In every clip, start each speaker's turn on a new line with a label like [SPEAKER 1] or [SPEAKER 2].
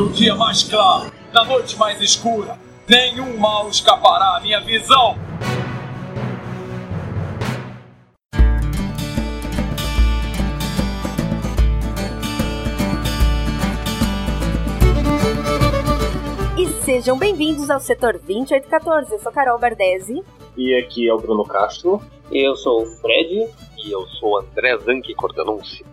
[SPEAKER 1] No dia mais claro, na noite mais escura, nenhum mal escapará à minha visão.
[SPEAKER 2] E sejam bem-vindos ao setor 2814. Eu sou Carol Bardesi.
[SPEAKER 3] E aqui é o Bruno Castro.
[SPEAKER 4] Eu sou o Fred.
[SPEAKER 5] E eu sou o André Zanchi Cordanunci.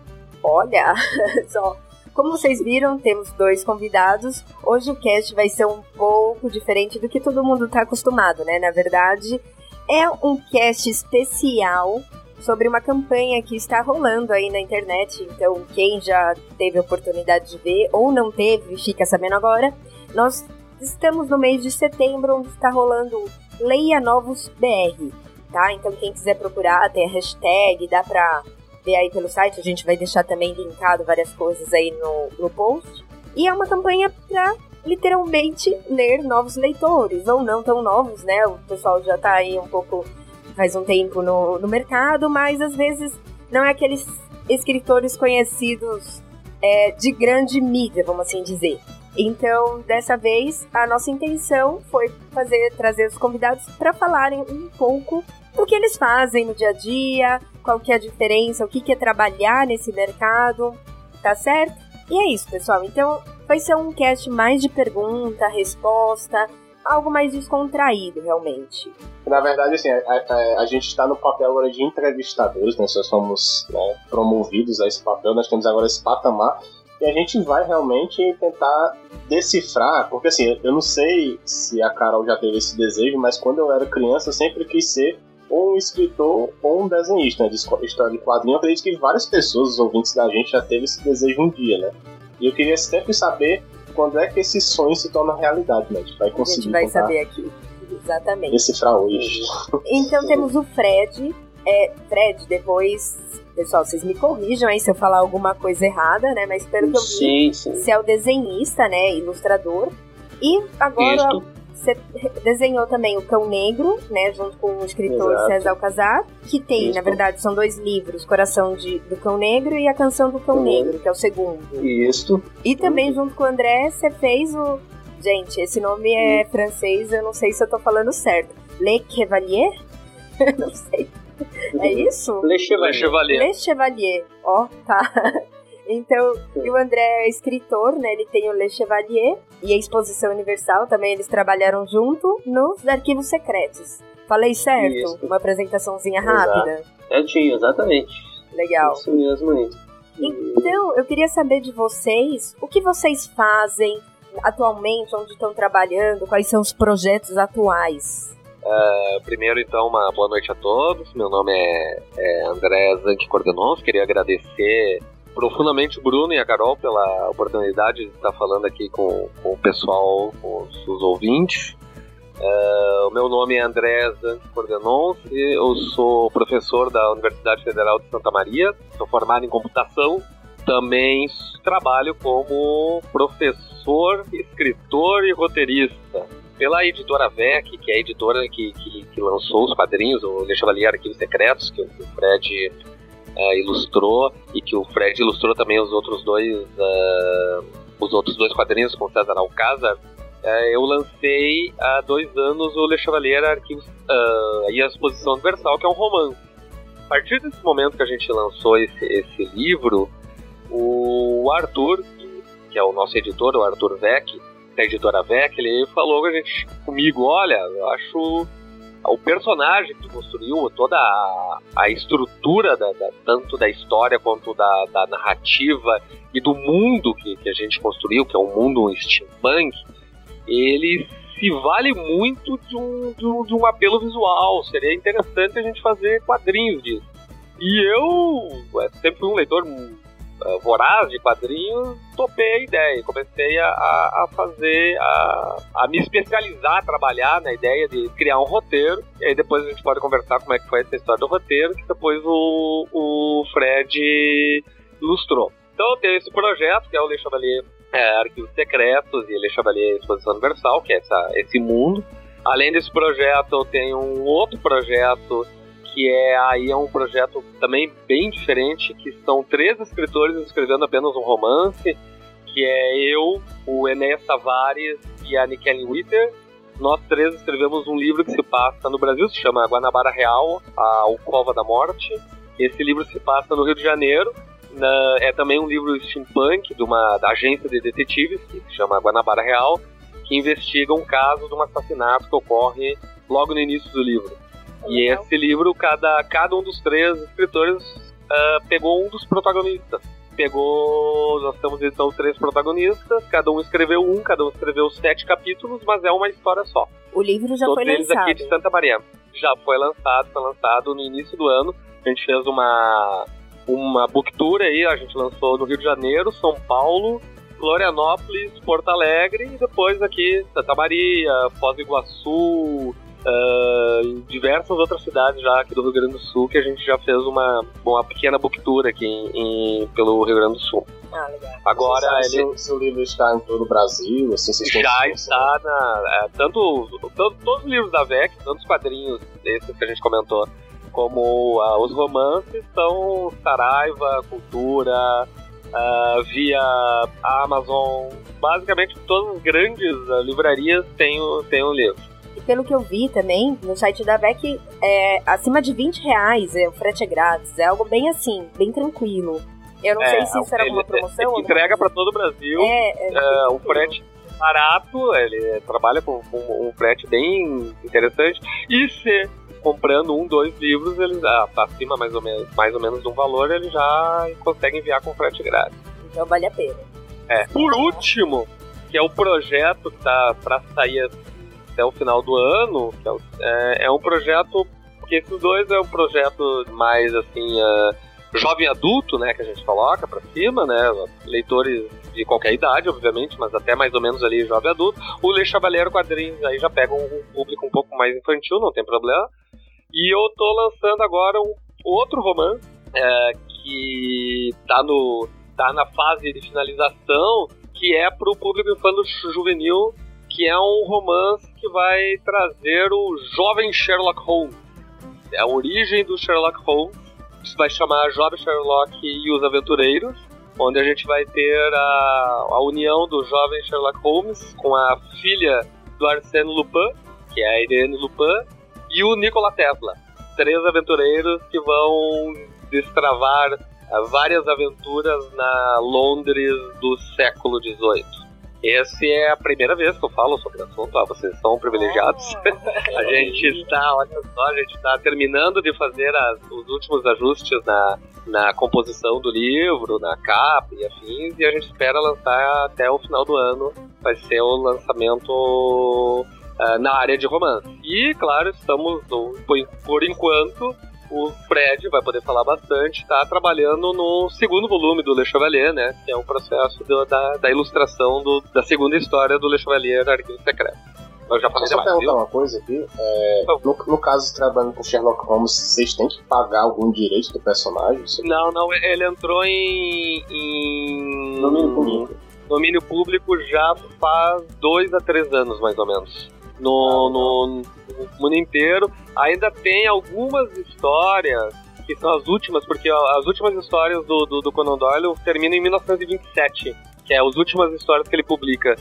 [SPEAKER 2] Olha, só. Como vocês viram, temos dois convidados. Hoje o cast vai ser um pouco diferente do que todo mundo está acostumado, né? Na verdade, é um cast especial sobre uma campanha que está rolando aí na internet. Então, quem já teve a oportunidade de ver ou não teve, fica sabendo agora. Nós estamos no mês de setembro, onde está rolando Leia Novos BR, tá? Então, quem quiser procurar, tem a hashtag, dá pra ver aí pelo site. A gente vai deixar também linkado várias coisas aí no, no post. E é uma campanha para literalmente ler novos leitores, ou não tão novos, né? O pessoal já tá aí um pouco faz um tempo no, no mercado, mas às vezes não é aqueles escritores conhecidos é, de grande mídia, vamos assim dizer. Então, dessa vez, a nossa intenção foi fazer trazer os convidados para falarem um pouco do que eles fazem no dia a dia, qual que é a diferença, o que, que é trabalhar nesse mercado, tá certo? E é isso, pessoal. Então, vai ser um cast mais de pergunta, resposta, algo mais descontraído, realmente.
[SPEAKER 3] Na verdade, assim, a, a, a gente está no papel agora de entrevistadores, né? Nós somos né, promovidos a esse papel, nós temos agora esse patamar e a gente vai realmente tentar decifrar, porque assim, eu não sei se a Carol já teve esse desejo, mas quando eu era criança eu sempre quis ser um escritor ou um desenhista né, de história de quadrinho. Eu acredito que várias pessoas, os ouvintes da gente, já teve esse desejo um dia, né? E eu queria sempre saber quando é que esse sonho se torna realidade, né? A gente vai conseguir.
[SPEAKER 2] A gente vai saber aqui. Exatamente.
[SPEAKER 3] Decifrar hoje.
[SPEAKER 2] Então temos o Fred. É, Fred, depois Pessoal, vocês me corrijam aí se eu falar alguma coisa errada, né? Mas pelo que eu vi,
[SPEAKER 4] sim, sim.
[SPEAKER 2] você é o desenhista, né? Ilustrador. E agora
[SPEAKER 4] Isto.
[SPEAKER 2] Você desenhou também o Cão Negro, né? Junto com o escritor
[SPEAKER 3] Exato.
[SPEAKER 2] César Alcazar. Que tem,
[SPEAKER 4] Isso.
[SPEAKER 2] na verdade, são dois livros: Coração de, do Cão Negro e A Canção do Cão
[SPEAKER 4] Uhum.
[SPEAKER 2] Negro, que é o segundo.
[SPEAKER 4] Isto.
[SPEAKER 2] E também, junto com o André, você fez o. Gente, esse nome é francês, eu não sei se eu tô falando certo. Le Chevalier? não sei. É isso?
[SPEAKER 4] Le
[SPEAKER 5] Le
[SPEAKER 4] Chevalier.
[SPEAKER 5] Chevalier.
[SPEAKER 2] Le Chevalier. Ó, tá. Então, e o André é escritor, né? Ele tem o Le Chevalier e a Exposição Universal também eles trabalharam junto nos Arquivos Secretos. Falei certo?
[SPEAKER 4] Isso.
[SPEAKER 2] Uma apresentaçãozinha
[SPEAKER 4] Exato.
[SPEAKER 2] rápida.
[SPEAKER 4] Certinho, exatamente.
[SPEAKER 2] Legal.
[SPEAKER 4] Isso mesmo aí.
[SPEAKER 2] Então, eu queria saber de vocês, o que vocês fazem atualmente, onde estão trabalhando, quais são os projetos atuais?
[SPEAKER 5] Uh, primeiro, então, uma boa noite a todos. Meu nome é, é André Zanchi Cordenons. Queria agradecer profundamente o Bruno e a Carol pela oportunidade de estar falando aqui com, com o pessoal, com os, os ouvintes. Uh, o meu nome é André Zanchi Cordenons. e Eu sou professor da Universidade Federal de Santa Maria. Sou formado em computação. Também trabalho como professor, escritor e roteirista pela editora VEC, que é a editora que, que, que lançou os quadrinhos, o Le Chevalier Arquivos Secretos, que o Fred uh, ilustrou, e que o Fred ilustrou também os outros dois, uh, os outros dois quadrinhos com César Alcázar. Uh, eu lancei há dois anos o Le Chevalier Arquivos e a Exposição Universal, que é um romance. A partir desse momento que a gente lançou esse, esse livro, o Arthur, que é o nosso editor, o Arthur Vec, da editora VEC, ele falou a gente, comigo, olha, eu acho o personagem que construiu, toda a, a estrutura da, da- tanto da história quanto da, da narrativa e do mundo que, que a gente construiu, que é um mundo steampunk, ele se vale muito de um, de um, de um apelo visual. Seria interessante a gente fazer quadrinhos disso. E eu é, sempre fui um leitor uh, voraz de quadrinhos, topei a ideia. Comecei a, a, a fazer, a, a me especializar, a trabalhar na ideia de criar um roteiro. E aí depois a gente pode conversar como é que foi essa história do roteiro, que depois o, o Fred ilustrou. Então eu tenho esse projeto, que é o Le Chevalier é, Arquivos Secretos e Le Chevalier Exposição Universal, que é essa, esse mundo. Além desse projeto, eu tenho um outro projeto que é aí é um projeto também bem diferente, que são três escritores escrevendo apenas um romance, que é eu, o Enéas Tavares e a Nikellen Witter. Nós três escrevemos um livro que se passa no Brasil, se chama Guanabara Real, a Cova da Morte. Esse livro se passa no Rio de Janeiro. Na, é também um livro steampunk de uma da agência de detetives, que se chama Guanabara Real, que investiga um caso de um assassinato que ocorre logo no início do livro. E esse livro, cada, cada um dos três escritores uh, pegou um dos protagonistas. Pegou. Nós estamos então três protagonistas, cada um escreveu um, cada um escreveu sete capítulos, mas é uma história só.
[SPEAKER 2] O livro já
[SPEAKER 5] Todos
[SPEAKER 2] foi
[SPEAKER 5] eles
[SPEAKER 2] lançado.
[SPEAKER 5] aqui de Santa Maria. Já foi lançado, foi lançado no início do ano. A gente fez uma, uma book tour aí, a gente lançou no Rio de Janeiro, São Paulo, Florianópolis, Porto Alegre e depois aqui Santa Maria, Foz do Iguaçu, ah, em diversas outras cidades já aqui do Rio Grande do Sul que a gente já fez uma, uma pequena book tour aqui em, em- pelo Rio Grande do Sul.
[SPEAKER 2] Ah, legal.
[SPEAKER 5] Agora ele
[SPEAKER 3] se, se o livro está em todo o Brasil, assim, vocês
[SPEAKER 5] já está na. é, tanto, tanto- todos os livros da VEC, tanto os quadrinhos desses que a gente comentou, como ah, os romances, estão Saraiva, Cultura, ah, via Amazon. Basicamente, todas as grandes ah, livrarias têm o, têm o livro.
[SPEAKER 2] Pelo que eu vi também, no site da VEC, é, acima de 20 reais, é, o frete é grátis. É algo bem assim, bem tranquilo. Eu não sei se isso era
[SPEAKER 5] ele-
[SPEAKER 2] alguma promoção.
[SPEAKER 5] ele
[SPEAKER 2] ou
[SPEAKER 5] entrega para todo o Brasil.
[SPEAKER 2] É, é,
[SPEAKER 5] É, o frete barato, ele trabalha com, com um frete bem interessante. E se comprando um, dois livros, ele ah, tá acima mais ou menos, mais ou menos de um valor, ele já consegue enviar com frete grátis.
[SPEAKER 2] Então vale a pena.
[SPEAKER 5] É. Por último, que é o projeto que tá para sair até o final do ano, é, o- é, é um projeto porque esses dois é um projeto mais assim ah, jovem adulto, né, que a gente coloca para cima, né, leitores de qualquer idade, obviamente, mas até mais ou menos ali jovem adulto. O Le Chavalier Quadrinhos aí já pega um público um pouco mais infantil, não tem problema. E eu tô lançando agora um outro romance é, que tá no tá na fase de finalização, que é pro público infanto juvenil, que é um romance que vai trazer o jovem Sherlock Holmes. É a origem do Sherlock Holmes. Isso vai chamar Jovem Sherlock e os Aventureiros, onde a gente vai ter a, a união do jovem Sherlock Holmes com a filha do Arsène Lupin, que é a Irene Lupin, e o Nikola Tesla. Três aventureiros que vão destravar ah, várias aventuras na Londres do século XVIII. Essa é a primeira vez que eu falo sobre o assunto, ah, vocês são privilegiados. A gente está, olha só, a gente está terminando de fazer as- os últimos ajustes na, na composição do livro, na capa e afins, e a gente espera lançar até o final do ano. Vai ser o lançamento ah, na área de romance. E, claro, estamos, por enquanto, o Fred vai poder falar bastante, está trabalhando no segundo volume do Le Chevalier, né? Que é o processo do- da, da ilustração do- da segunda história do Le Chevalier Arquivo Secreto. Eu já falei
[SPEAKER 3] eu só
[SPEAKER 5] demais,
[SPEAKER 3] perguntar
[SPEAKER 5] viu?
[SPEAKER 3] uma coisa aqui. É, no, no caso de trabalhando com Sherlock Holmes, vocês têm que pagar algum direito do personagem?
[SPEAKER 5] Não, não, ele entrou em. em
[SPEAKER 3] Domínio público.
[SPEAKER 5] domínio público já faz dois a três anos, mais ou menos. No, no, no mundo inteiro. Ainda tem algumas histórias que são as últimas, porque as últimas histórias do, do, do Conan Doyle terminam em 1927, que é as últimas histórias que ele publica.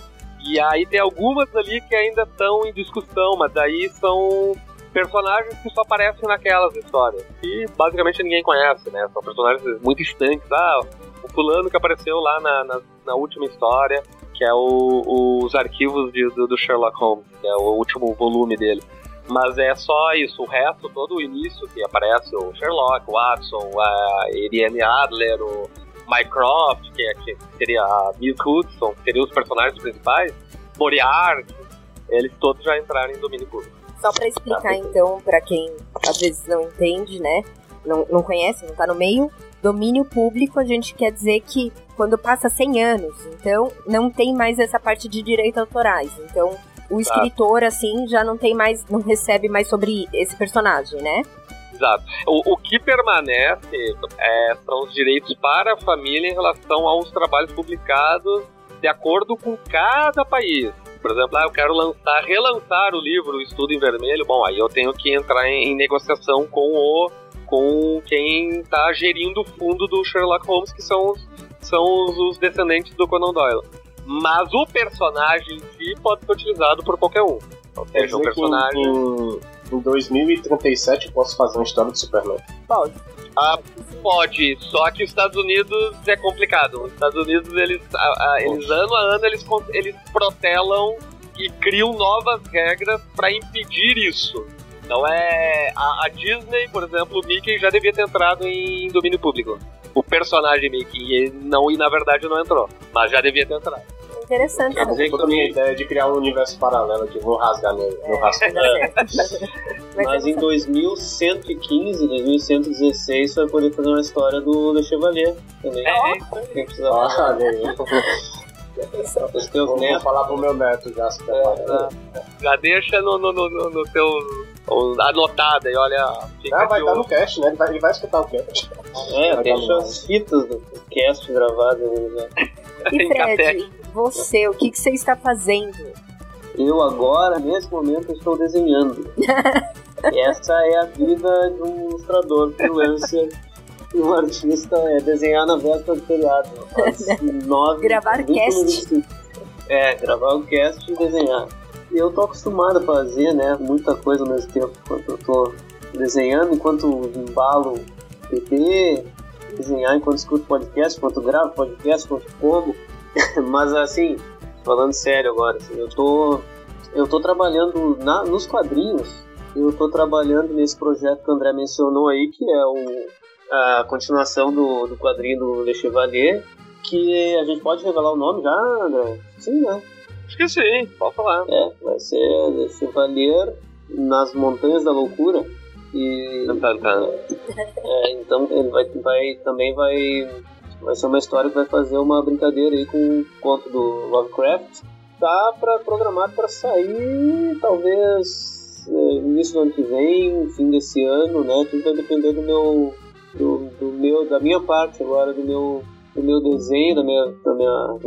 [SPEAKER 5] E aí tem algumas ali que ainda estão em discussão, mas aí são personagens que só aparecem naquelas histórias. E basicamente ninguém conhece, né? São personagens muito estanques. Ah, o fulano que apareceu lá na, na, na última história, que é o- os arquivos de- do, do Sherlock Holmes, que é o último volume dele. Mas é só isso, o resto, todo o início que aparece o Sherlock, o Watson, a Ariane Adler, o Mycroft, que, é, que seria a Miss Hudson, que seriam os personagens principais, Moriarty, eles todos já entraram em domínio público.
[SPEAKER 2] Só pra explicar, então, pra quem às vezes não entende, né? Não, não conhece, não tá no meio. Domínio público, a gente quer dizer que quando passa 100 anos, então não tem mais essa parte de direitos autorais. Então, o escritor, assim, já não tem mais, não recebe mais sobre esse personagem, né?
[SPEAKER 5] Exato. O, o que permanece é, são os direitos para a família em relação aos trabalhos publicados de acordo com cada país. Por exemplo, ah, eu quero lançar, relançar o livro o Estudo em Vermelho. Bom, aí eu tenho que entrar em, em negociação com o com quem está gerindo o fundo do Sherlock Holmes, que são os, são os, os descendentes do Conan Doyle. Mas o personagem em si pode ser utilizado por qualquer um. Ou seja, um
[SPEAKER 3] que
[SPEAKER 5] personagem.
[SPEAKER 3] em, em 2037 eu posso fazer uma história do Superman.
[SPEAKER 2] Pode.
[SPEAKER 5] Ah, pode, só que os Estados Unidos é complicado. Os Estados Unidos, eles, a- a- eles ano a ano, eles, eles protelam e criam novas regras para impedir isso. Então é. A, a Disney, por exemplo, o Mickey já devia ter entrado em domínio público. O personagem Mickey, e ele não, e na verdade não entrou. Mas já devia ter entrado.
[SPEAKER 2] Interessante.
[SPEAKER 3] Quer dizer que a minha ideia de criar um universo paralelo que vou rasgar meu, meu rascunho.
[SPEAKER 2] Vai
[SPEAKER 4] Mas
[SPEAKER 2] ser
[SPEAKER 4] em 2115, 2116, você vai poder fazer uma história do Le Chevalier também.
[SPEAKER 5] É,
[SPEAKER 4] Quem precisar
[SPEAKER 3] Olha aí.
[SPEAKER 4] Os teus
[SPEAKER 3] Vou, vou
[SPEAKER 4] netos.
[SPEAKER 3] falar pro meu neto já se prepara.
[SPEAKER 5] já deixa no, no, no, no, no teu. Anotado aí, olha. Fica
[SPEAKER 3] Ah, vai estar no
[SPEAKER 5] olho.
[SPEAKER 3] cast, né? Ele vai, ele vai escutar o cast.
[SPEAKER 4] É,
[SPEAKER 3] Vai
[SPEAKER 4] deixa as fitas do cast gravadas. né?
[SPEAKER 2] E. Fred, você, o que, que você está fazendo?
[SPEAKER 4] Eu agora, nesse momento, estou desenhando. Essa é a vida de um ilustrador freelancer. E Um artista é desenhar na véspera do feriado. Às nove,
[SPEAKER 2] Gravar cast.
[SPEAKER 4] minutos. É, gravar o cast e desenhar. Eu tô acostumado a fazer, né, muita coisa ao mesmo tempo. Enquanto eu tô desenhando, enquanto embalo PT, desenhar enquanto escuto podcast, enquanto gravo podcast, enquanto como. Mas assim, falando sério agora, assim, eu tô eu tô trabalhando na, nos quadrinhos. Eu tô trabalhando nesse projeto que o André mencionou aí, que é o, a continuação do, do quadrinho do Le Chevalier, que a gente pode revelar o nome já, André? Sim, né?
[SPEAKER 5] Que sim, pode falar.
[SPEAKER 4] É, vai ser Le Chevalier nas Montanhas da Loucura. E
[SPEAKER 5] tan, tan.
[SPEAKER 4] é, então ele vai, vai também vai vai ser uma história que vai fazer uma brincadeira aí com o conto do Lovecraft. Tá para programado para sair talvez é, início do ano que vem, fim desse ano, né? Tudo vai depender do meu do, do meu da minha parte agora do meu do meu desenho, da minha, da minha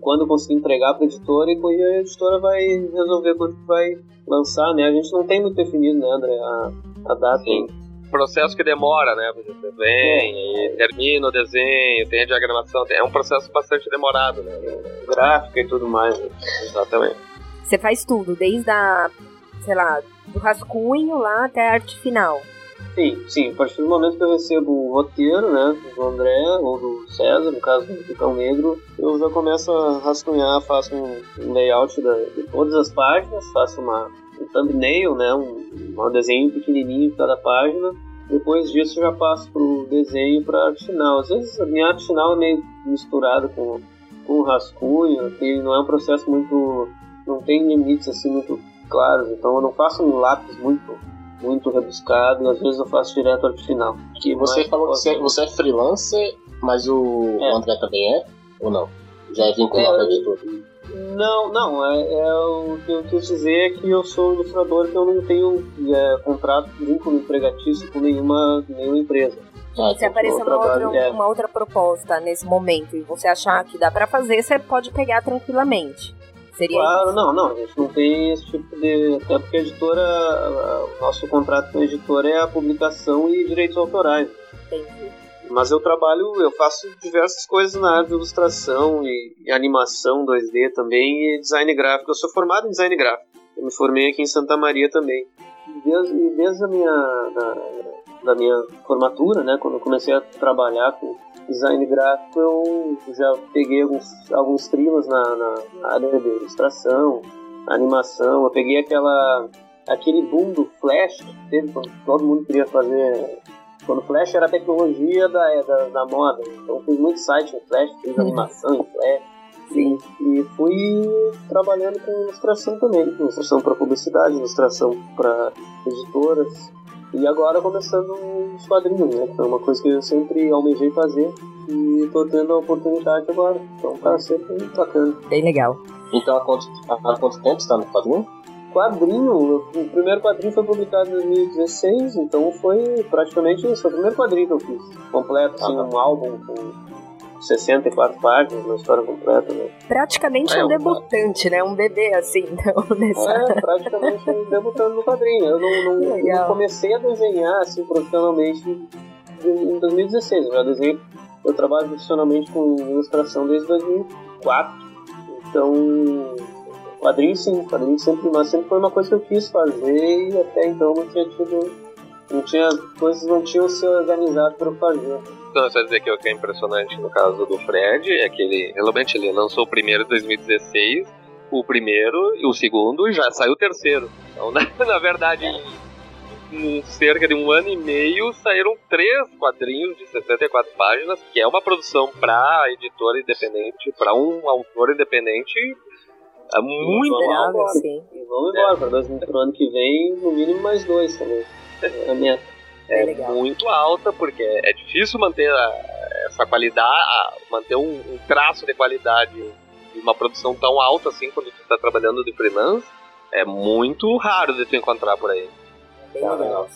[SPEAKER 4] quando eu conseguir entregar para a editora e a editora vai resolver quando que vai lançar, né? A gente não tem muito definido, né, André, a, a data.
[SPEAKER 5] Sim. Processo que demora, né? Você vem e termina o desenho, tem a diagramação, tem- é um processo bastante demorado, né?
[SPEAKER 4] gráfica e tudo mais. né?
[SPEAKER 5] Exatamente.
[SPEAKER 2] Você faz tudo, desde a, sei lá, do rascunho lá até a arte final.
[SPEAKER 4] Sim, sim. A partir do momento que eu recebo o roteiro, né, do André ou do César, no caso do Cão Negro, eu já começo a rascunhar, faço um, layout da- de todas as páginas, faço uma um thumbnail, né, um, um desenho pequenininho de cada página. Depois disso já passo pro desenho para arte final. Às vezes a minha arte final é meio misturada com com rascunho, que não é um processo muito não tem limites assim muito claros, então eu não faço um lápis muito muito rebuscado, às vezes eu faço direto ao final.
[SPEAKER 3] E você
[SPEAKER 4] Mas
[SPEAKER 3] falou que você, você é freelancer, mas o,
[SPEAKER 4] É.
[SPEAKER 3] o André também é? Ou não? Já é vinculado
[SPEAKER 4] É,
[SPEAKER 3] à editora?
[SPEAKER 4] Não, não, é, é o que eu quis dizer é que eu sou ilustrador que eu não tenho é, contrato, vínculo empregatício com nenhuma, nenhuma empresa.
[SPEAKER 3] Ah,
[SPEAKER 2] Se aparecer uma
[SPEAKER 4] trabalho,
[SPEAKER 2] outra,
[SPEAKER 4] é.
[SPEAKER 2] uma outra proposta nesse momento e você achar que dá pra fazer, você pode pegar tranquilamente. Seria
[SPEAKER 4] Claro, não, não, a gente não tem esse tipo de. Até porque a editora, o nosso contrato com a editora é a publicação e direitos autorais.
[SPEAKER 2] isso, entendi.
[SPEAKER 4] Mas eu trabalho, eu faço diversas coisas na área de ilustração e, e animação 2D também e design gráfico. Eu sou formado em design gráfico. Eu me formei aqui em Santa Maria também. E Desde, desde a minha, da, da minha formatura, né, quando eu comecei a trabalhar com design gráfico, eu já peguei alguns, alguns frilas na, na área de ilustração, animação. Eu peguei aquela aquele boom do Flash que teve quando todo mundo queria fazer quando o Flash era a tecnologia da, da, da moda. Então fiz muito site em Flash, fiz animação em Flash.
[SPEAKER 2] Sim.
[SPEAKER 4] E fui trabalhando com ilustração também. Ilustração para publicidade, ilustração para editoras. E agora começando os quadrinhos, né? Que é uma coisa que eu sempre almejei fazer. E tô tendo a oportunidade agora. Então tá sempre bacana.
[SPEAKER 2] Bem legal.
[SPEAKER 3] Então há quanto, há quanto tempo você está no quadrinho?
[SPEAKER 4] Quadrinho, o primeiro quadrinho foi publicado em 2016, então foi praticamente isso, foi o primeiro quadrinho que eu fiz. Completo, assim,
[SPEAKER 3] Ah,
[SPEAKER 4] um álbum com 64 páginas, uma história completa, né?
[SPEAKER 2] Praticamente
[SPEAKER 5] É,
[SPEAKER 2] um
[SPEAKER 5] um-
[SPEAKER 2] debutante, né? Um bebê, assim, então, nessa...
[SPEAKER 4] É, praticamente debutando no quadrinho. Eu não, não comecei a desenhar assim profissionalmente em 2016. Eu já desenhei eu trabalho profissionalmente com ilustração desde 2004. Então, quadrinho sim, quadrinho sempre, mas sempre foi uma coisa que eu quis fazer e até então não tinha tido. Não tinha. coisas não tinham se organizado para eu fazer.
[SPEAKER 5] Então, só dizer que o que é impressionante no caso do Fred é que ele realmente ele lançou o primeiro em 2016, o primeiro e o segundo e já saiu o terceiro. Então, na, na verdade, em cerca de um ano e meio saíram três quadrinhos de 64 páginas, que é uma produção para editora independente, para um autor independente é muito
[SPEAKER 4] legal, sim. E vamos embora, para o ano que vem, no mínimo mais dois também. É a meta.
[SPEAKER 5] É, é muito alta, porque é difícil manter a, essa qualidade, manter um, um, traço de qualidade de uma produção tão alta assim quando você está trabalhando de freelance. É muito raro de tu encontrar por aí.
[SPEAKER 2] Bem legal.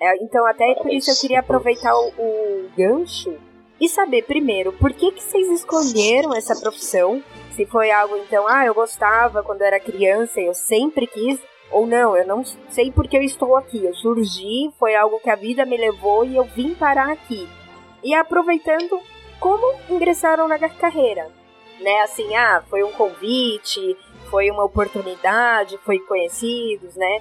[SPEAKER 2] É, então, até por isso eu queria aproveitar o, o gancho e saber primeiro por que, que vocês escolheram essa profissão. Se foi algo, então, ah, eu gostava quando era criança, eu sempre quis, ou não, eu não sei porque eu estou aqui. Eu surgi, foi algo que a vida me levou e eu vim parar aqui. E aproveitando, como ingressaram na carreira? Né, assim, ah, foi um convite, foi uma oportunidade, foi conhecidos, né?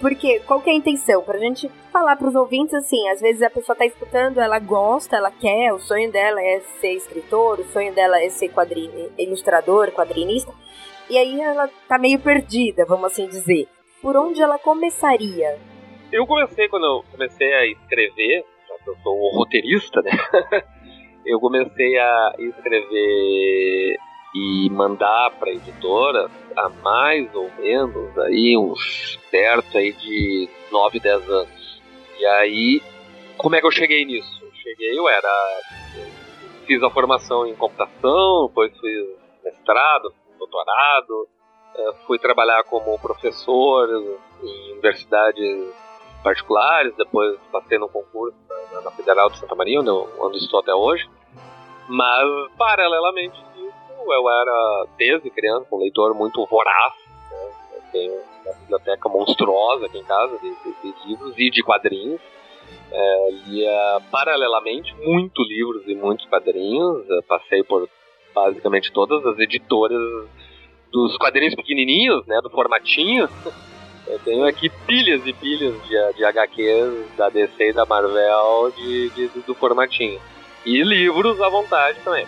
[SPEAKER 2] Porque qual que é a intenção? Pra gente falar pros ouvintes assim, às vezes a pessoa tá escutando, ela gosta, ela quer, o sonho dela é ser escritor, o sonho dela é ser quadrin... ilustrador, quadrinista, e aí ela tá meio perdida, vamos assim dizer. Por onde ela começaria?
[SPEAKER 5] Eu comecei quando eu comecei a escrever, já que eu sou roteirista, né? eu comecei a escrever e mandar para a editora há mais ou menos aí uns perto aí de 9, 10 anos. E aí, como é que eu cheguei nisso? Eu cheguei, eu era fiz a formação em computação, depois fiz mestrado, doutorado, fui trabalhar como professor em universidades particulares, depois passei no concurso na Federal de Santa Maria, onde, onde estou até hoje. Mas, paralelamente eu era, desde criança, um leitor muito voraz. Né? Eu tenho uma biblioteca monstruosa aqui em casa de, de, de livros e de quadrinhos. É, lia paralelamente muito livros e muitos quadrinhos. Eu passei por basicamente todas as editoras dos quadrinhos pequenininhos, né, do formatinho. Eu tenho aqui pilhas e pilhas de, de HQs da DC e da Marvel de, de, do formatinho. E livros à vontade também.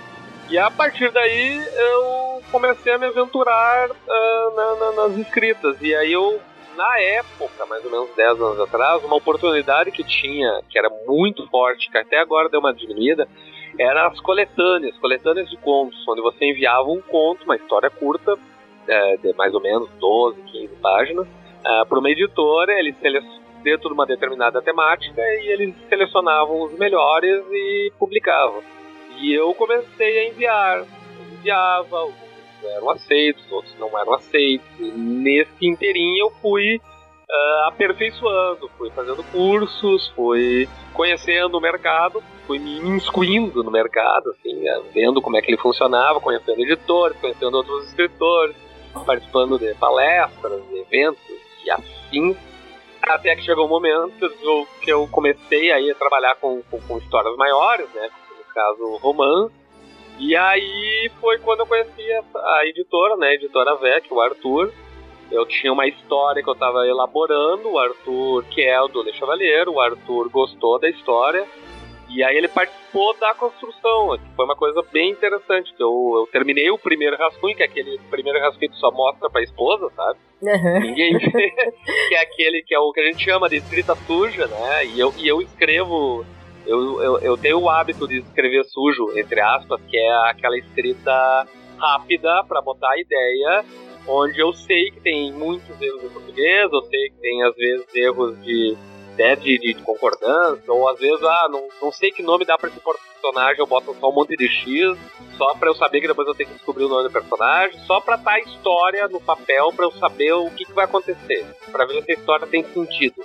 [SPEAKER 5] E a partir daí eu comecei a me aventurar uh, na, na, nas escritas. E aí eu, na época, mais ou menos 10 anos atrás, uma oportunidade que tinha, que era muito forte, que até agora deu uma diminuída, eram as coletâneas, coletâneas de contos, onde você enviava um conto, uma história curta, é, de mais ou menos 12, 15 páginas, uh, para uma editora, eles dentro de uma determinada temática e eles selecionavam os melhores e publicavam. E eu comecei a enviar. Eu enviava, alguns eram aceitos, outros não eram aceitos. E nesse inteirinho eu fui uh, aperfeiçoando, fui fazendo cursos, fui conhecendo o mercado, fui me inscruindo no mercado, assim, uh, vendo como é que ele funcionava, conhecendo editores, conhecendo outros escritores, participando de palestras, de eventos e assim até que chegou um momento que eu, comecei aí a trabalhar com, com, com histórias maiores, né? caso romance. E aí foi quando eu conheci a, a editora, né, a editora VEC, o Arthur. Eu tinha uma história que eu estava elaborando, o Arthur, que é o do Le Chevalier, o Arthur gostou da história. E aí ele participou da construção, foi uma coisa bem interessante. Eu, eu terminei o primeiro rascunho, que é aquele primeiro rascunho que só mostra pra esposa, sabe? Uhum. Ninguém vê. que é aquele que é o que a gente chama de escrita suja, né? E eu, e eu escrevo eu, eu, eu tenho o hábito de escrever sujo, entre aspas, que é aquela escrita rápida para botar a ideia, onde eu sei que tem muitos erros em português, eu sei que tem às vezes erros de, né, de, de concordância, ou às vezes, ah, não, não sei que nome dá para esse personagem, eu boto só um monte de X, só para eu saber que depois eu tenho que descobrir o nome do personagem, só para estar tá a história no papel, para eu saber o que, que vai acontecer, para ver se a história tem sentido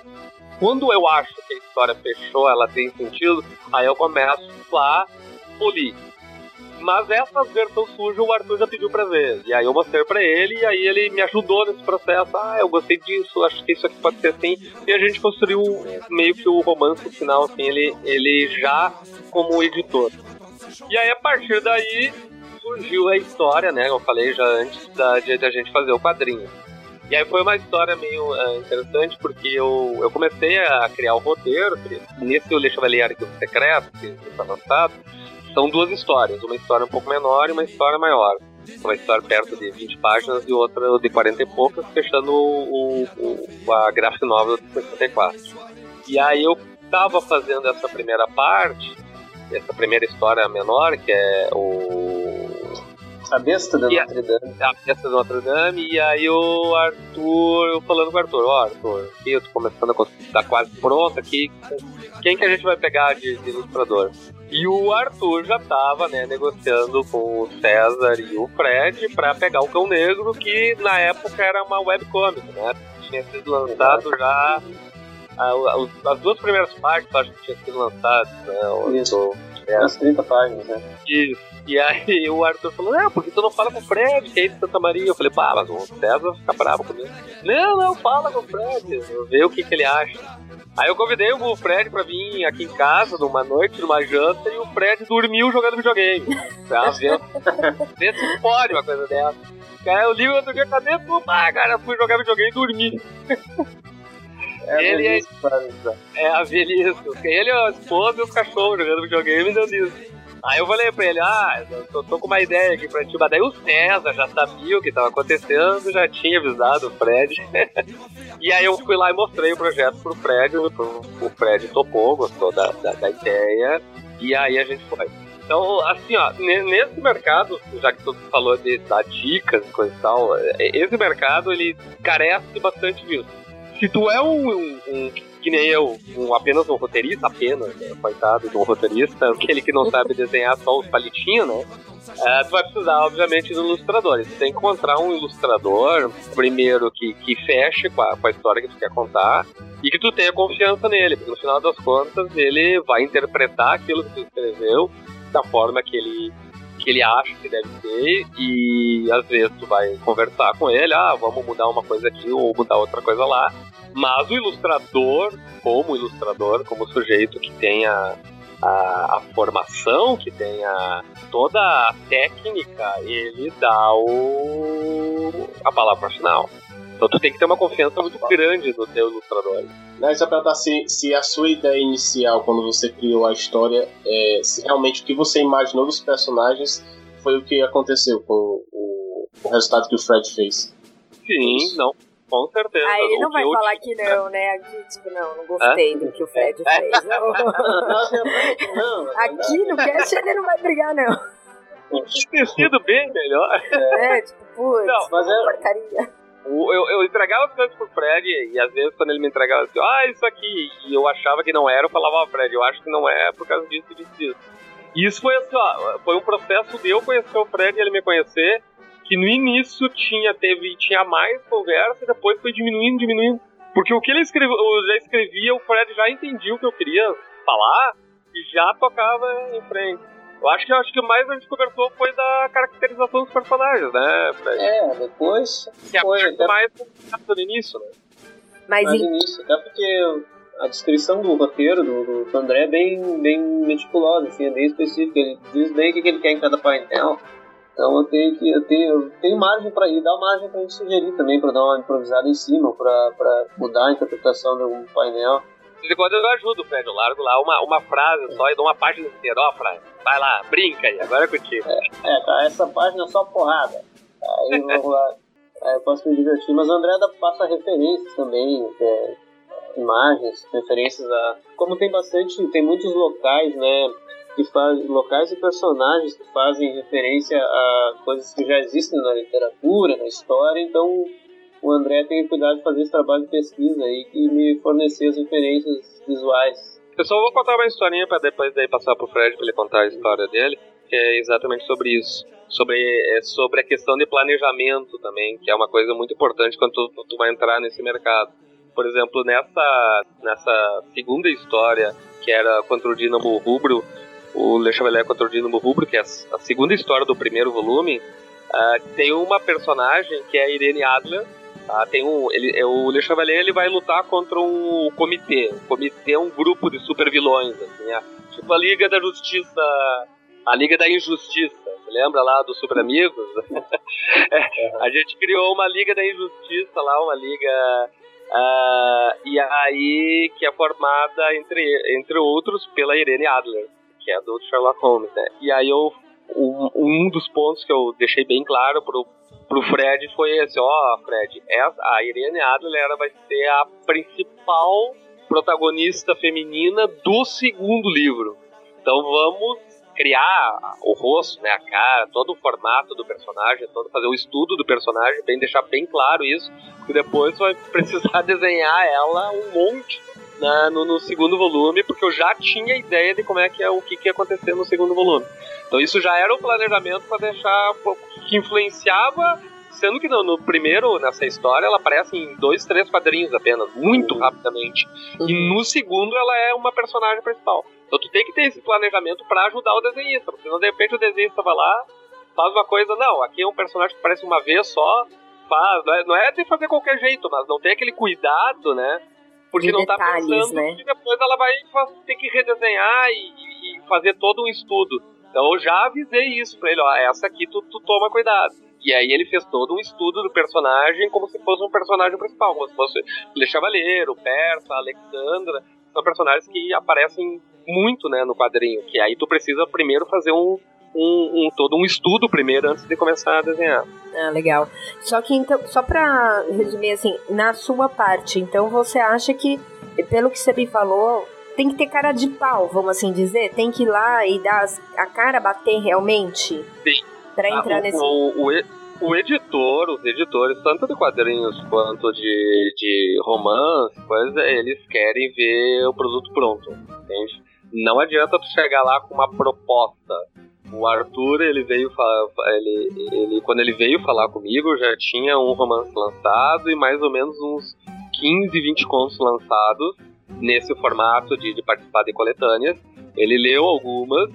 [SPEAKER 5] quando eu acho que a história fechou, ela tem sentido, aí eu começo a polir. Mas essa versão suja o Arthur já pediu pra ver. E aí eu mostrei pra ele e aí ele me ajudou nesse processo. Ah, eu gostei disso, acho que isso aqui pode ser assim. E a gente construiu meio que o romance final, assim, ele, ele já como editor. E aí, a partir daí, surgiu a história, né? Eu falei já antes da, de, de gente fazer o quadrinho. E aí foi uma história meio uh, interessante, porque eu, eu comecei a criar o roteiro, nesse o Le Chevalier Arquivo Secreto, que está lançado, são duas histórias, uma história um pouco menor e uma história maior. Uma história perto de 20 páginas e outra de 40 e poucas, fechando o, o, a graphic novel de 64. E aí eu estava fazendo essa primeira parte, essa primeira história menor, que é o
[SPEAKER 4] a besta da Notre Dame.
[SPEAKER 5] A besta da Notre Dame, e aí o Arthur, eu falando com o Arthur, ó, oh, Arthur, aqui eu tô começando a tá quase pronto aqui. Quem que a gente vai pegar de, de ilustrador? E o Arthur já tava, né, negociando com o César e o Fred para pegar o Cão Negro, que na época era uma webcomic, né? Tinha sido lançado já. as duas primeiras partes acho que tinha sido lançadas, né?
[SPEAKER 4] Isso. É. As 30 páginas, né?
[SPEAKER 5] Isso. E aí o Arthur falou, não, por que tu não fala com o Fred, que é de Santa Maria? Eu falei, pá, mas o César fica bravo comigo. Não, não, fala com o Fred, vê o que, que ele acha. Aí eu convidei o Fred pra vir aqui em casa numa noite, numa janta, e o Fred dormiu jogando videogame. Ver, ver se pode uma coisa dessa. Cara, eu ligo outro dia, cadê tu? Ah, cara, fui jogar videogame e dormi.
[SPEAKER 4] É ele é,
[SPEAKER 5] é a velhice. Ele é a esposa e os cachorros jogando videogame e deu isso. Aí eu falei pra ele, ah, tô, tô, com uma ideia aqui pra ti, mas daí o César já sabia o que tava acontecendo, já tinha avisado o Fred. e aí eu fui lá e mostrei o projeto pro Fred, o, o Fred topou, gostou da, da, da ideia, e aí a gente foi. Então, assim, ó, nesse mercado, já que tu falou de dar dicas e coisa e tal, é, esse mercado, ele carece bastante disso. Se tu é um, um, um que nem eu, um, apenas um roteirista, apenas, né, coitado de um roteirista, aquele que não sabe desenhar só os palitinhos, né? É, tu vai precisar, obviamente, de um ilustrador. Você tem que encontrar um ilustrador, primeiro, que, que feche com a, com a história que tu quer contar e que tu tenha confiança nele, porque no final das contas ele vai interpretar aquilo que tu escreveu da forma que ele que ele acha que deve ser e às vezes tu vai conversar com ele, ah, vamos mudar uma coisa aqui ou mudar outra coisa lá mas o ilustrador, como ilustrador, como sujeito que tenha a, a, formação, que tenha toda a técnica, ele dá o, a palavra final. Então tu tem que ter uma confiança muito grande no teu ilustrador.
[SPEAKER 3] Não, só perguntar se, se a sua ideia inicial, quando você criou a história, é, se realmente o que você imaginou dos personagens foi o que aconteceu com o, o resultado que o Fred fez.
[SPEAKER 5] Sim, não. Com certeza.
[SPEAKER 2] Ah, ele não vai falar que não, né? Aqui, tipo, não, não gostei do que o Fred é. fez. Aqui no cast ele não vai brigar, não.
[SPEAKER 5] Tinha sido bem melhor.
[SPEAKER 2] É, tipo, putz, não, mas é... porcaria.
[SPEAKER 5] Eu, eu entregava as coisas pro Fred e às vezes quando ele me entregava assim, ah, isso aqui, e eu achava que não era, eu falava, ó, oh, Fred, eu acho que não é por causa disso e disso, disso. E isso foi assim, ó, foi um processo de eu conhecer o Fred e ele me conhecer, que no início tinha teve tinha mais conversa e depois foi diminuindo, diminuindo. Porque o que ele escreveu, eu já escrevia, o Fred já entendia o que eu queria falar e já tocava em frente. Eu acho que acho que mais a gente conversou foi da caracterização dos personagens, né,
[SPEAKER 4] Fred? É, depois.
[SPEAKER 5] Que foi até... mais no início, né?
[SPEAKER 2] Mas
[SPEAKER 4] no início, até porque a descrição do roteiro do, do André é bem, bem meticulosa, assim, é bem específica. Ele diz bem o que ele quer em cada painel. Então eu tenho que eu tenho, eu tenho margem para ir, dá margem para gente sugerir também, para dar uma improvisada em cima, para mudar a interpretação de algum painel.
[SPEAKER 5] De quando eu ajudo, Fred, eu largo lá uma, uma frase só e dou uma página inteira, ó, Fred, vai lá, brinca aí, agora é contigo.
[SPEAKER 4] É, é tá, essa página é só porrada. Aí vamos lá, aí eu posso me divertir. Mas o André passa referências também, é, imagens, referências a. Como tem bastante, tem muitos locais, né? Que faz locais e personagens que fazem referência a coisas que já existem na literatura, na história, então o André tem cuidado de fazer esse trabalho de pesquisa aí e me fornecer as referências visuais.
[SPEAKER 5] Eu só vou contar uma historinha para depois daí passar pro Fred para ele contar a história dele, que é exatamente sobre isso. Sobre, é sobre a questão de planejamento também, que é uma coisa muito importante quando tu, tu vai entrar nesse mercado. Por exemplo, nessa, nessa segunda história, que era contra o Dinamo Rubro, o Le Chevalier contra o Dino Rubro, que é a segunda história do primeiro volume, uh, tem uma personagem que é a Irene Adler. Uh, tem um, ele, é, o Le Chevalier ele vai lutar contra um comitê. O comitê é um grupo de super vilões, assim, é, tipo a Liga da Justiça a Liga da Injustiça. Lembra lá dos Super Amigos? é, a gente criou uma Liga da Injustiça lá, uma liga. Uh, e aí, que é formada, entre, entre outros, pela Irene Adler, que é do Sherlock Holmes, né? E aí eu. Um, um dos pontos que eu deixei bem claro pro, pro Fred foi esse, ó, oh, Fred, essa, a Irene Adler ela vai ser a principal protagonista feminina do segundo livro. Então vamos criar o rosto, né, a cara, todo o formato do personagem, todo fazer o estudo do personagem, bem deixar bem claro isso, porque depois vai precisar desenhar ela um monte né, no, no, segundo volume, porque eu já tinha ideia de como é que é o que, que ia acontecer no segundo volume. Então isso já era um planejamento para deixar que influenciava Sendo que no, no, primeiro, nessa história, ela aparece em dois, três quadrinhos apenas, muito uhum. rapidamente. Uhum. E no segundo, ela é uma personagem principal. Então tu tem que ter esse planejamento para ajudar o desenhista, porque senão de repente o desenhista vai lá, faz uma coisa, não, aqui é um personagem que aparece uma vez só, faz, não é, não é de fazer qualquer jeito, mas não tem aquele cuidado, né? Porque de não tá detalhes, tá pensando né? que depois ela vai ter que redesenhar e, e, fazer todo um estudo. Então eu já avisei isso pra ele, ó, essa aqui tu, tu toma cuidado. E aí ele fez todo um estudo do personagem como se fosse um personagem principal, como se fosse Le Chavaleiro, Persa, Alexandra. São personagens que aparecem muito né, no quadrinho, que aí tu precisa primeiro fazer um, um, um, todo um estudo primeiro antes de começar a desenhar.
[SPEAKER 2] Ah, legal. Só que então, só para resumir assim, na sua parte, então você acha que, pelo que você me falou, tem que ter cara de pau, vamos assim dizer? Tem que ir lá e dar a cara bater realmente?
[SPEAKER 5] Sim
[SPEAKER 2] para ah, entrar ah, o, nesse.
[SPEAKER 5] O, o, o, editor, os editores, tanto de quadrinhos quanto de, de romance, coisa, eles querem ver o produto pronto, entende? Não adianta tu chegar lá com uma proposta. O Arthur, ele veio ele, ele quando ele veio falar comigo, já tinha um romance lançado e mais ou menos uns 15, 20 contos lançados nesse formato de, de participar de coletâneas. Ele leu algumas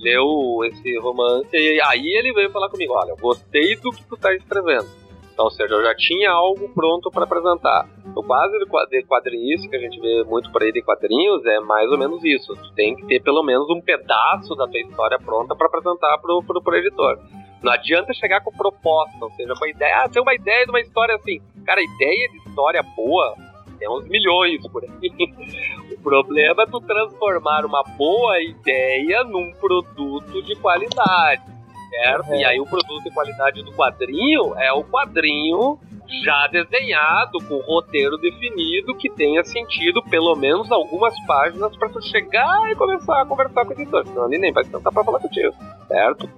[SPEAKER 5] leu esse romance e aí ele veio falar comigo, olha, gostei do que tu tá escrevendo. Então, ou seja, eu já tinha algo pronto para apresentar. No quadro de quadrinhos que a gente vê muito por aí de quadrinhos é mais ou menos isso. Tu tem que ter pelo menos um pedaço da tua história pronta para apresentar pro, pro, pro editor. Não adianta chegar com proposta, ou seja, com a ideia, ah, tem uma ideia de uma história assim. Cara, ideia de história boa tem uns milhões por aí. O problema é tu transformar uma boa ideia num produto de qualidade, certo? Uhum. E aí o produto de qualidade do quadrinho é o quadrinho já desenhado, com roteiro definido, que tenha sentido pelo menos algumas páginas para tu chegar e começar a conversar com o editor. Senão ele nem vai sentar para falar contigo, certo?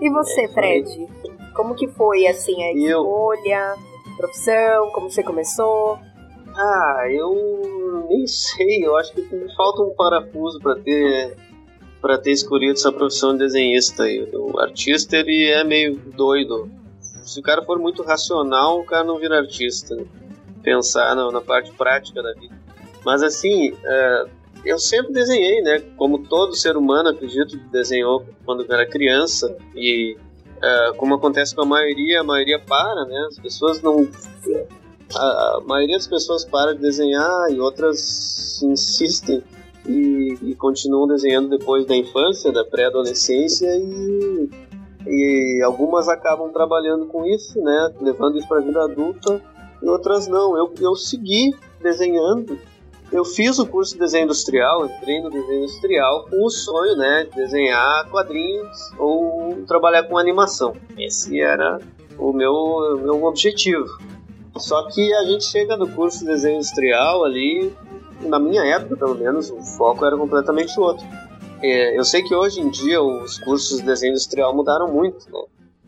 [SPEAKER 2] E você, é Fred? Como que foi, assim, a escolha, Eu... profissão, como você começou?
[SPEAKER 4] Ah, eu nem sei. Eu acho que me falta um parafuso para ter para ter escolhido essa profissão de desenhista. O artista ele é meio doido. Se o cara for muito racional, o cara não vira artista. Né? Pensar na, na, parte prática da vida. Mas assim, é, eu sempre desenhei, né? Como todo ser humano, acredito, desenhou quando era criança e é, como acontece com a maioria, a maioria para, né? As pessoas não a, maioria das pessoas para de desenhar e outras insistem e, e continuam desenhando depois da infância, da pré-adolescência e, e algumas acabam trabalhando com isso, né, levando isso para a vida adulta e outras não. Eu, eu segui desenhando. Eu fiz o curso de desenho industrial, entrei no desenho industrial com o sonho, né, de desenhar quadrinhos ou trabalhar com animação. Esse era o meu, meu objetivo. Só que a gente chega no curso de desenho industrial ali, na minha época pelo menos, o foco era completamente outro. É, eu sei que hoje em dia os cursos de desenho industrial mudaram muito, né?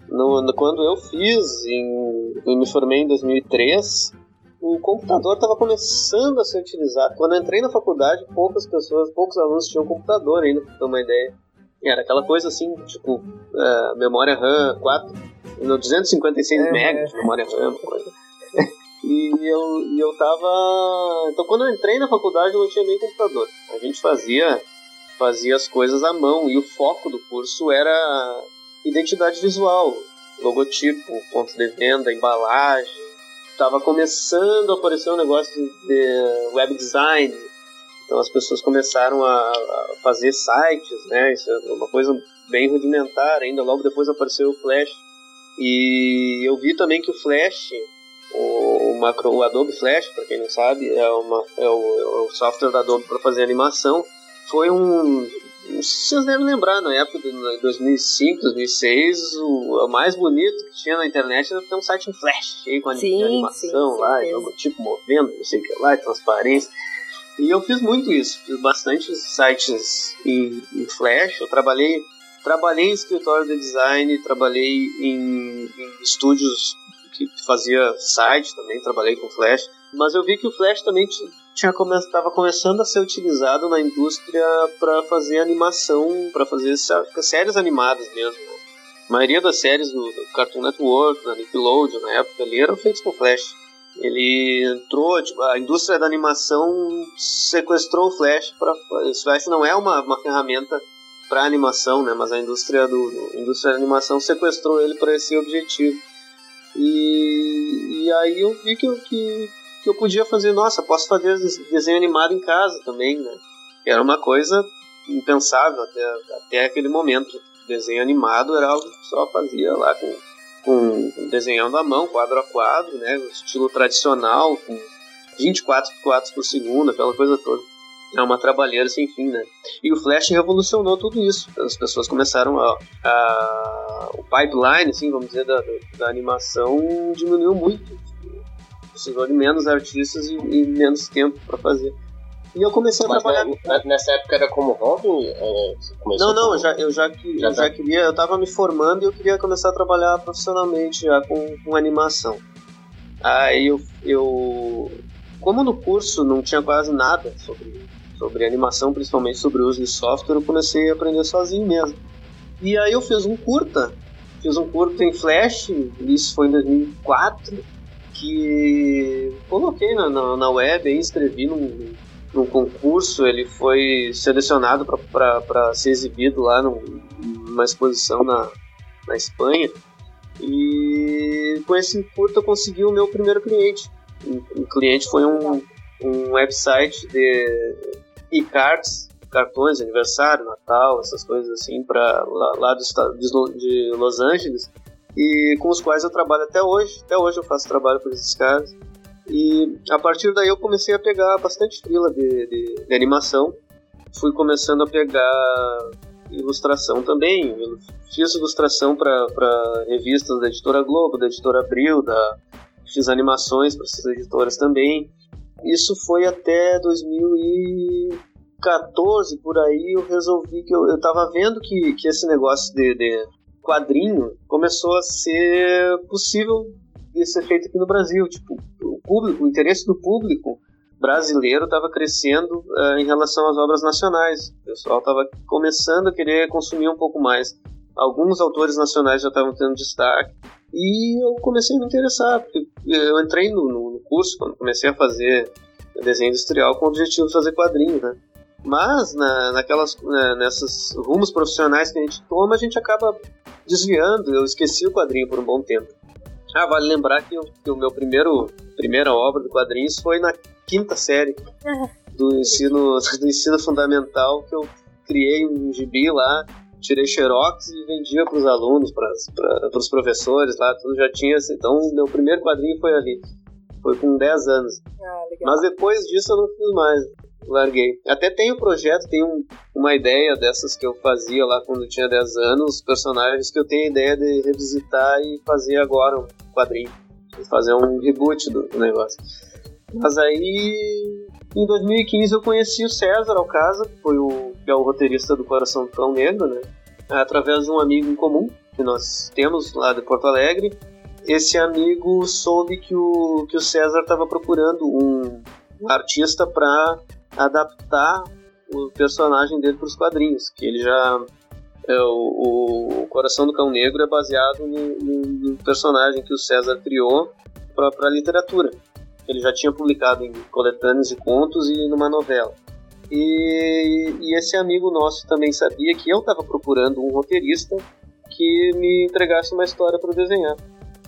[SPEAKER 4] No, no, quando eu fiz, em, eu me formei em 2003, o computador estava começando a ser utilizado. Quando eu entrei na faculdade, poucas pessoas, poucos alunos tinham computador ainda, para ter uma ideia. Era aquela coisa assim, tipo, uh, memória RAM 4, 256 é, MB de memória RAM, coisa. E eu, e eu tava. Então, quando eu entrei na faculdade, eu não tinha nem computador. A gente fazia, fazia as coisas à mão e o foco do curso era identidade visual, logotipo, ponto de venda, embalagem. Tava começando a aparecer um negócio de web design. Então, as pessoas começaram a fazer sites, né? Isso é uma coisa bem rudimentar ainda. Logo depois apareceu o Flash. E eu vi também que o Flash, o, macro, o Adobe Flash, para quem não sabe, é, uma, é, o, é o software da Adobe para fazer animação. Foi um vocês devem lembrar, na época de 2005, 2006, o, o mais bonito que tinha na internet era ter um site em flash, cheio com sim, animação sim, lá, tipo movendo, não sei o que lá, transparência. E eu fiz muito isso, fiz bastante sites em, em flash, eu trabalhei, trabalhei em escritório de design, trabalhei em, em estúdios que fazia site também, trabalhei com flash, mas eu vi que o flash também tinha come estava começando a ser utilizado na indústria para fazer animação, para fazer séries animadas mesmo. Né? A maioria das séries do, do, Cartoon Network, da Nickelodeon na época ali eram feitas com Flash. Ele entrou, tipo, a indústria da animação sequestrou o Flash para o Flash não é uma, uma ferramenta para animação, né? Mas a indústria do, a indústria da animação sequestrou ele para esse objetivo. E, e aí eu vi que, que que eu podia fazer, nossa, posso fazer desenho animado em casa também, né? Era uma coisa impensável até, até aquele momento. Desenho animado era algo que só fazia lá com, com desenhando à mão, quadro a quadro, né? Estilo tradicional, com 24 quadros por segundo, aquela coisa toda. É uma trabalheira sem fim, né? E o Flash revolucionou tudo isso. As pessoas começaram a. a o pipeline, assim, vamos dizer, da, da animação diminuiu muito precisou de menos artistas e, e menos tempo para fazer. E eu comecei a Mas trabalhar.
[SPEAKER 3] Na, nessa época era como hobby? É,
[SPEAKER 4] não, não, como... eu já, eu já, já, eu já tá. queria. Eu estava me formando e eu queria começar a trabalhar profissionalmente já com, com animação. Aí eu, eu. Como no curso não tinha quase nada sobre, sobre animação, principalmente sobre o uso de software, eu comecei a aprender sozinho mesmo. E aí eu fiz um curta. Fiz um curta em Flash, isso foi em 2004 que coloquei na, na, na web e inscrevi num, num concurso. Ele foi selecionado para ser exibido lá num, numa exposição na, na Espanha. E com esse curto eu consegui o meu primeiro cliente. O cliente foi um, um website de e-cards, cartões, aniversário, Natal, essas coisas assim, para lá, lá do, de Los Angeles e com os quais eu trabalho até hoje. Até hoje eu faço trabalho por esses caras. E a partir daí eu comecei a pegar bastante fila de, de, de animação. Fui começando a pegar ilustração também. Eu fiz ilustração para revistas da editora Globo, da editora Abril, da, fiz animações para essas editoras também. Isso foi até 2014, por aí eu resolvi que eu, eu tava vendo que, que esse negócio de, de quadrinho começou a ser possível de ser feito aqui no Brasil. Tipo, o público, o interesse do público brasileiro estava crescendo uh, em relação às obras nacionais. O pessoal estava começando a querer consumir um pouco mais. Alguns autores nacionais já estavam tendo destaque e eu comecei a me interessar. Eu entrei no, no curso quando comecei a fazer desenho industrial com o objetivo de fazer quadrinho, né? Mas na, naquelas, né, nessas rumos profissionais que a gente toma, a gente acaba desviando. Eu esqueci o quadrinho por um bom tempo. Ah, vale lembrar que, eu, que o meu primeiro primeira obra de quadrinhos foi na quinta série do ensino do ensino fundamental que eu criei um gibi lá, tirei xerox e vendia para os alunos, para os professores lá, tudo já tinha. Então, meu primeiro quadrinho foi ali. Foi com 10 anos. Ah, Mas depois disso eu não fiz mais larguei. Até tenho projeto, tenho um, uma ideia dessas que eu fazia lá quando eu tinha 10 anos, personagens que eu tenho a ideia de revisitar e fazer agora um quadrinho. Fazer um reboot do, do negócio. Mas aí, em 2015 eu conheci o César Alcasa, que foi o, que é o roteirista do Coração do Cão Negro, né? Através de um amigo em comum que nós temos lá de Porto Alegre. Esse amigo soube que o, que o César estava procurando um artista para adaptar o personagem dele para os quadrinhos, que ele já é, o, o, Coração do Cão Negro é baseado no, no, no personagem que o César criou para a literatura. Ele já tinha publicado em coletâneas de contos e numa novela. E, e esse amigo nosso também sabia que eu estava procurando um roteirista que me entregasse uma história para desenhar.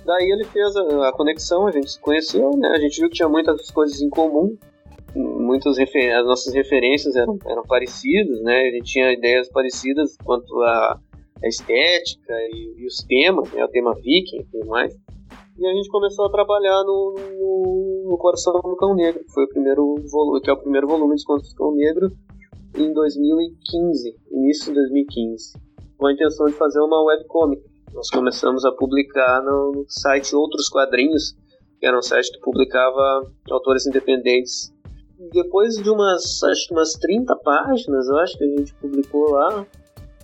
[SPEAKER 4] Daí ele fez a, a, conexão, a gente se conheceu, né? A gente viu que tinha muitas coisas em comum muitas as nossas referências eram, eram parecidas, né? A gente tinha ideias parecidas quanto a estética e, e, os temas, né, o tema viking e tudo mais. E a gente começou a trabalhar no, no, no Coração do Cão Negro, que foi o primeiro volume, que é o primeiro volume de Contos do Cão Negro, em 2015, início de 2015, com a intenção de fazer uma webcomic. Nós começamos a publicar no, site Outros Quadrinhos, que era um site que publicava autores independentes. Depois de umas, acho que umas 30 páginas, eu acho que a gente publicou lá,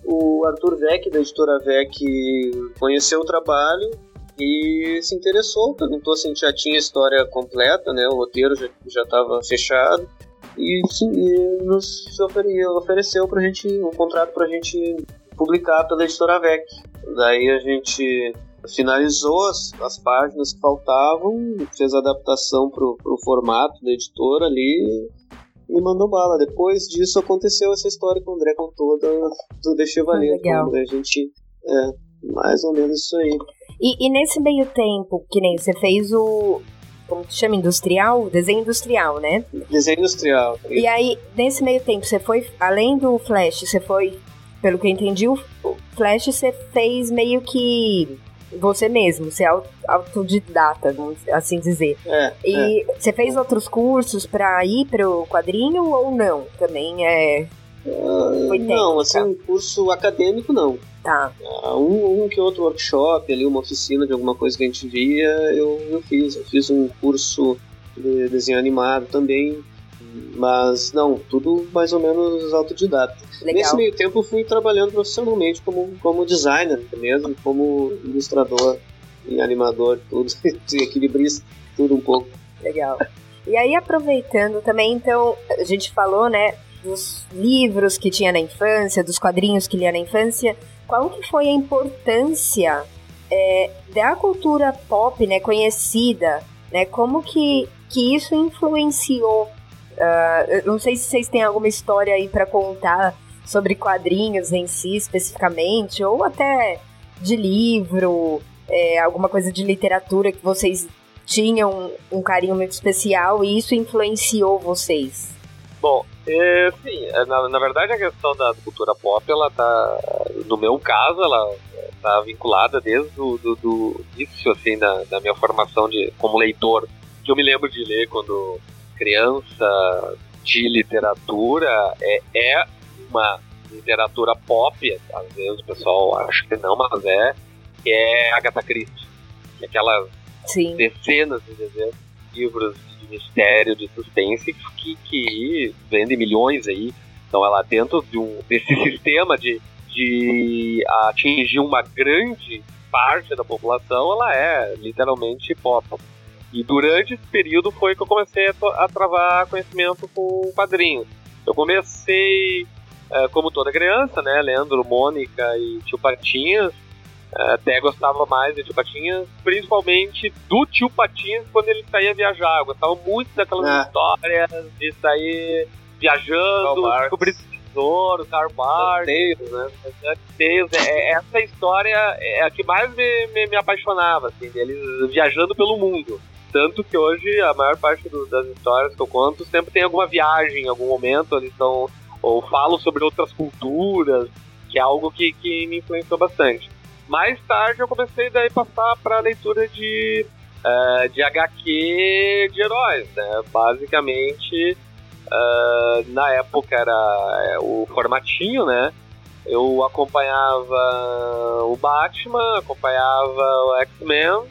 [SPEAKER 4] o Arthur Vec, da editora Vec, conheceu o trabalho e se interessou, perguntou se a gente já tinha a história completa, né? O roteiro já estava fechado e, e nos ofereceu para gente um contrato para a gente publicar pela editora VEC. Daí a gente finalizou as, as páginas que faltavam, fez a adaptação para o formato da editora ali e mandou bala. Depois disso aconteceu essa história que o André contou do, do The Chevalier.
[SPEAKER 2] legal.
[SPEAKER 4] A gente. É, mais ou menos isso aí.
[SPEAKER 2] E, e, nesse meio tempo, que nem você fez o. Como que chama? Industrial? Desenho industrial, né?
[SPEAKER 4] Desenho industrial.
[SPEAKER 2] E aí, nesse meio tempo, você foi. Além do Flash, você foi. Pelo que eu entendi, o Flash você fez meio que você mesmo, você é autodidata, vamos assim dizer.
[SPEAKER 4] É,
[SPEAKER 2] e
[SPEAKER 4] é.
[SPEAKER 2] você fez outros cursos para ir pro quadrinho ou não? Também é.
[SPEAKER 4] Foi não, assim, um curso acadêmico não.
[SPEAKER 2] Tá.
[SPEAKER 4] Um, um que outro workshop ali, uma oficina de alguma coisa que a gente via, eu, eu fiz. Eu fiz um curso de desenho animado também, mas não, tudo mais ou menos autodidata.
[SPEAKER 2] Legal.
[SPEAKER 4] Nesse meio tempo eu fui trabalhando profissionalmente como, como designer mesmo, como ilustrador e animador, tudo, equilibrista, tudo um pouco.
[SPEAKER 2] Legal. E aí aproveitando também, então, a gente falou, né, dos livros que tinha na infância, dos quadrinhos que lia na infância, qual que foi a importância é, da cultura pop, né, conhecida, né, como que, que isso influenciou Uh, não sei se vocês têm alguma história aí para contar sobre quadrinhos em si especificamente, ou até de livro, é, alguma coisa de literatura que vocês tinham um carinho muito especial e isso influenciou vocês.
[SPEAKER 5] Bom, é, sim, é, na, na verdade a questão da cultura pop, ela tá, no meu caso, ela tá vinculada desde o do, do início, assim, da, da minha formação de, como leitor, que eu me lembro de ler quando criança de literatura é, é uma literatura pop, às vezes o pessoal acha que não, mas é, que é Agatha Christie. Que é aquelas
[SPEAKER 2] Sim.
[SPEAKER 5] dezenas de dezenas de livros de mistério, de suspense, que, que vende milhões aí. Então ela dentro de um, desse sistema de, de atingir uma grande parte da população, ela é literalmente pop. E durante esse período foi que eu comecei a, a travar conhecimento com quadrinhos. Eu comecei, é, como toda criança, né, lendo Mônica e Tio Patinhas. Até gostava mais de Tio Patinhas, principalmente do Tio Patinhas quando ele saía viajar. Eu gostava muito daquelas
[SPEAKER 4] É.
[SPEAKER 5] histórias de sair viajando, descobrir tesouro, Karl
[SPEAKER 4] Tales, né?
[SPEAKER 5] É, é- essa história é a que mais me, me, me apaixonava, assim, deles viajando pelo mundo. Tanto que hoje a maior parte do- das histórias que eu conto sempre tem alguma viagem, em algum momento eles estão. ou falam sobre outras culturas, que é algo que, que me influenciou bastante. Mais tarde eu comecei daí passar para leitura de, eh, de HQ de heróis, né? Basicamente, eh, na época era eh, o formatinho, né? Eu acompanhava o Batman, acompanhava o X-Men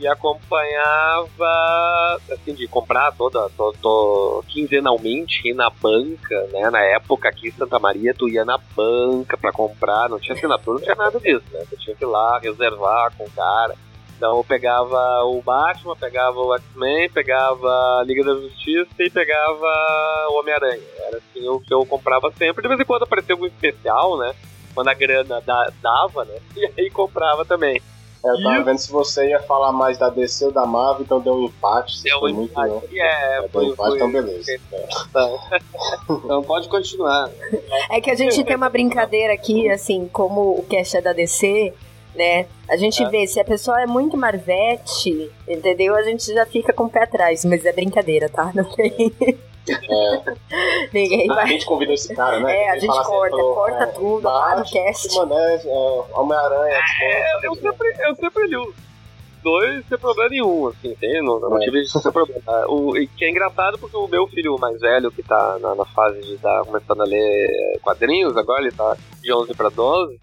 [SPEAKER 5] e acompanhava, assim, de comprar toda, to, to- quinzenalmente, ir na banca, né? Na época aqui em Santa Maria, tu ia na banca pra comprar, não tinha assinatura, não tinha nada disso, né? Tu tinha que ir lá reservar com o cara. Então eu pegava o Batman, pegava o X-Men, pegava a Liga da Justiça e pegava o Homem-Aranha. Era assim o que eu comprava sempre. De vez em quando aparecia algum especial, né? Quando a grana da- dava, né? E aí comprava também.
[SPEAKER 3] É, eu tava
[SPEAKER 5] E-
[SPEAKER 3] vendo se você ia falar mais da DC ou da Marvel, então deu um empate. Você
[SPEAKER 5] Deu
[SPEAKER 3] foi
[SPEAKER 5] um
[SPEAKER 3] muito
[SPEAKER 5] empate.
[SPEAKER 3] não.
[SPEAKER 5] E é,
[SPEAKER 3] Deu um
[SPEAKER 5] foi,
[SPEAKER 3] empate,
[SPEAKER 5] foi-
[SPEAKER 3] então beleza.
[SPEAKER 4] Então pode continuar.
[SPEAKER 2] É que a gente tem uma brincadeira aqui, assim, como o cast é da DC, né? A gente
[SPEAKER 5] É.
[SPEAKER 2] vê se a pessoa é muito Marvete, entendeu? A gente já fica com o pé atrás, mas é brincadeira, tá? Não tem.
[SPEAKER 3] É,
[SPEAKER 2] Ninguém
[SPEAKER 3] a
[SPEAKER 2] vai.
[SPEAKER 3] gente convidou esse cara, né?
[SPEAKER 2] É, a gente
[SPEAKER 3] assim,
[SPEAKER 2] corta,
[SPEAKER 3] falou,
[SPEAKER 2] corta
[SPEAKER 3] é,
[SPEAKER 2] tudo lá no cast.
[SPEAKER 3] Mané, é, Homem-Aranha.
[SPEAKER 5] É, eu sempre, eu sempre li os dois sem problema nenhum, assim, tem, não, não
[SPEAKER 3] É.
[SPEAKER 5] tive esse problema. Ah, O, e que é engraçado porque o meu filho mais velho, que tá na, na fase de estar começando a ler quadrinhos, agora ele tá de 11 pra 12,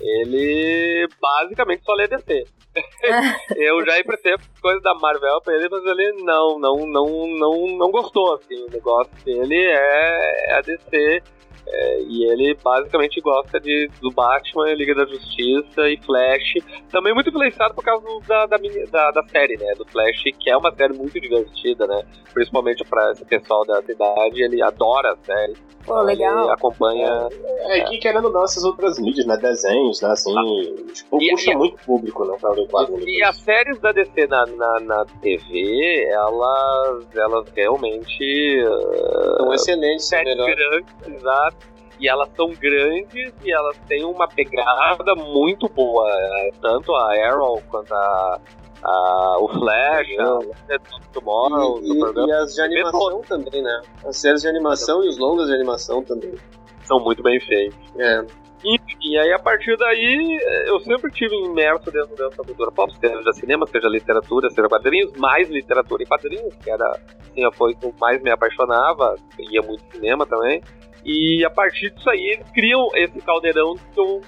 [SPEAKER 5] ele basicamente só lê DC. eu já emprestei coisa da Marvel pra ele, mas ele não, não, não, não, não gostou, assim, o negócio dele é a DC, é, e ele basicamente gosta de, do Batman, Liga da Justiça e Flash. Também muito influenciado por causa da, da, da, da série, né? Do Flash, que é uma série muito divertida, né? Principalmente pra esse pessoal da cidade, ele adora a série.
[SPEAKER 2] Pô, legal.
[SPEAKER 5] Ele acompanha.
[SPEAKER 3] É, que querendo ou não, essas outras mídias, né? Desenhos, né? Assim, tipo,
[SPEAKER 5] E-
[SPEAKER 3] puxa
[SPEAKER 5] e-
[SPEAKER 3] muito público, né? Pra ler quadrinhos.
[SPEAKER 5] E as séries da DC na, na, na TV, elas, elas realmente. uh,
[SPEAKER 4] São excelentes, são
[SPEAKER 5] séries
[SPEAKER 4] melhores.
[SPEAKER 5] grandes, exato. E elas são grandes e elas têm uma pegada muito boa. Tanto a Arrow quanto a, a- o Flash, a Legend of Tomorrow,
[SPEAKER 4] E,
[SPEAKER 5] o
[SPEAKER 4] e- e as de animação também, né? As séries de animação e os longas de animação também.
[SPEAKER 5] são muito bem feitos.
[SPEAKER 4] É.
[SPEAKER 5] E aí, a partir daí, eu sempre tive imerso dentro dessa cultura pop, seja cinema, seja literatura, seja quadrinhos, mais literatura e quadrinhos, que era, assim, foi o que mais me apaixonava, ia muito cinema também. E a partir disso aí, eles criam esse caldeirão que, eu,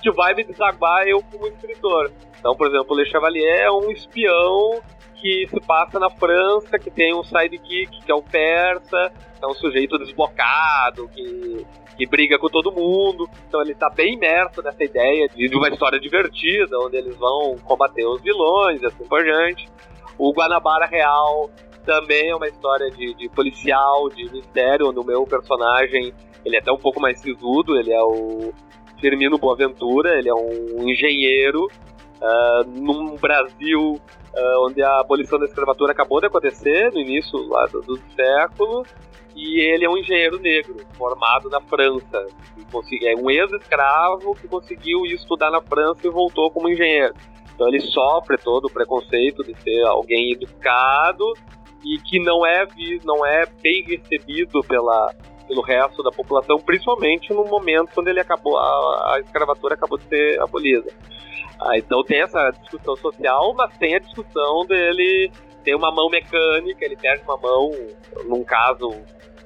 [SPEAKER 5] que vai me desaguar eu como escritor. Então, por exemplo, Le Chevalier é um espião que se passa na França, que tem um sidekick, que é um persa, é um sujeito desbocado, que que briga com todo mundo. Então ele tá bem imerso nessa ideia de, de uma história divertida, onde eles vão combater os vilões e assim por diante. O Guanabara Real também é uma história de, de policial, de mistério, onde o meu personagem ele é até um pouco mais sisudo, ele é o Firmino Boaventura, ele é um engenheiro ah, num Brasil ah, onde a abolição da escravatura acabou de acontecer no início lá do, do século e ele é um engenheiro negro formado na França. É um ex-escravo que conseguiu estudar na França e voltou como engenheiro. Então ele sofre todo o preconceito de ser alguém educado e que não é não é bem recebido pela pelo resto da população, principalmente no momento quando ele acabou a, a escravatura acabou de ser abolida. Ah, então tem essa discussão social, mas tem a discussão dele ter uma mão mecânica, ele perde uma mão num caso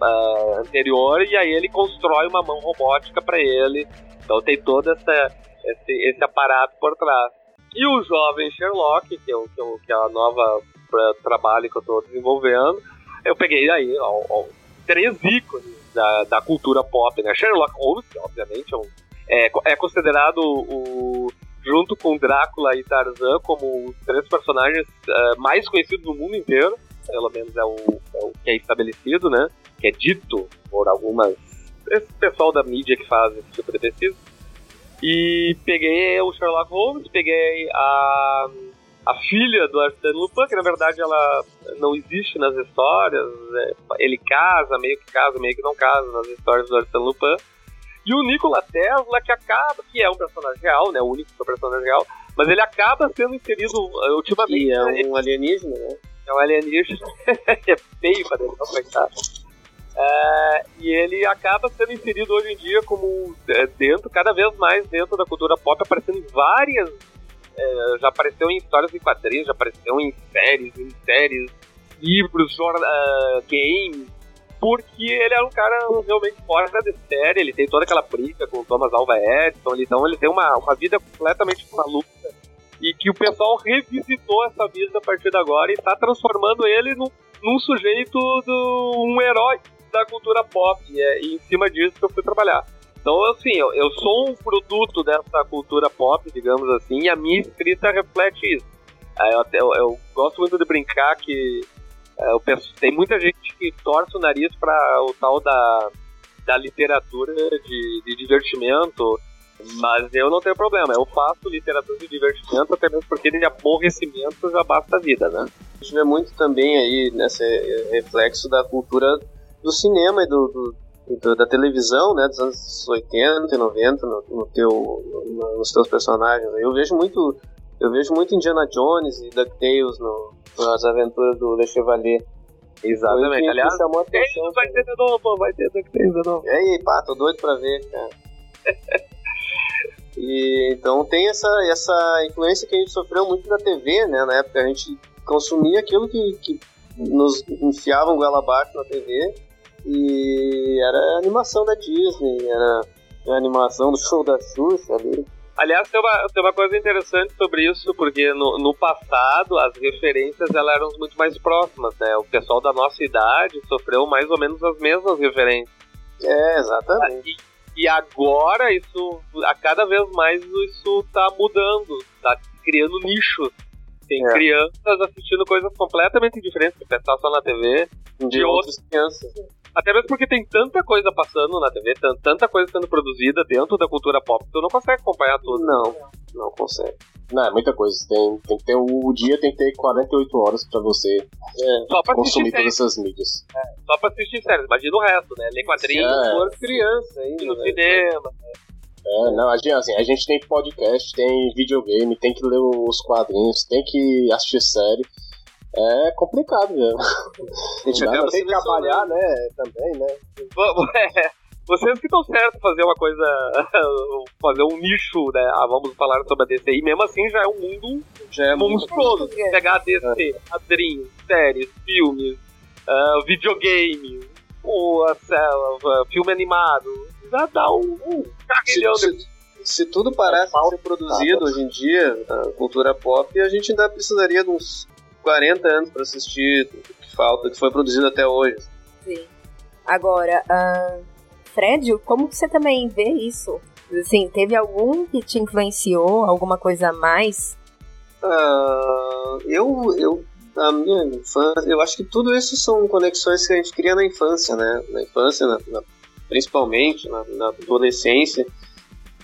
[SPEAKER 5] ah, anterior e aí ele constrói uma mão robótica para ele. Então tem todo essa, esse, esse aparato por trás. E o jovem Sherlock, que é, o, que é, é a nova pra- trabalho que eu estou desenvolvendo, eu peguei aí ó, ó, três ícones da, da cultura pop, né? Sherlock Holmes, obviamente é, um- é, é considerado o, junto com Drácula e Tarzan como os três personagens eh, mais conhecidos do mundo inteiro, pelo menos é o, é o que é estabelecido, né? Que é dito por algumas esse pessoal da mídia que faz esse tipo de pesquisa. E peguei o Sherlock Holmes, peguei a, a filha do Arsène Lupin, que na verdade ela não existe nas histórias. é, ele casa, meio que casa, meio que não casa nas histórias do Arsène Lupin. E o Nikola Tesla, que acaba, que é um personagem real, né? O único personagem real, mas ele acaba sendo inserido ultimamente.
[SPEAKER 4] E é
[SPEAKER 5] né,
[SPEAKER 4] um alienígena, né?
[SPEAKER 5] é um alienígena. é feio pra ele, não coitado. É, e ele acaba sendo inserido hoje em dia como é, dentro, cada vez mais dentro da cultura pop, aparecendo em várias. É, já apareceu em histórias em quadrinhos, já apareceu em séries, em séries, livros, ah, games, porque ele era um cara realmente fora de série, ele tem toda aquela briga com o Thomas Alva Edison, então ele tem uma, uma vida completamente maluca e que o pessoal revisitou essa vida a partir de agora e está transformando ele num, num sujeito, do, um herói da cultura pop. E é e em cima disso que eu fui trabalhar. Então, assim, eu, eu sou um produto dessa cultura pop, digamos assim, e a minha escrita reflete isso. Eu, eu, eu gosto muito de brincar que é, penso, tem muita gente que torce o nariz para o tal da, da literatura de, de divertimento, mas eu não tenho problema, eu faço literatura de divertimento, até mesmo porque de aborrecimento já basta a vida, né?
[SPEAKER 4] A gente vê muito também aí nesse reflexo da cultura do cinema e do, do- da televisão, né, dos anos 80 e 90 no, no teu, no- nos teus personagens. Eu vejo muito, eu vejo muito Indiana Jones e DuckTales no, nas aventuras do Le Chevalier.
[SPEAKER 5] Exatamente. Aliás,
[SPEAKER 4] chamou a atenção.
[SPEAKER 5] vai ter de novo, vai ter DuckTales de novo.
[SPEAKER 4] E aí, pá, tô doido pra ver, cara. e então tem essa, essa influência que a gente sofreu muito da TV, né? Na época a gente consumia aquilo que, que nos enfiavam goela abaixo na TV e era animação da Disney, era a animação do show da Xuxa ali.
[SPEAKER 5] Aliás, tem uma, tem uma coisa interessante sobre isso, porque no, no passado as referências elas eram muito mais próximas, né? O pessoal da nossa idade sofreu mais ou menos as mesmas referências.
[SPEAKER 4] É, exatamente.
[SPEAKER 5] E, e agora isso, a cada vez mais isso tá mudando, tá criando nichos. Tem
[SPEAKER 4] É.
[SPEAKER 5] crianças assistindo coisas completamente diferentes que pensar só na TV.
[SPEAKER 4] De outras crianças.
[SPEAKER 5] Até mesmo porque tem tanta coisa passando na TV, tan- tanta coisa sendo produzida dentro da cultura pop, tu não consegue acompanhar tudo.
[SPEAKER 4] Não, não consegue.
[SPEAKER 3] Não, é muita coisa. Tem, tem que ter o, dia tem que ter 48 horas pra você
[SPEAKER 4] É.
[SPEAKER 5] Só pra
[SPEAKER 3] consumir todas essas mídias.
[SPEAKER 5] só pra assistir séries. Imagina o resto, né? Ler quadrinhos,
[SPEAKER 3] É.
[SPEAKER 4] Criança ainda.
[SPEAKER 5] no
[SPEAKER 4] né?
[SPEAKER 5] cinema.
[SPEAKER 3] É, não, a gente, assim, a gente tem podcast, tem videogame, tem que ler os quadrinhos, tem que assistir série. É complicado mesmo.
[SPEAKER 4] A gente
[SPEAKER 3] Não, tem que trabalhar, né? Também, né?
[SPEAKER 5] Vamos- é, Vocês que estão certo fazer uma coisa, fazer um nicho, né? Ah, vamos falar sobre a DC. E mesmo assim já é um mundo
[SPEAKER 4] Já é
[SPEAKER 5] monstruoso. Pegar a DC, quadrinhos, séries, filmes, ah, videogame, o, a- a- filme animado. Já dá um, um carrilhão
[SPEAKER 4] se, se- se tudo parasse de ser produzido hoje em dia, a cultura pop, a gente ainda precisaria de uns 40 anos pra assistir o que falta, o que foi produzido até hoje.
[SPEAKER 2] Sim. Agora, ah, Fred, como você também vê isso? Assim, teve algum que te influenciou, alguma coisa a mais?
[SPEAKER 4] Ah, eu, eu, na minha infância, eu acho que tudo isso são conexões que a gente cria na infância, né? Na infância, na- na- principalmente, na, na adolescência,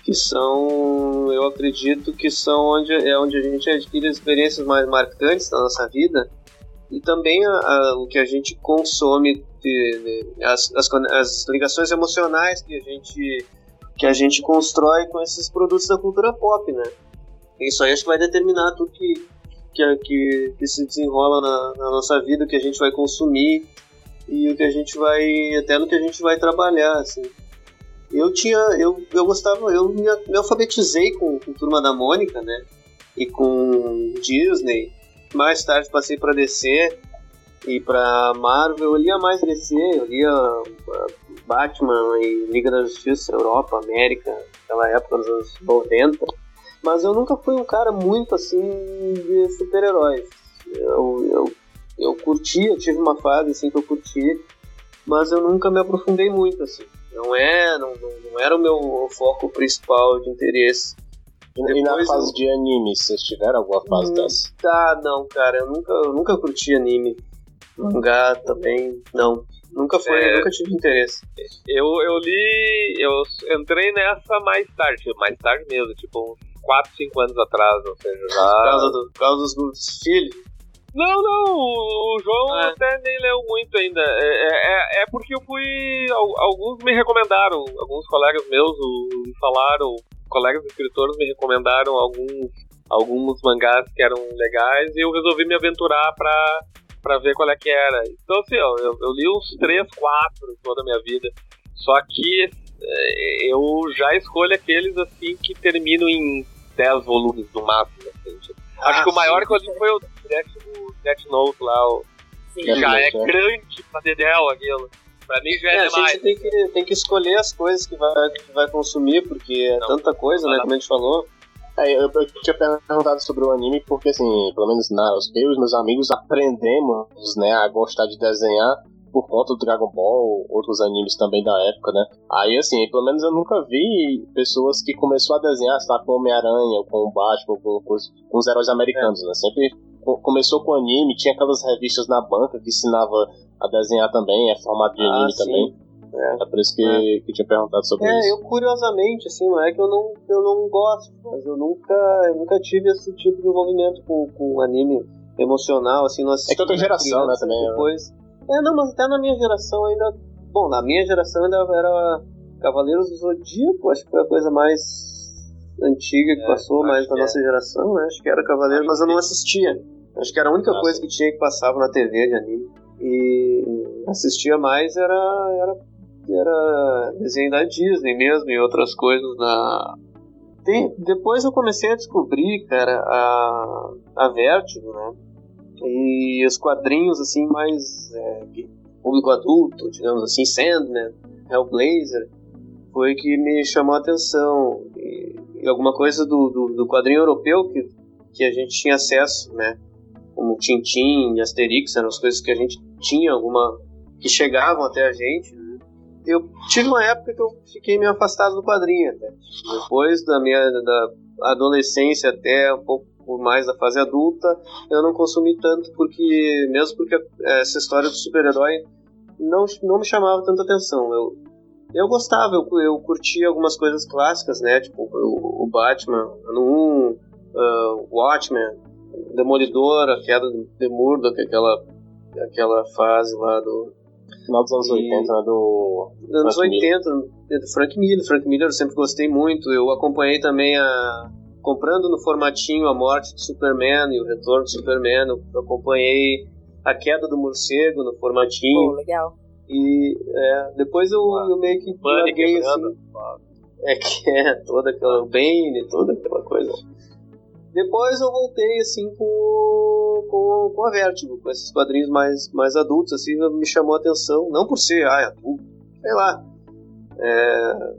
[SPEAKER 4] que são, eu acredito que são onde, é onde a gente adquire as experiências mais marcantes da nossa vida e também a- a- o que a gente consome, de- de- as, as, as ligações emocionais que a gente que a gente constrói com esses produtos da cultura pop, né? Isso aí acho que vai determinar tudo que, que, que, que se desenrola na, na nossa vida, o que a gente vai consumir e o que a gente vai. até no que a gente vai trabalhar, assim. Eu tinha. Eu, eu gostava, eu me, me alfabetizei com, com Turma da Mônica, né? E com Disney. Mais tarde passei para DC e para Marvel. Eu lia mais DC, eu lia uh, Batman e Liga da Justiça, Europa, América, naquela época, nos anos 90. Mas eu nunca fui um cara muito assim de super-heróis. Eu, eu, eu curtia, tive uma fase assim que eu curtia, mas eu nunca me aprofundei muito assim. Não é, não, não, não era o meu foco principal de interesse.
[SPEAKER 3] E, e na
[SPEAKER 4] Depois
[SPEAKER 3] fase
[SPEAKER 4] eu-
[SPEAKER 3] de anime, vocês tiveram alguma fase
[SPEAKER 4] Hum.
[SPEAKER 3] dessa?
[SPEAKER 4] Tá, não, cara, eu nunca, eu nunca curti anime. Mangá também, não. Nunca foi,
[SPEAKER 5] É.
[SPEAKER 4] nunca tive interesse.
[SPEAKER 5] Eu, eu li. Eu entrei nessa mais tarde, mais tarde mesmo, tipo uns 4, 5 anos atrás, ou seja,
[SPEAKER 4] Por
[SPEAKER 5] já.
[SPEAKER 4] causa, do, por causa dos, dos filhos.
[SPEAKER 5] Não, não, o, João
[SPEAKER 4] Ah.
[SPEAKER 5] até nem leu muito ainda. É, é, é porque eu fui. al- Alguns me recomendaram, alguns colegas meus me falaram, colegas escritores me recomendaram alguns, alguns mangás que eram legais e eu resolvi me aventurar pra, pra ver qual é que era. Então, assim, ó, eu, eu li uns 3, 4 em toda a minha vida. Só que é, eu já escolho aqueles assim que terminam em 10 volumes no máximo. assim, tipo. Acho
[SPEAKER 4] Ah,
[SPEAKER 5] que o maior
[SPEAKER 4] sim.
[SPEAKER 5] que eu li foi o Death, o Death Note lá, o,
[SPEAKER 2] Sim.
[SPEAKER 3] Death
[SPEAKER 5] já
[SPEAKER 3] Note,
[SPEAKER 5] é
[SPEAKER 3] é.
[SPEAKER 5] grande pra Dedel aquilo. Pra mim já é,
[SPEAKER 4] É, a
[SPEAKER 5] demais.
[SPEAKER 4] gente tem que, tem que escolher as coisas que vai, que vai consumir, porque é
[SPEAKER 5] Não.
[SPEAKER 4] tanta coisa, né?
[SPEAKER 5] Não.
[SPEAKER 4] Como a gente falou.
[SPEAKER 3] É, eu, eu tinha perguntado sobre o anime porque, assim, pelo menos na, eu e os meus amigos aprendemos, né, a gostar de desenhar por conta do Dragon Ball, outros animes também da época, né? Aí, assim, pelo menos eu nunca vi pessoas que começou a desenhar, sabe, com Homem-Aranha, ou com o Batman, ou com, com os, com os heróis americanos, né? Sempre começou com anime, tinha aquelas revistas na banca que ensinava a desenhar também, é formato de
[SPEAKER 4] Ah,
[SPEAKER 3] anime
[SPEAKER 4] sim.
[SPEAKER 3] também. É, por isso que,
[SPEAKER 4] É.
[SPEAKER 3] que tinha perguntado sobre
[SPEAKER 4] É,
[SPEAKER 3] isso.
[SPEAKER 4] eu curiosamente, assim, não é que eu não, eu não gosto, mas eu nunca, eu nunca tive esse tipo de envolvimento com, com anime emocional, assim, não assisti
[SPEAKER 3] É que outra
[SPEAKER 4] quando
[SPEAKER 3] geração,
[SPEAKER 4] criança,
[SPEAKER 3] né, também, né?
[SPEAKER 4] Depois. É, não, mas até na minha geração ainda. Bom, na minha geração ainda era Cavaleiros do Zodíaco, acho que foi a coisa mais antiga que
[SPEAKER 5] É,
[SPEAKER 4] passou, mais da
[SPEAKER 5] que é.
[SPEAKER 4] nossa geração, né? Acho que era Cavaleiros, mas eu não assistia. Acho que era a única
[SPEAKER 3] Ah,
[SPEAKER 4] coisa que tinha que passava na TV de anime. E assistia mais era, era, era desenho da Disney mesmo e outras coisas da. Tem, depois eu comecei a descobrir, cara, a, a Vertigo, né? E os quadrinhos assim mais é, público adulto, digamos assim, Sandman, Hellblazer, foi que me chamou a atenção. E, e alguma coisa do, do, do, quadrinho europeu que, que a gente tinha acesso, né? Como Tintin e Asterix, eram as coisas que a gente tinha, alguma que chegavam até a gente. Né? Eu tive uma época que eu fiquei meio afastado do quadrinho. Depois da minha da adolescência até um pouco mais da fase adulta, eu não consumi tanto porque mesmo porque essa história do super-herói não, não me chamava tanta atenção. Eu, eu gostava, eu, eu curtia algumas coisas clássicas, né? Tipo o, o Batman, ano 1, uh, Watchmen, Demolidor, a queda de Murdoch, aquela, aquela fase lá do.
[SPEAKER 3] Final dos anos e, 80, né? Do.
[SPEAKER 4] Anos Frank 80, Miller. do Frank Miller. Frank Miller eu sempre gostei muito. Eu acompanhei também a. Comprando no formatinho a morte do Superman e o retorno do Superman, eu acompanhei a queda do morcego no formatinho.
[SPEAKER 2] Pô, legal.
[SPEAKER 4] E é, depois eu, eu, meio que larguei assim. É que é toda aquela Bane, toda aquela coisa. Depois eu voltei assim com, com, com a Vertigo, com esses quadrinhos mais, mais adultos, assim, me chamou a atenção, não por ser, ah, é adulto, sei lá. É,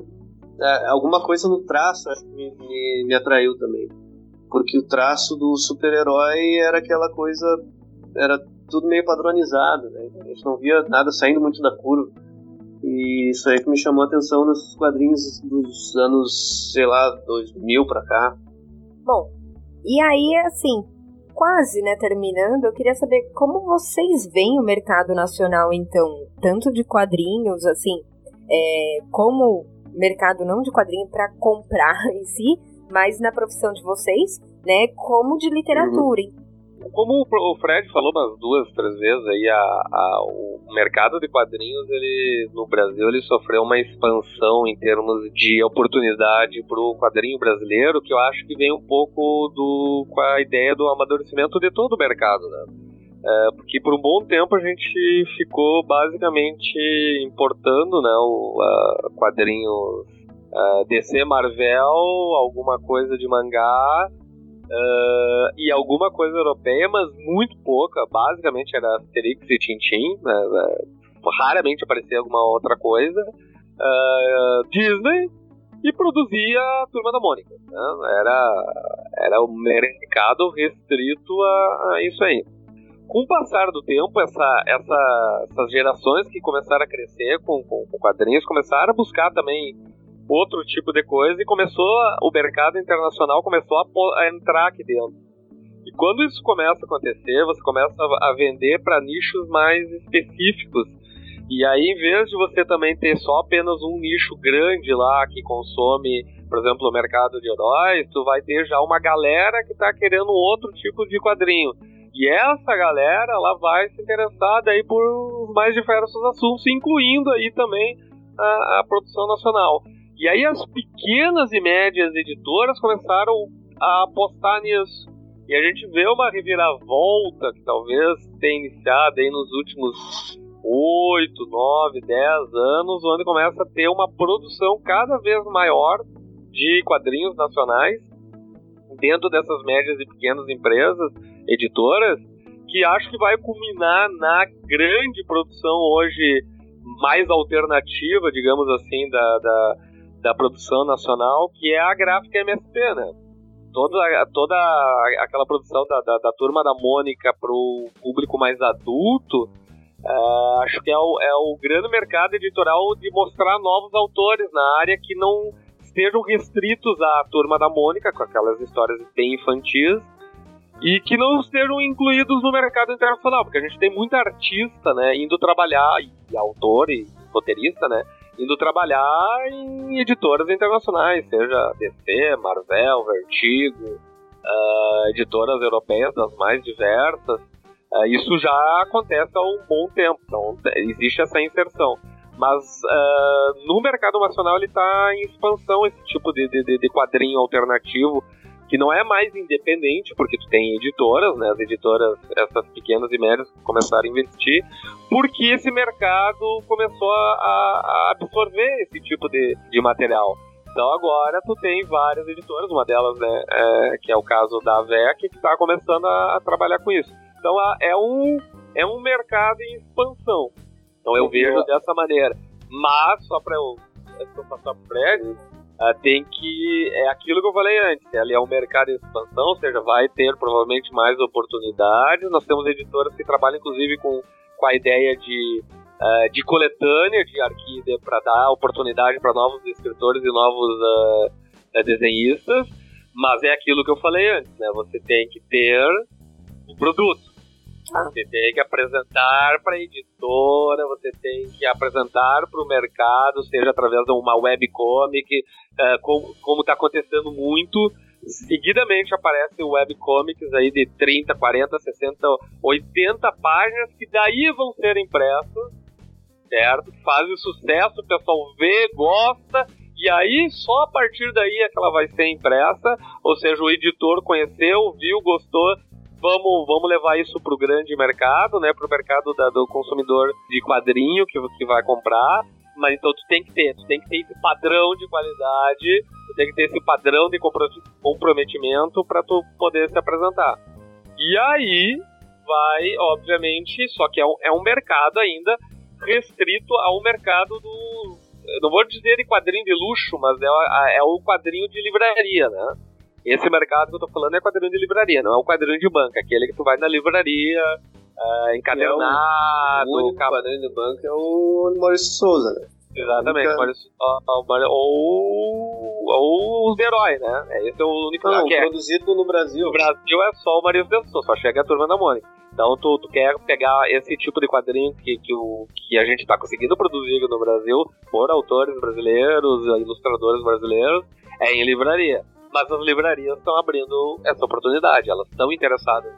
[SPEAKER 4] é, alguma coisa no traço acho que me, me, me atraiu também. Porque o traço do super-herói era aquela coisa. Era tudo meio padronizado, né? A gente não via nada saindo muito da curva. E isso aí que me chamou a atenção nos quadrinhos dos anos, sei lá, 2000 pra cá.
[SPEAKER 2] Bom, e aí, assim, quase, né, terminando, eu queria saber como vocês veem o mercado nacional, então, tanto de quadrinhos, assim, é, como mercado não de quadrinho para comprar em si, mas na profissão de vocês, né, como de literatura. Uhum
[SPEAKER 5] como o Fred falou umas duas, três vezes aí, a, a, o mercado de quadrinhos ele no Brasil ele sofreu uma expansão em termos de oportunidade para o quadrinho brasileiro que eu acho que vem um pouco do com a ideia do amadurecimento de todo o mercado, né? É, porque por um bom tempo a gente ficou basicamente importando né, o uh, quadrinhos uh, DC Marvel, alguma coisa de mangá Uh, e alguma coisa europeia, mas muito pouca. Basicamente era Asterix e Tintin. Né, né, raramente aparecia alguma outra coisa. Uh, Disney e produzia a Turma da Mônica. Né, era, era o mercado restrito a, a, isso aí. Com o passar do tempo, essa, essa, essas gerações que começaram a crescer com, com, com quadrinhos começaram a buscar também outro tipo de coisa e começou o mercado internacional começou a, a entrar aqui dentro. E quando isso começa a acontecer, você começa a vender para nichos mais específicos. E aí, em vez de você também ter só apenas um nicho grande lá que consome, por exemplo, o mercado de heróis, tu vai ter já uma galera que está querendo outro tipo de quadrinho. E essa galera, ela vai se interessar daí por mais diversos assuntos, incluindo aí também a, a produção nacional. E aí as pequenas e médias editoras começaram a apostar nisso. E a gente vê uma reviravolta que talvez tenha iniciado aí nos últimos 8, 9, 10 anos, onde começa a ter uma produção cada vez maior de quadrinhos nacionais dentro dessas médias e pequenas empresas, editoras, que acho que vai culminar na grande produção hoje mais alternativa, digamos assim, da, da da produção nacional, que é a gráfica MSP, né? Toda, toda aquela produção da, da, da turma da Mônica para o público mais adulto, uh, acho que é o, é o grande mercado editorial de mostrar novos autores na área que não estejam restritos à turma da Mônica, com aquelas histórias bem infantis, e que não estejam incluídos no mercado internacional, porque a gente tem muita artista, né, indo trabalhar, e autor e roteirista, né, indo trabalhar em editoras internacionais, seja DC, Marvel, Vertigo, uh, editoras europeias das mais diversas. Uh, isso já acontece há um bom tempo, então existe essa inserção. Mas uh, no mercado nacional ele está em expansão esse tipo de, de, de quadrinho alternativo que não é mais independente, porque tu tem editoras, né, as editoras, essas pequenas e médias, começaram a investir, porque esse mercado começou a, a absorver esse tipo de, de material. Então agora tu tem várias editoras, uma delas, né, é, que é o caso da VEC, que está começando a, a, trabalhar com isso. Então é um, é um mercado em expansão. Então eu vejo dessa maneira. Mas, só para eu, eu passar pro Fred, Uh, tem que. É aquilo que eu falei antes. Ele é um mercado em expansão, ou seja, vai ter provavelmente mais oportunidades. Nós temos editoras que trabalham, inclusive, com, com a ideia de, uh, de coletânea de arquivo para dar oportunidade para novos escritores e novos uh, desenhistas. Mas é aquilo que eu falei antes, né? Você tem que ter o produto. Você tem que apresentar para a editora, você tem que apresentar para o mercado, seja através de uma webcomic, uh, como está acontecendo muito. Seguidamente aparecem webcomics aí de 30, 40, 60, 80 páginas que daí vão ser impressos, certo? Fazem sucesso, o pessoal vê, gosta, e aí só a partir daí é que ela vai ser impressa, ou seja, o editor conheceu, viu, gostou, vamos, vamos levar isso para o grande mercado, né, para o mercado da, do consumidor de quadrinho que, que vai comprar. Mas então tu tem que ter, tu tem que ter esse padrão de qualidade, tu tem que ter esse padrão de comprometimento para tu poder se apresentar. E aí vai, obviamente, só que é um, é um mercado ainda restrito ao mercado do. não vou dizer de quadrinho de luxo, mas é, é o quadrinho de livraria, né? Esse mercado que eu tô falando é quadrinho de livraria, não é um quadrinho de banca, aquele que tu vai na livraria, uh, encadernado. É
[SPEAKER 4] o único quadrinho de banca é o Maurício Souza, né?
[SPEAKER 5] Exatamente, única... Maurício, ou, ou os de herói, né? É, esse é o único
[SPEAKER 4] não, que é. produzido no Brasil.
[SPEAKER 5] No Brasil é só o Maurício de Souza, só chega a turma da Mônica. Então tu, tu quer pegar esse tipo de quadrinho que, que, o, que a gente está conseguindo produzir no Brasil por autores brasileiros, ilustradores brasileiros, é em livraria mas as livrarias estão abrindo essa oportunidade, elas estão interessadas.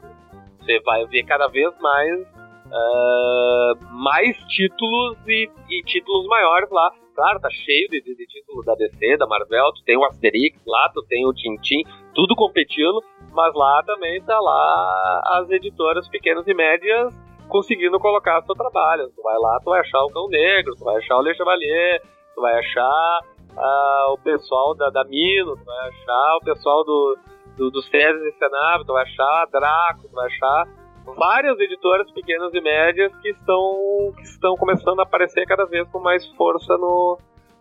[SPEAKER 5] Você vai ver cada vez mais uh, mais títulos e, e, títulos maiores lá. Claro, tá cheio de, de, de títulos da DC, da Marvel, tu tem o Asterix lá, tu tem o Tintin, tudo competindo, mas lá também tá lá as editoras pequenas e médias conseguindo colocar seu trabalho. Tu vai lá, tu vai achar o Cão Negro, tu vai achar o Le Chevalier, tu vai achar ah, o pessoal da, da Mino, tu vai achar o pessoal do, do, do César e Senab, tu vai achar Draco, tu vai achar várias editoras pequenas e médias que estão, que estão começando a aparecer cada vez com mais força no,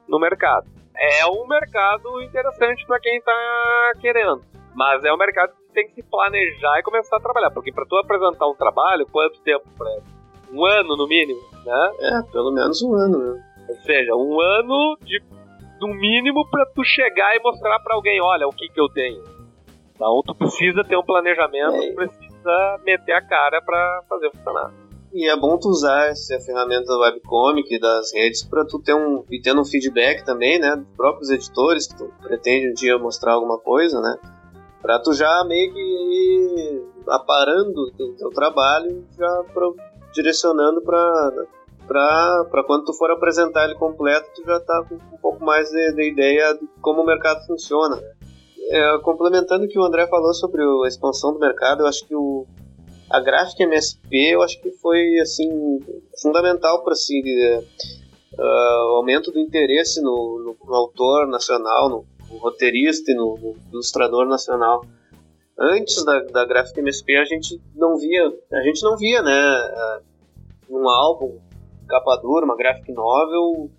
[SPEAKER 5] no mercado. É um mercado interessante para quem está querendo, mas é um mercado que tem que se planejar e começar a trabalhar, porque para tu apresentar um trabalho, quanto tempo para um ano no mínimo, né?
[SPEAKER 4] É, pelo menos um ano, né?
[SPEAKER 5] Ou seja, um ano de no mínimo para tu chegar e mostrar para alguém, olha, o que que eu tenho. Então tu precisa ter um planejamento, é. precisa meter a cara para fazer funcionar.
[SPEAKER 4] E é bom tu usar essa ferramenta do webcomic das redes para tu ter um e tendo um feedback também, né, dos próprios editores que tu pretende um dia mostrar alguma coisa, né, para tu já meio que ir aparando o teu trabalho, já pro, direcionando para para quando tu for apresentar ele completo, tu já tá com um pouco mais de, de ideia de como o mercado funciona. É, complementando o que o André falou sobre a expansão do mercado, eu acho que o, a gráfica MSP, eu acho que foi assim fundamental para si, uh, aumento do interesse no, no, no autor nacional, no, no, roteirista e no, ilustrador nacional. Antes da, da gráfica MSP, a gente não via, a gente não via, né, uh, um álbum capa dura, uma graphic novel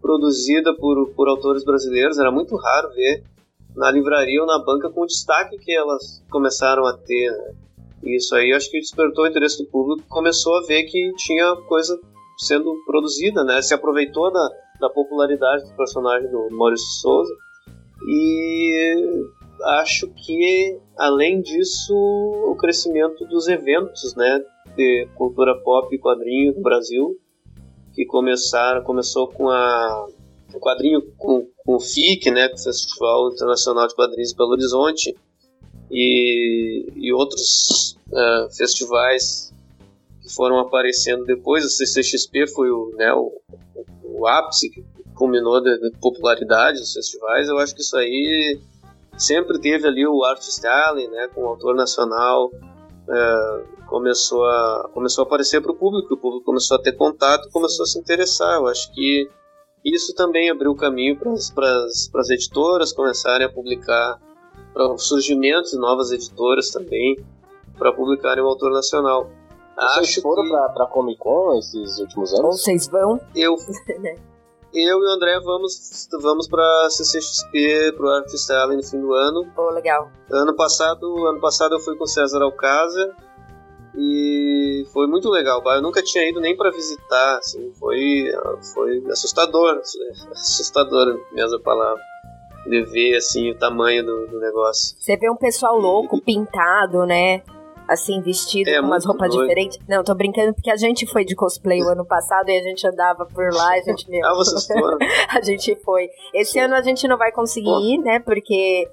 [SPEAKER 4] produzida por, por autores brasileiros. Era muito raro ver na livraria ou na banca com o destaque que elas começaram a ter. Né? Isso aí acho que despertou o interesse do público, começou a ver que tinha coisa sendo produzida, né? Se aproveitou da, da popularidade do personagem do Maurício Souza e acho que além disso o crescimento dos eventos, né, de cultura pop e quadrinho no Brasil que começaram, começou com a o quadrinho com, com o FIC, né, com o Festival Internacional de Quadrinhos de Belo Horizonte, e, e outros uh, festivais que foram aparecendo depois. O CCXP foi o, né, o, o ápice que culminou de popularidade dos festivais. Eu acho que isso aí sempre teve ali o Artist Alley, né, com o autor nacional, é, começou, a, começou a aparecer para o público, o público começou a ter contato, começou a se interessar. Eu acho que isso também abriu o caminho para as editoras começarem a publicar, para o surgimento de novas editoras também, para publicarem o autor nacional.
[SPEAKER 3] Vocês Acho foram que... para a Comic Con esses últimos anos?
[SPEAKER 2] Vocês vão?
[SPEAKER 4] Eu, eu e o André vamos, vamos para CCXP, pro Artist Alley no fim do ano.
[SPEAKER 2] Oh, legal.
[SPEAKER 4] Ano passado, ano passado eu fui com o César Alcázar e foi muito legal. Eu nunca tinha ido nem para visitar, assim, foi, foi assustador, assustador mesmo a palavra. De ver assim o tamanho do, do negócio.
[SPEAKER 2] Você vê um pessoal louco, pintado, né? assim, vestido é, com umas roupas doido. diferentes. Não, tô brincando porque a gente foi de cosplay o ano passado e a gente andava por lá a gente... Meu,
[SPEAKER 4] ah, vocês foram?
[SPEAKER 2] a gente foi. Esse ano a gente não vai conseguir ir, né, porque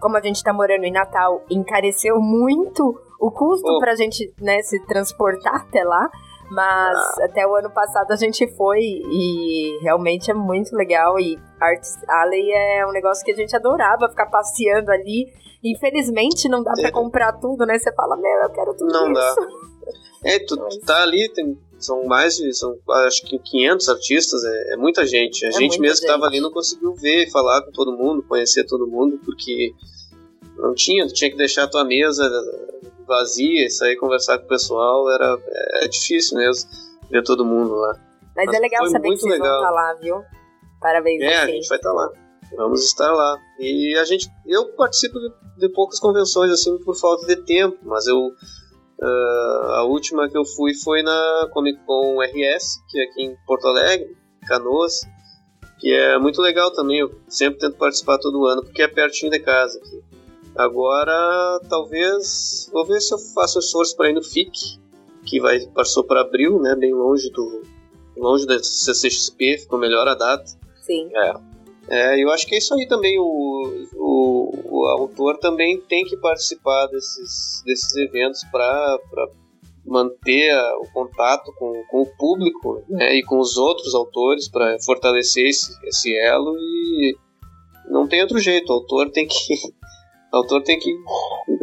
[SPEAKER 2] como a gente tá morando em Natal, encareceu muito o custo oh. pra gente, né, se transportar até lá. Mas ah. até o ano passado a gente foi e realmente é muito legal. E Arts Alley é um negócio que a gente adorava ficar passeando ali Infelizmente não dá para comprar tudo, né? Você fala, meu, eu quero tudo
[SPEAKER 4] não
[SPEAKER 2] isso.
[SPEAKER 4] Não dá. É, tu, tu tá ali, tem, são mais de, são, acho que 500 artistas, é, é muita gente. A é gente mesmo gente. que tava ali não conseguiu ver, falar com todo mundo, conhecer todo mundo, porque não tinha, tinha que deixar a tua mesa vazia e sair conversar com o pessoal, era é difícil mesmo ver todo mundo lá.
[SPEAKER 2] Mas, Mas é legal saber que vocês legal. vão estar lá, viu? Parabéns.
[SPEAKER 4] É, a gente vai estar lá. Vamos estar lá. E a gente, eu participo de, de poucas convenções assim por falta de tempo, mas eu uh, a última que eu fui foi na Comic Con RS, que é aqui em Porto Alegre, Canoas, que é muito legal também. Eu sempre tento participar todo ano porque é pertinho de casa aqui. Agora, talvez, vou ver se eu faço esforço para ir no FIC, que vai passou para abril, né, bem longe do longe da CCXP, ficou melhor a data.
[SPEAKER 2] Sim.
[SPEAKER 4] É. É, eu acho que é isso aí também. O, o, o autor também tem que participar desses, desses eventos para manter o contato com, com o público né, e com os outros autores para fortalecer esse, esse elo e não tem outro jeito. O autor tem que o autor tem que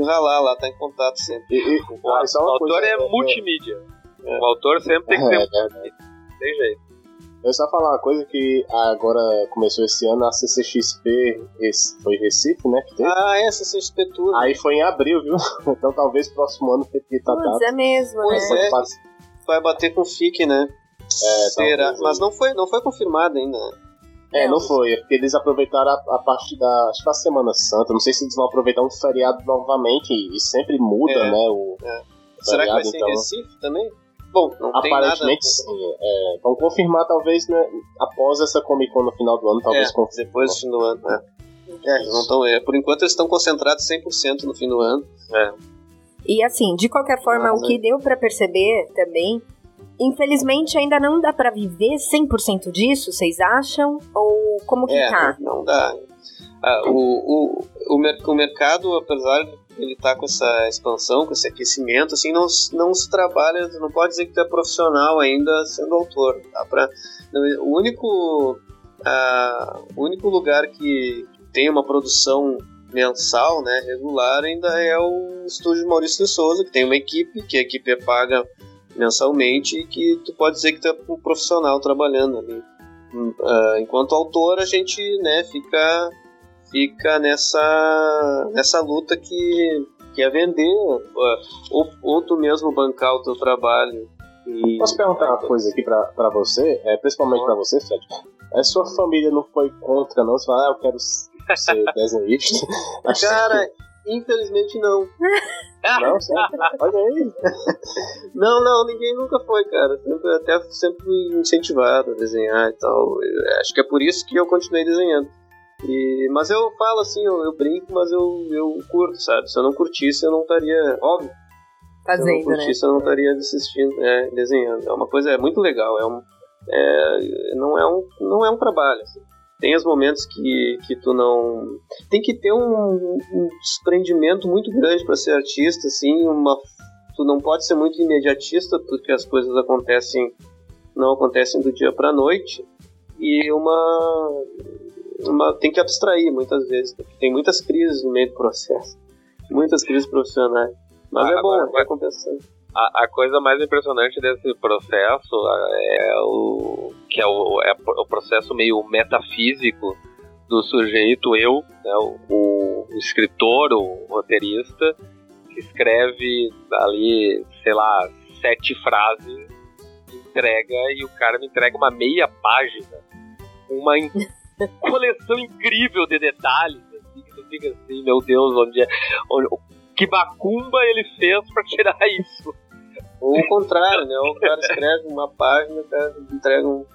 [SPEAKER 4] ralar lá, tá em contato sempre. E, e,
[SPEAKER 5] ah, o autor coisa, é, é multimídia. É. O autor sempre tem que ser é, é, Tem jeito.
[SPEAKER 3] Eu só falar uma coisa que agora começou esse ano, a CCXP foi Recife, né?
[SPEAKER 4] Que teve. Ah, é, CCXP Tour.
[SPEAKER 3] Aí foi em abril, viu? Então talvez próximo ano repita
[SPEAKER 2] tá é mesmo,
[SPEAKER 4] pois
[SPEAKER 2] né?
[SPEAKER 4] É, vai bater com o FIC, né? É, Será? Mas não foi, não foi confirmado ainda.
[SPEAKER 3] É, não foi, é porque eles aproveitaram a, a parte da. Acho que a Semana Santa. Não sei se eles vão aproveitar um feriado novamente e, sempre muda,
[SPEAKER 4] é,
[SPEAKER 3] né? O,
[SPEAKER 4] é. Será que vai ser então... em Recife também? Bom, não
[SPEAKER 3] Aparentemente sim. É, vão confirmar talvez né, após essa Comic Con no final do ano, talvez
[SPEAKER 4] é, Depois do fim do ano, né? É, não tão, é, por enquanto eles estão concentrados 100% no fim do ano. É.
[SPEAKER 2] E assim, de qualquer forma, Mas, o que é. deu para perceber também, infelizmente ainda não dá para viver 100% disso, vocês acham? Ou como que
[SPEAKER 4] é,
[SPEAKER 2] tá?
[SPEAKER 4] Não, dá. Ah, o, o, o, o mercado, apesar de ele tá com essa expansão, com esse aquecimento, assim, não, não se trabalha, não pode dizer que tu é profissional ainda sendo autor, tá? Pra, o único uh, o único lugar que tem uma produção mensal, né, regular, ainda é o estúdio Maurício de Souza, que tem uma equipe, que a equipe é paga mensalmente e que tu pode dizer que tu é um profissional trabalhando ali. Uh, enquanto autor, a gente, né, fica fica nessa, nessa luta que, que é vender, ou, ou tu mesmo bancar o teu trabalho.
[SPEAKER 3] E... Posso perguntar uma coisa aqui pra, pra você, é, principalmente pra você, Fred? A sua família não foi contra, não? Você fala, ah, eu quero ser desenhista?
[SPEAKER 4] Cara, infelizmente não.
[SPEAKER 3] Não, sempre. Olha aí.
[SPEAKER 4] Não, não, ninguém nunca foi, cara. Sempre, até sempre fui incentivado a desenhar e tal. Acho que é por isso que eu continuei desenhando. E, mas eu falo assim, eu, eu, brinco, mas eu, eu curto, sabe? Se eu não curtisse, eu não estaria. Óbvio.
[SPEAKER 2] Fazendo,
[SPEAKER 4] Se eu não curtisse, né? eu não estaria assistindo, é, desenhando. É uma coisa, é muito legal. É um, é, não, é um, não é um trabalho. Assim. Tem os momentos que, que tu não. Tem que ter um, um desprendimento muito grande para ser artista, assim, uma. Tu não pode ser muito imediatista, porque as coisas acontecem. não acontecem do dia para noite. E uma uma, tem que abstrair muitas vezes, tem muitas crises no meio do processo. Muitas crises profissionais. Mas ah, é bom, agora, é compensante.
[SPEAKER 5] A, a, coisa mais impressionante desse processo é o que é o, é o processo meio metafísico do sujeito, eu, né, o, o, escritor, o roteirista, que escreve ali, sei lá, sete frases, entrega e o cara me entrega uma meia página, uma coleção incrível de detalhes, assim, que tu fica assim, meu Deus, onde é, onde, que bacumba ele fez para tirar isso?
[SPEAKER 4] Ou o contrário, né? O cara escreve uma página, o cara entrega um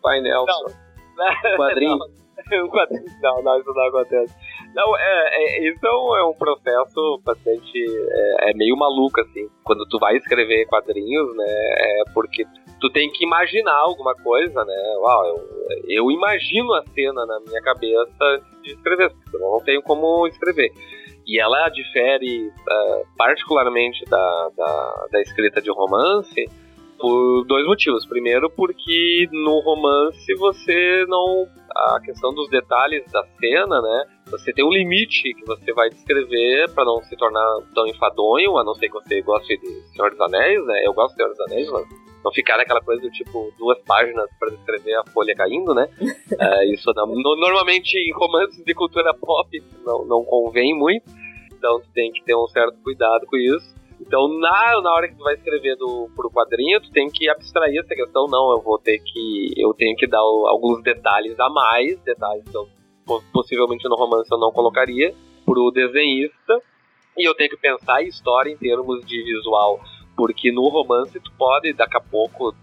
[SPEAKER 4] painel não, só. Um quadrinho.
[SPEAKER 5] Não, um quadrinho. Não, não, isso não acontece. Não, é, é, isso é um, é um processo bastante. É, é, meio maluco, assim. Quando tu vai escrever quadrinhos, né? É porque tu tem que imaginar alguma coisa, né? Uau, eu, eu imagino a cena na minha cabeça antes de escrever, porque eu não tenho como escrever. E ela difere uh, particularmente da, da, da escrita de romance por dois motivos. Primeiro, porque no romance você não. A questão dos detalhes da cena, né? Você tem um limite que você vai descrever para não se tornar tão enfadonho, a não ser que você goste de Senhor dos Anéis, né? Eu gosto de Senhor dos Anéis, mas não ficar naquela coisa do tipo duas páginas para descrever a folha caindo, né? uh, isso não, no, normalmente em romances de cultura pop não, não convém muito, então tu tem que ter um certo cuidado com isso. Então, na, na hora que tu vai escrever do, pro quadrinho, tu tem que abstrair essa questão. Não, eu vou ter que. Eu tenho que dar o, alguns detalhes a mais, detalhes que eu, possivelmente no romance eu não colocaria, pro desenhista. E eu tenho que pensar a história em termos de visual porque no romance tu pode, daqui a pouco,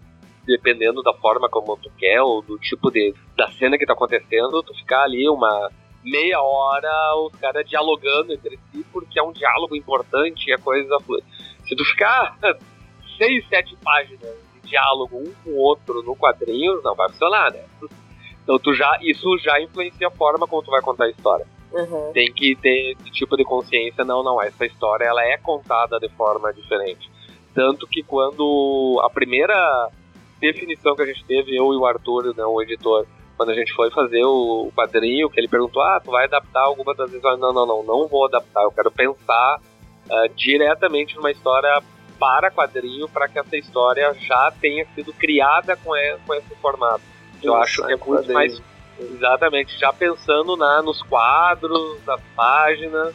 [SPEAKER 5] dependendo da forma como tu quer, ou do tipo de da cena que tá acontecendo, tu ficar ali uma meia hora os caras dialogando entre si, porque é um diálogo importante e a coisa Se tu ficar seis, sete páginas de diálogo um com o outro no quadrinho, não vai funcionar, né? Então tu já, isso já influencia a forma como tu vai contar a história. Uhum. Tem que ter esse tipo de consciência, não, não, essa história ela é contada de forma diferente. Tanto que quando a primeira definição que a gente teve, eu e o Arthur, né, o editor, quando a gente foi fazer o quadrinho, que ele perguntou, ah, tu vai adaptar alguma das histórias? Não, não, não, não vou adaptar, eu quero pensar uh, diretamente numa história para quadrinho, para que essa história já tenha sido criada com, com esse formato. Eu acho que é muito mais... Exatamente, já pensando na, nos quadros, nas páginas,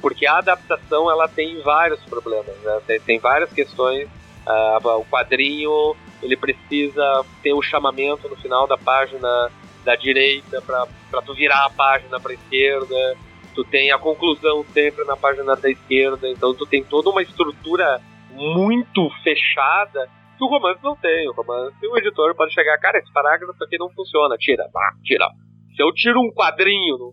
[SPEAKER 5] porque a adaptação ela tem vários problemas, né? tem, tem várias questões. Uh, o quadrinho ele precisa ter o chamamento no final da página da direita para tu virar a página para esquerda. Tu tem a conclusão sempre na página da esquerda, então tu tem toda uma estrutura muito fechada que o romance não tem. O romance, o editor pode chegar, cara, esse parágrafo aqui não funciona, tira, tira. Se eu tiro um quadrinho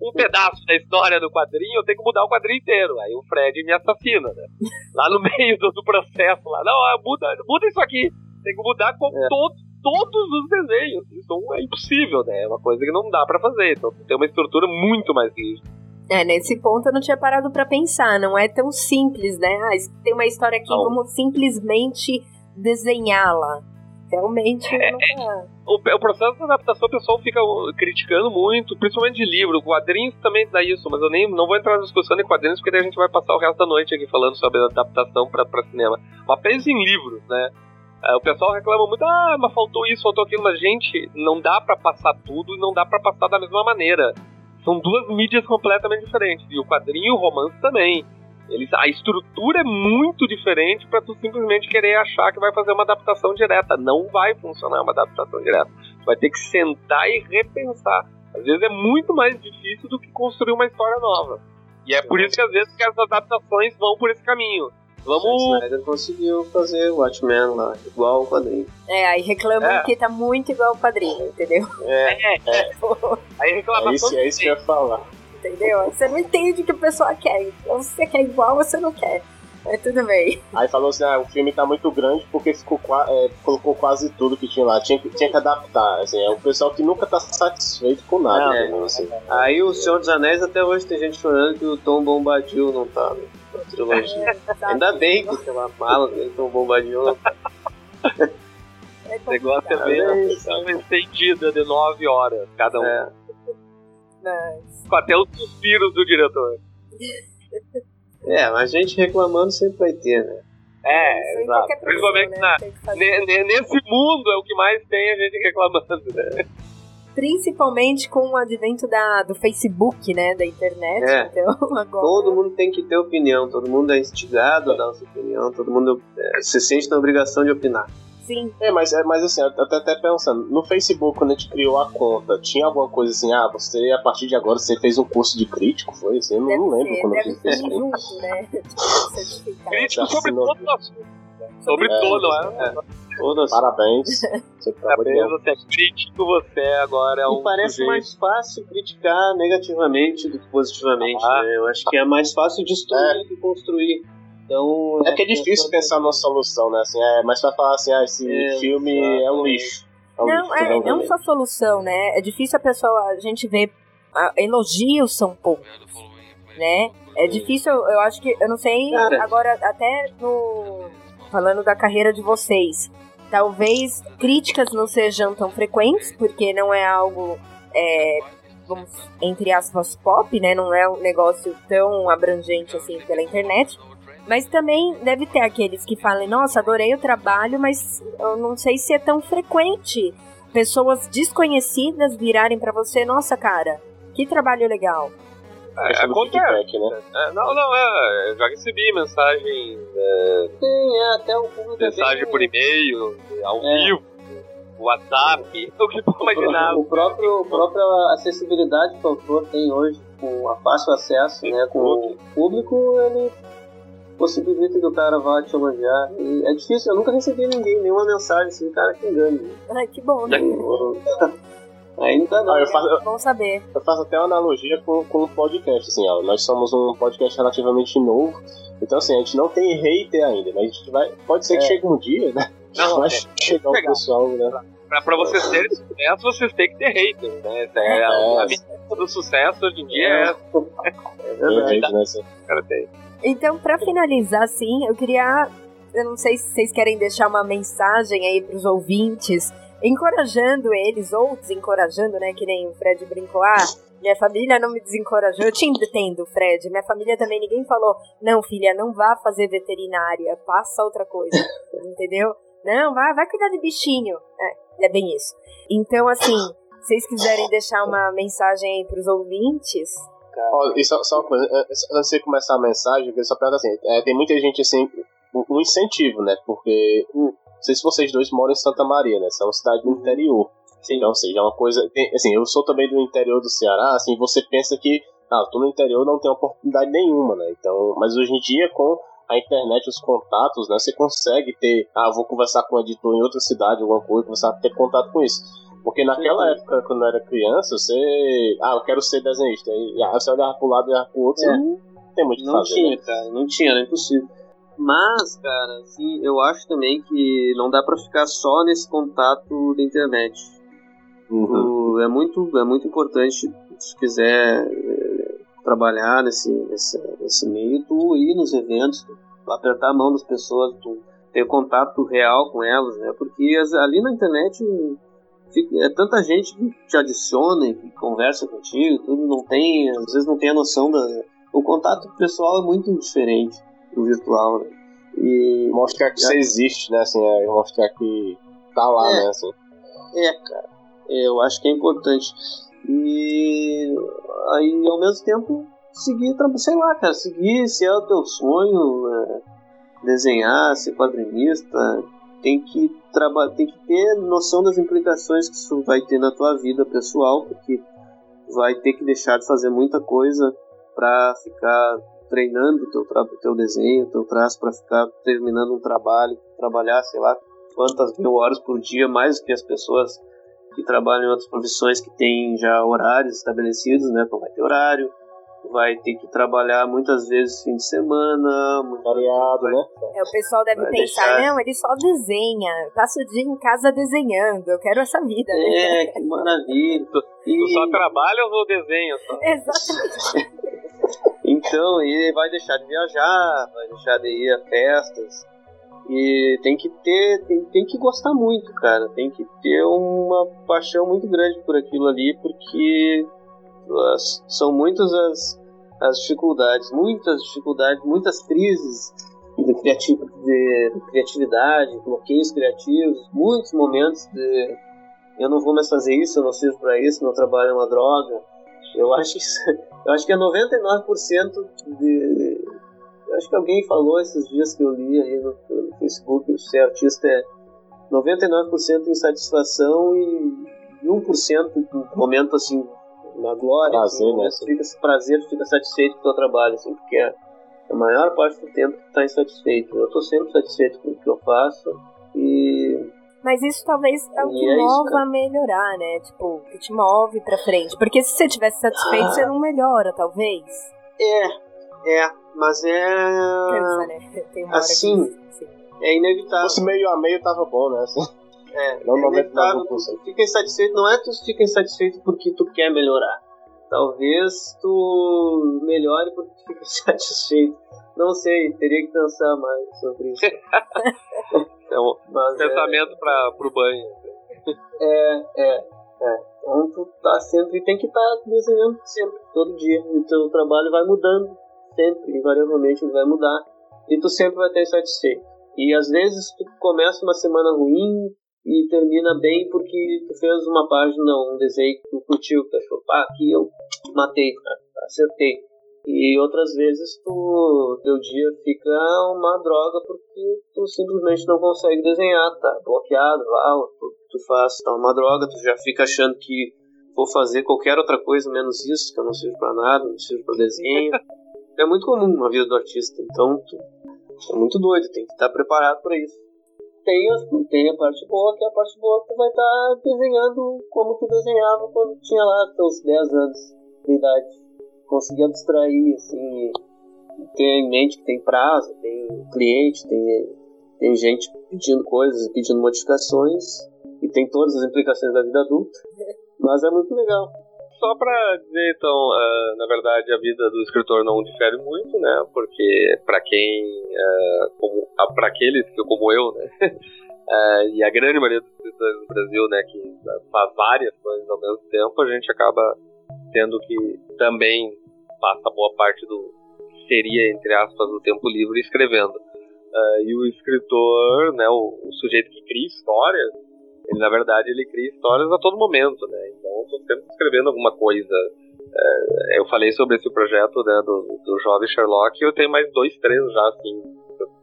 [SPEAKER 5] um pedaço da história do quadrinho, eu tenho que mudar o quadrinho inteiro. Aí o Fred me assassina, né? Lá no meio do, do processo, lá, não, muda, muda isso aqui. Tem que mudar com é. todo, todos os desenhos. Isso é impossível, né? É uma coisa que não dá para fazer. Então tem uma estrutura muito mais rígida.
[SPEAKER 2] É, nesse ponto eu não tinha parado para pensar. Não é tão simples, né? Ah, tem uma história aqui, não. vamos simplesmente desenhá-la. Realmente é, é.
[SPEAKER 5] O, o, processo de adaptação o pessoal fica criticando muito, principalmente de livro. Quadrinhos também dá isso, mas eu nem não vou entrar na discussão de quadrinhos porque daí a gente vai passar o resto da noite aqui falando sobre adaptação para cinema. Mas pense em livros, né? É, o pessoal reclama muito, ah, mas faltou isso, faltou aquilo, mas gente, não dá para passar tudo e não dá para passar da mesma maneira. São duas mídias completamente diferentes. E o quadrinho e o romance também. Eles, a estrutura é muito diferente para tu simplesmente querer achar que vai fazer uma adaptação direta. Não vai funcionar uma adaptação direta. Tu vai ter que sentar e repensar. Às vezes é muito mais difícil do que construir uma história nova. E é por isso que às vezes que as adaptações vão por esse caminho. Vamos. O
[SPEAKER 4] Snyder conseguiu fazer o Watchmen lá, igual o quadrinho.
[SPEAKER 2] É, aí reclamam é. que tá muito igual o quadrinho, entendeu?
[SPEAKER 5] É, é. é. aí reclamação.
[SPEAKER 3] É isso, é isso que eu ia falar
[SPEAKER 2] entendeu? Você não entende o que a pessoa quer. Então, se você quer igual, você não quer. Mas tudo bem.
[SPEAKER 3] Aí falou assim: ah, o filme tá muito grande porque ficou, é, colocou quase tudo que tinha lá. Tinha, tinha que adaptar. Assim, é o pessoal que nunca tá satisfeito com nada. Não,
[SPEAKER 4] né, assim. Aí o Senhor dos Anéis, até hoje tem gente falando que o Tom Bombadil não tá na trilogia. É, Ainda bem que aquela mala dele, Tom Bombadil.
[SPEAKER 2] É
[SPEAKER 5] O negócio é a
[SPEAKER 4] É
[SPEAKER 5] sessão estendida de 9 horas cada um.
[SPEAKER 4] É.
[SPEAKER 2] Mas,
[SPEAKER 5] Com até os suspiros do diretor.
[SPEAKER 4] É, mas gente reclamando sempre vai ter, né?
[SPEAKER 5] É, exato. Principalmente
[SPEAKER 2] né?
[SPEAKER 5] na, nesse mundo é o que mais tem a gente reclamando, né?
[SPEAKER 2] Principalmente com o advento da, do Facebook, né? Da internet.
[SPEAKER 4] É.
[SPEAKER 2] Então, agora.
[SPEAKER 4] Todo mundo tem que ter opinião, todo mundo é instigado a dar sua opinião, todo mundo é, se sente na obrigação de opinar.
[SPEAKER 2] Sim.
[SPEAKER 3] É, mas, é, mas assim, eu tô até pensando, no Facebook, quando a gente criou a conta, tinha alguma coisa assim, ah, você, a partir de agora, você fez um curso de crítico, foi assim? Eu não, não lembro
[SPEAKER 2] ser,
[SPEAKER 3] quando eu
[SPEAKER 2] deve
[SPEAKER 3] fiz
[SPEAKER 2] ser
[SPEAKER 3] Facebook.
[SPEAKER 2] junto, né?
[SPEAKER 5] Crítico sobre
[SPEAKER 3] assinou.
[SPEAKER 5] todo o assunto. né? Sobre
[SPEAKER 3] É,
[SPEAKER 5] todo, é?
[SPEAKER 4] Todas.
[SPEAKER 3] Parabéns. Você de
[SPEAKER 5] Parabéns, você é crítico, você agora é um
[SPEAKER 4] E parece
[SPEAKER 5] sujeito.
[SPEAKER 4] mais fácil criticar negativamente do que positivamente,
[SPEAKER 5] Ah.
[SPEAKER 4] né? Eu acho que é mais fácil destruir do que construir. Então,
[SPEAKER 3] É que é difícil pensar numa solução, né? Assim, é, mas vai falar assim, ah, esse
[SPEAKER 4] É,
[SPEAKER 3] filme é um lixo. É um
[SPEAKER 2] Não,
[SPEAKER 3] lixo,
[SPEAKER 2] é,
[SPEAKER 3] não,
[SPEAKER 2] só solução, né? É difícil a pessoa, a gente ver, ah, elogios são poucos, né? É difícil, eu acho que, eu não sei,
[SPEAKER 4] Cara.
[SPEAKER 2] agora até no, falando da carreira de vocês, talvez críticas não sejam tão frequentes, porque não é algo, é, vamos, entre aspas, pop, né? Não é um negócio tão abrangente assim pela internet. Mas também deve ter aqueles que falem, nossa, adorei o trabalho, mas eu não sei se é tão frequente pessoas desconhecidas virarem pra você, nossa, cara, que trabalho legal.
[SPEAKER 5] É, acontece.
[SPEAKER 3] feedback, né?
[SPEAKER 5] É, não, não, é. Eu já recebi mensagem, é,
[SPEAKER 4] Tem, é, até o público
[SPEAKER 5] mensagem
[SPEAKER 4] bem-
[SPEAKER 5] por e-mail, ao
[SPEAKER 4] É.
[SPEAKER 5] vivo, WhatsApp, o que tu imaginar.
[SPEAKER 4] O próprio, a própria acessibilidade que o autor tem hoje, com a fácil acesso, né, com o público, ele possibilita que o cara vá te elogiar. E é difícil, eu nunca recebi ninguém, nenhuma mensagem assim, cara que engane.
[SPEAKER 2] Ai, que bom, né?
[SPEAKER 4] Ainda não.
[SPEAKER 3] Ah, eu, faço,
[SPEAKER 2] Bom saber.
[SPEAKER 3] eu faço até uma analogia com, com o podcast, assim, ó. Nós somos um podcast relativamente novo. Então, assim, a gente não tem hater ainda, mas a gente vai. Pode ser que
[SPEAKER 4] É.
[SPEAKER 3] chegue um dia, né?
[SPEAKER 5] Não,
[SPEAKER 3] vai
[SPEAKER 5] é,
[SPEAKER 3] chegar o
[SPEAKER 5] legal.
[SPEAKER 3] pessoal, né?
[SPEAKER 5] pra, pra vocês terem sucesso, vocês têm que ter haters, né? É, a,
[SPEAKER 3] É.
[SPEAKER 5] a medida do sucesso hoje em dia é essa,
[SPEAKER 4] É verdade.
[SPEAKER 3] né? Assim.
[SPEAKER 5] cara tem.
[SPEAKER 2] Então, pra finalizar, assim, eu queria. Eu não sei se vocês querem deixar uma mensagem aí pros ouvintes, encorajando eles, ou desencorajando, né? Que nem o Fred brincou. Ah, minha família não me desencorajou. Eu te entendo, Fred. Minha família também, ninguém falou, não, filha, não vá fazer veterinária, faça outra coisa. entendeu? Não, vai, vai cuidar de bichinho. É, é bem isso. Então, assim, se vocês quiserem deixar uma mensagem aí pros ouvintes.
[SPEAKER 3] Ó, e só, só uma coisa, é, antes de você começar a mensagem, eu queria só perguntar assim: é, tem muita gente assim, um, incentivo, né? Porque, hum, não sei se vocês dois moram em Santa Maria, né? São uma cidade do interior. Então, ou seja, é uma coisa. tem- assim, eu sou também do interior do Ceará, assim, você pensa que, ah, tô no interior não tem oportunidade nenhuma, né? Então, mas hoje em dia, com a internet, os contatos, né? Você consegue ter, ah, vou conversar com um editor em outra cidade, alguma coisa, começar a ter contato com isso. Porque naquela
[SPEAKER 4] Sim.
[SPEAKER 3] época, quando eu era criança, você. Ah, eu quero ser desenhista. E ah, você olhava pro lado e olhava pro outro,
[SPEAKER 4] É.
[SPEAKER 3] você não tem muito o que
[SPEAKER 4] Não
[SPEAKER 3] fazer.
[SPEAKER 4] tinha,
[SPEAKER 3] né?
[SPEAKER 4] cara, não tinha, era impossível. Mas, cara, assim, eu acho também que não dá pra ficar só nesse contato da internet.
[SPEAKER 3] Uhum.
[SPEAKER 4] Tu- é muito é muito importante se quiser eh, trabalhar nesse, nesse nesse meio tu ir nos eventos tu apertar a mão das pessoas tu ter contato real com elas né porque as- ali na internet fica- é tanta gente que te adiciona e que conversa contigo tudo não tem às vezes não tem a noção da o contato pessoal é muito diferente do virtual né? e
[SPEAKER 3] Mostrar que você existe, né? Assim, é mostrar que tá lá,
[SPEAKER 4] É.
[SPEAKER 3] né? Assim.
[SPEAKER 4] É, cara. Eu acho que é importante. E aí, ao mesmo tempo, seguir, sei lá, cara, seguir se é o teu sonho, é, desenhar, ser quadrinista, tem que trabalhar, tem que ter noção das implicações que isso vai ter na tua vida pessoal, porque vai ter que deixar de fazer muita coisa para ficar treinando teu, teu desenho, teu traço, para ficar terminando um trabalho, trabalhar, sei lá, quantas mil horas por dia, mais do que as pessoas que trabalham em outras profissões que têm já horários estabelecidos, né? Então vai ter horário, vai ter que trabalhar muitas vezes fim de semana, muito
[SPEAKER 3] Variado, né?
[SPEAKER 2] É, o pessoal deve
[SPEAKER 4] Vai
[SPEAKER 2] pensar,
[SPEAKER 4] deixar-
[SPEAKER 2] não, ele só desenha, passa o dia em casa desenhando, eu quero essa vida, né?
[SPEAKER 4] É, que maravilha.
[SPEAKER 5] Tu
[SPEAKER 4] E,
[SPEAKER 5] só trabalha ou desenha só?
[SPEAKER 2] Exatamente.
[SPEAKER 4] então, e vai deixar de viajar, vai deixar de ir a festas. E tem que ter, tem, tem que gostar muito, cara. Tem que ter uma paixão muito grande por aquilo ali, porque as, são muitas as, as dificuldades, muitas dificuldades, muitas crises de, criati de, de criatividade, bloqueios criativos, muitos momentos de eu não vou mais fazer isso, eu não sirvo para isso, meu trabalho é uma droga. Eu acho que, eu acho que é 99% de. Eu acho que alguém falou esses dias que eu li aí no, no Facebook, ser artista é 99% insatisfação e 1% no momento assim, na glória,
[SPEAKER 3] prazer,
[SPEAKER 4] assim,
[SPEAKER 3] né?
[SPEAKER 4] fica prazer, fica satisfeito com o teu trabalho, assim, porque é a maior parte do tempo tu tá insatisfeito. Eu tô sempre satisfeito com o que eu faço e
[SPEAKER 2] Mas isso talvez é o que
[SPEAKER 4] é
[SPEAKER 2] mova
[SPEAKER 4] cara.
[SPEAKER 2] a melhorar, né? Tipo, que te move pra frente. Porque se você tivesse satisfeito,
[SPEAKER 4] Ah.
[SPEAKER 2] você não melhora, talvez.
[SPEAKER 4] é, é, mas
[SPEAKER 2] Cansa,
[SPEAKER 4] é
[SPEAKER 2] né? Tem uma hora
[SPEAKER 4] assim,
[SPEAKER 2] que... Sim.
[SPEAKER 4] é
[SPEAKER 3] Se
[SPEAKER 4] inevitável.
[SPEAKER 3] fosse meio a meio, tava bom, né? Assim,
[SPEAKER 4] É,
[SPEAKER 3] Não
[SPEAKER 4] é inevitável,
[SPEAKER 3] 99%.
[SPEAKER 4] tu fica insatisfeito, não é que tu fica insatisfeito porque tu quer melhorar. Talvez tu melhore porque tu fica insatisfeito. Não sei, teria que pensar mais sobre isso.
[SPEAKER 5] É um
[SPEAKER 4] Mas é,
[SPEAKER 5] pensamento para pro banho.
[SPEAKER 4] é, é, é. Então tu tá sempre, tem que estar desenhando sempre, todo dia. O teu trabalho vai mudando, sempre, invariavelmente ele vai mudar. E tu sempre vai estar insatisfeito. E às vezes tu começa uma semana ruim e termina bem porque tu fez uma página, um desenho que tu curtiu, que tu achou, pá, aqui eu matei, acertei. E outras vezes tu, teu dia fica uma droga porque tu simplesmente não consegue desenhar, tá bloqueado, lá, tu, tu faz, tá uma droga, tu já fica achando que vou fazer qualquer outra coisa menos isso, que eu não sirvo pra nada, não sirvo pra desenho. é muito comum na vida do artista, então tu, é muito doido, tem que estar preparado para isso. Tem, as, tem a parte boa, que é a parte boa que tu vai estar desenhando como tu desenhava quando tinha lá teus 10 anos de idade. Conseguir abstrair, assim, ter em mente que tem prazo, tem cliente, tem, tem gente pedindo coisas, pedindo modificações, e tem todas as implicações da vida adulta. Mas é muito legal.
[SPEAKER 5] Só pra dizer, então, ah, na verdade, a vida do escritor não difere muito, né? Porque pra quem, ah, como, ah, pra aqueles que, como eu, né? ah, e a grande maioria dos escritores do Brasil, né, que faz várias coisas ao mesmo tempo, a gente acaba tendo que também passa boa parte do seria, entre aspas, o tempo livre escrevendo. Ah, e o escritor, né, o, o sujeito que cria histórias, ele na verdade ele cria histórias a todo momento, né? Então eu tô sempre escrevendo alguma coisa. É, eu falei sobre esse projeto né, do, do jovem Sherlock, eu tenho mais dois, três já assim,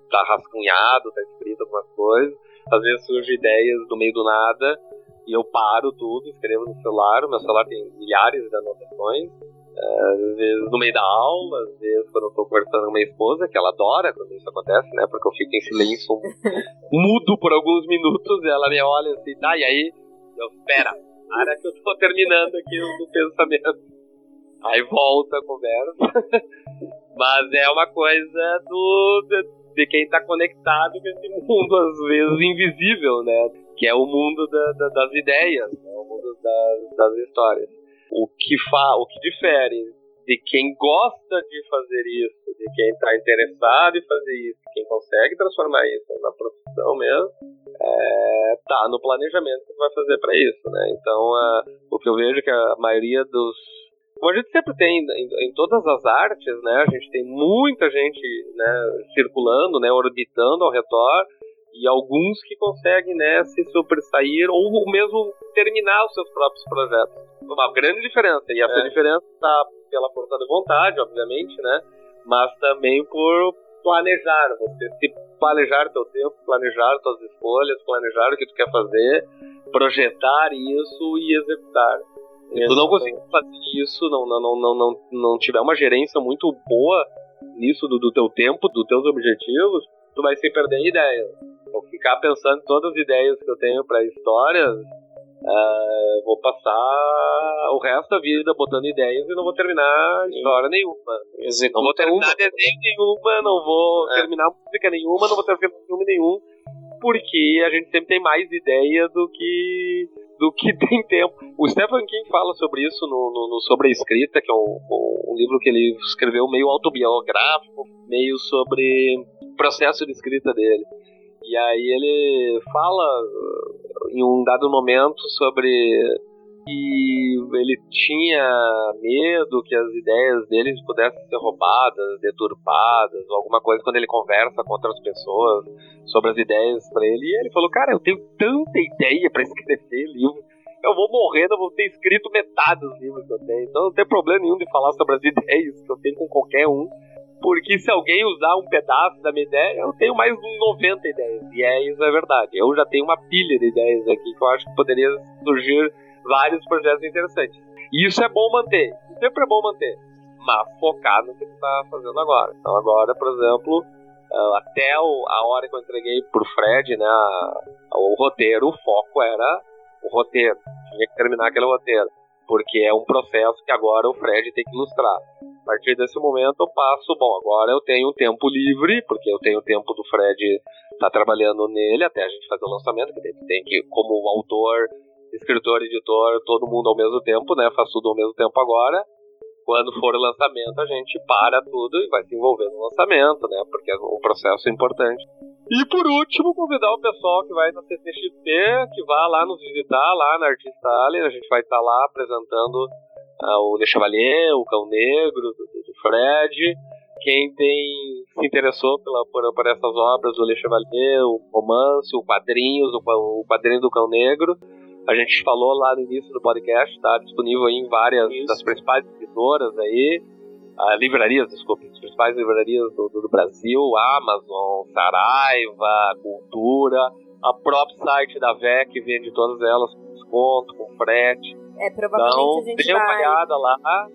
[SPEAKER 5] tá rascunhado, tá escrito algumas coisas. Às vezes surgem ideias do meio do nada e eu paro tudo, escrevo no celular. O meu celular tem milhares de anotações. Às vezes no meio da aula, às vezes quando eu tô conversando com minha esposa, que ela adora quando isso acontece, né? Porque eu fico em silêncio mudo por alguns minutos e ela me olha assim, tá, e aí? Eu, espera, para que eu tô terminando aqui o o pensamento. Aí volta a conversa. Mas é uma coisa do de, de quem tá conectado com esse mundo, às vezes invisível, né? Que é o mundo da- da- das ideias, né? o mundo das, das histórias. O que, fa, o que difere de quem gosta de fazer isso, de quem está interessado em fazer isso, quem consegue transformar isso na profissão mesmo, é, tá no planejamento que vai fazer para isso, né? Então, ah, o que eu vejo é que a maioria dos como a gente sempre tem em, em todas as artes, né? A gente tem muita gente, né, circulando, né, orbitando ao redor e alguns que conseguem, né, se sobressair ou mesmo terminar os seus próprios projetos. Uma grande diferença e essa
[SPEAKER 4] É.
[SPEAKER 5] diferença está pela força de vontade, obviamente, né? Mas também por planejar, você se planejar teu tempo, planejar tuas escolhas, planejar o que tu quer fazer, projetar isso e executar. Se tu não conseguir fazer isso, não, não, não, não, não, não tiver uma gerência muito boa nisso do, do teu tempo, dos teus objetivos, tu vai se perder em ideias. Vou ficar pensando em todas as ideias que eu tenho para histórias, ah, vou passar o resto da vida botando ideias e não vou terminar história nenhuma. Não vou
[SPEAKER 4] Executa
[SPEAKER 5] terminar
[SPEAKER 4] uma.
[SPEAKER 5] desenho nenhuma, não vou
[SPEAKER 4] É.
[SPEAKER 5] terminar música nenhuma, não vou terminar filme nenhum, porque a gente sempre tem mais ideia do que do que tem tempo. O Stephen King fala sobre isso no, no- no Sobre a Escrita, que é um, um- um livro que ele escreveu meio autobiográfico, meio sobre o processo de escrita dele. E aí ele fala em um dado momento sobre que ele tinha medo que as ideias deles pudessem ser roubadas, deturpadas, ou alguma coisa quando ele conversa com outras pessoas sobre as ideias para ele. E ele falou: Cara, eu tenho tanta ideia para escrever livro. Eu vou morrer, eu vou ter escrito metade dos livros que eu tenho. Então não tem problema nenhum de falar sobre as ideias que eu tenho com qualquer um. Porque se alguém usar um pedaço da minha ideia, eu tenho mais 90 ideias. E é isso é verdade. Eu já tenho uma pilha de ideias aqui que eu acho que poderia surgir vários projetos interessantes. E isso é bom manter, sempre é bom manter, mas focar no que tu tá fazendo agora. Então agora, por exemplo, ah, até a hora que eu entreguei pro Fred, né, o roteiro, o foco era o roteiro, tinha que terminar aquele roteiro, porque é um processo que agora o Fred tem que ilustrar. A partir desse momento eu passo, bom, agora eu tenho tempo livre, porque eu tenho tempo do Fred estar tá trabalhando nele até a gente fazer o lançamento, que tem que, como autor, escritor, editor, todo mundo ao mesmo tempo, né? Faz tudo ao mesmo tempo agora. Quando for o lançamento, a gente para tudo e vai se envolver no lançamento, né? Porque o processo é importante. E por último, convidar o pessoal que vai na CCXP, que vá lá nos visitar, lá na Artista Alien. A gente vai estar lá apresentando o Le Chevalier, o Cão Negro, do, do Fred. Quem tem se interessou pela, por, por essas obras, o Le Chevalier, o romance, o quadrinhos, o, o quadrinho do Cão Negro, a gente falou lá no início do podcast, está disponível em várias Isso. das principais editoras aí, uh, livrarias, desculpe, as principais livrarias do, do, do, Brasil, Amazon, Saraiva, Cultura, a próprio site da VEC vende todas elas com desconto, com frete.
[SPEAKER 2] É, provavelmente então, a gente
[SPEAKER 5] dê
[SPEAKER 2] vai...
[SPEAKER 5] uma olhada lá.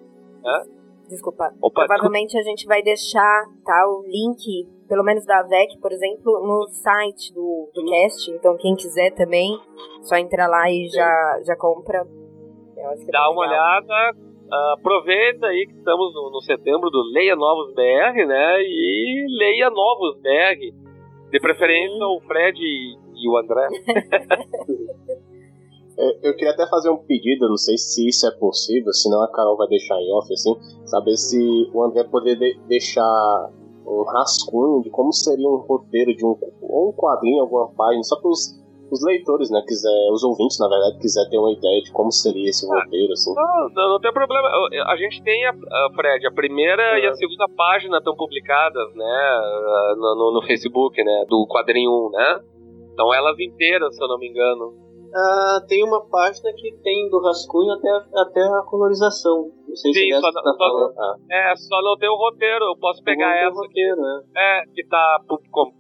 [SPEAKER 5] Né?
[SPEAKER 2] Desculpa. Opa, provavelmente desculpa. a gente vai deixar tá, o link pelo menos da VEC, por exemplo, no site do, do cast. Então, quem quiser também, só entra lá e já, já compra.
[SPEAKER 5] É Dá uma olhada, uh, aproveita aí que estamos no, no, setembro do Leia Novos BR, né? E Leia Novos BR. De preferência Sim. o Fred e, e o André.
[SPEAKER 3] É, eu queria até fazer um pedido, não sei se isso é possível, senão a Carol vai deixar em off, assim, saber se o André poder de deixar um rascunho de como seria um roteiro de um ou um quadrinho, alguma página, só para os os leitores, né, quiser, os ouvintes, na verdade, quiser ter uma ideia de como seria esse ah, roteiro, assim.
[SPEAKER 5] Não, não, não, tem problema. A gente tem, a, a Fred, a primeira é. e a segunda página estão publicadas, né, no, no, no, Facebook, né, do quadrinho 1, né? Então elas inteiras, se eu não me engano.
[SPEAKER 4] Ah, tem uma página que tem do rascunho até, até a colorização. Não sei Sim, se é só, tá
[SPEAKER 5] só, ah. é, só não tem o roteiro. Eu posso pegar essa.
[SPEAKER 4] Roteiro,
[SPEAKER 5] é. é, que tá,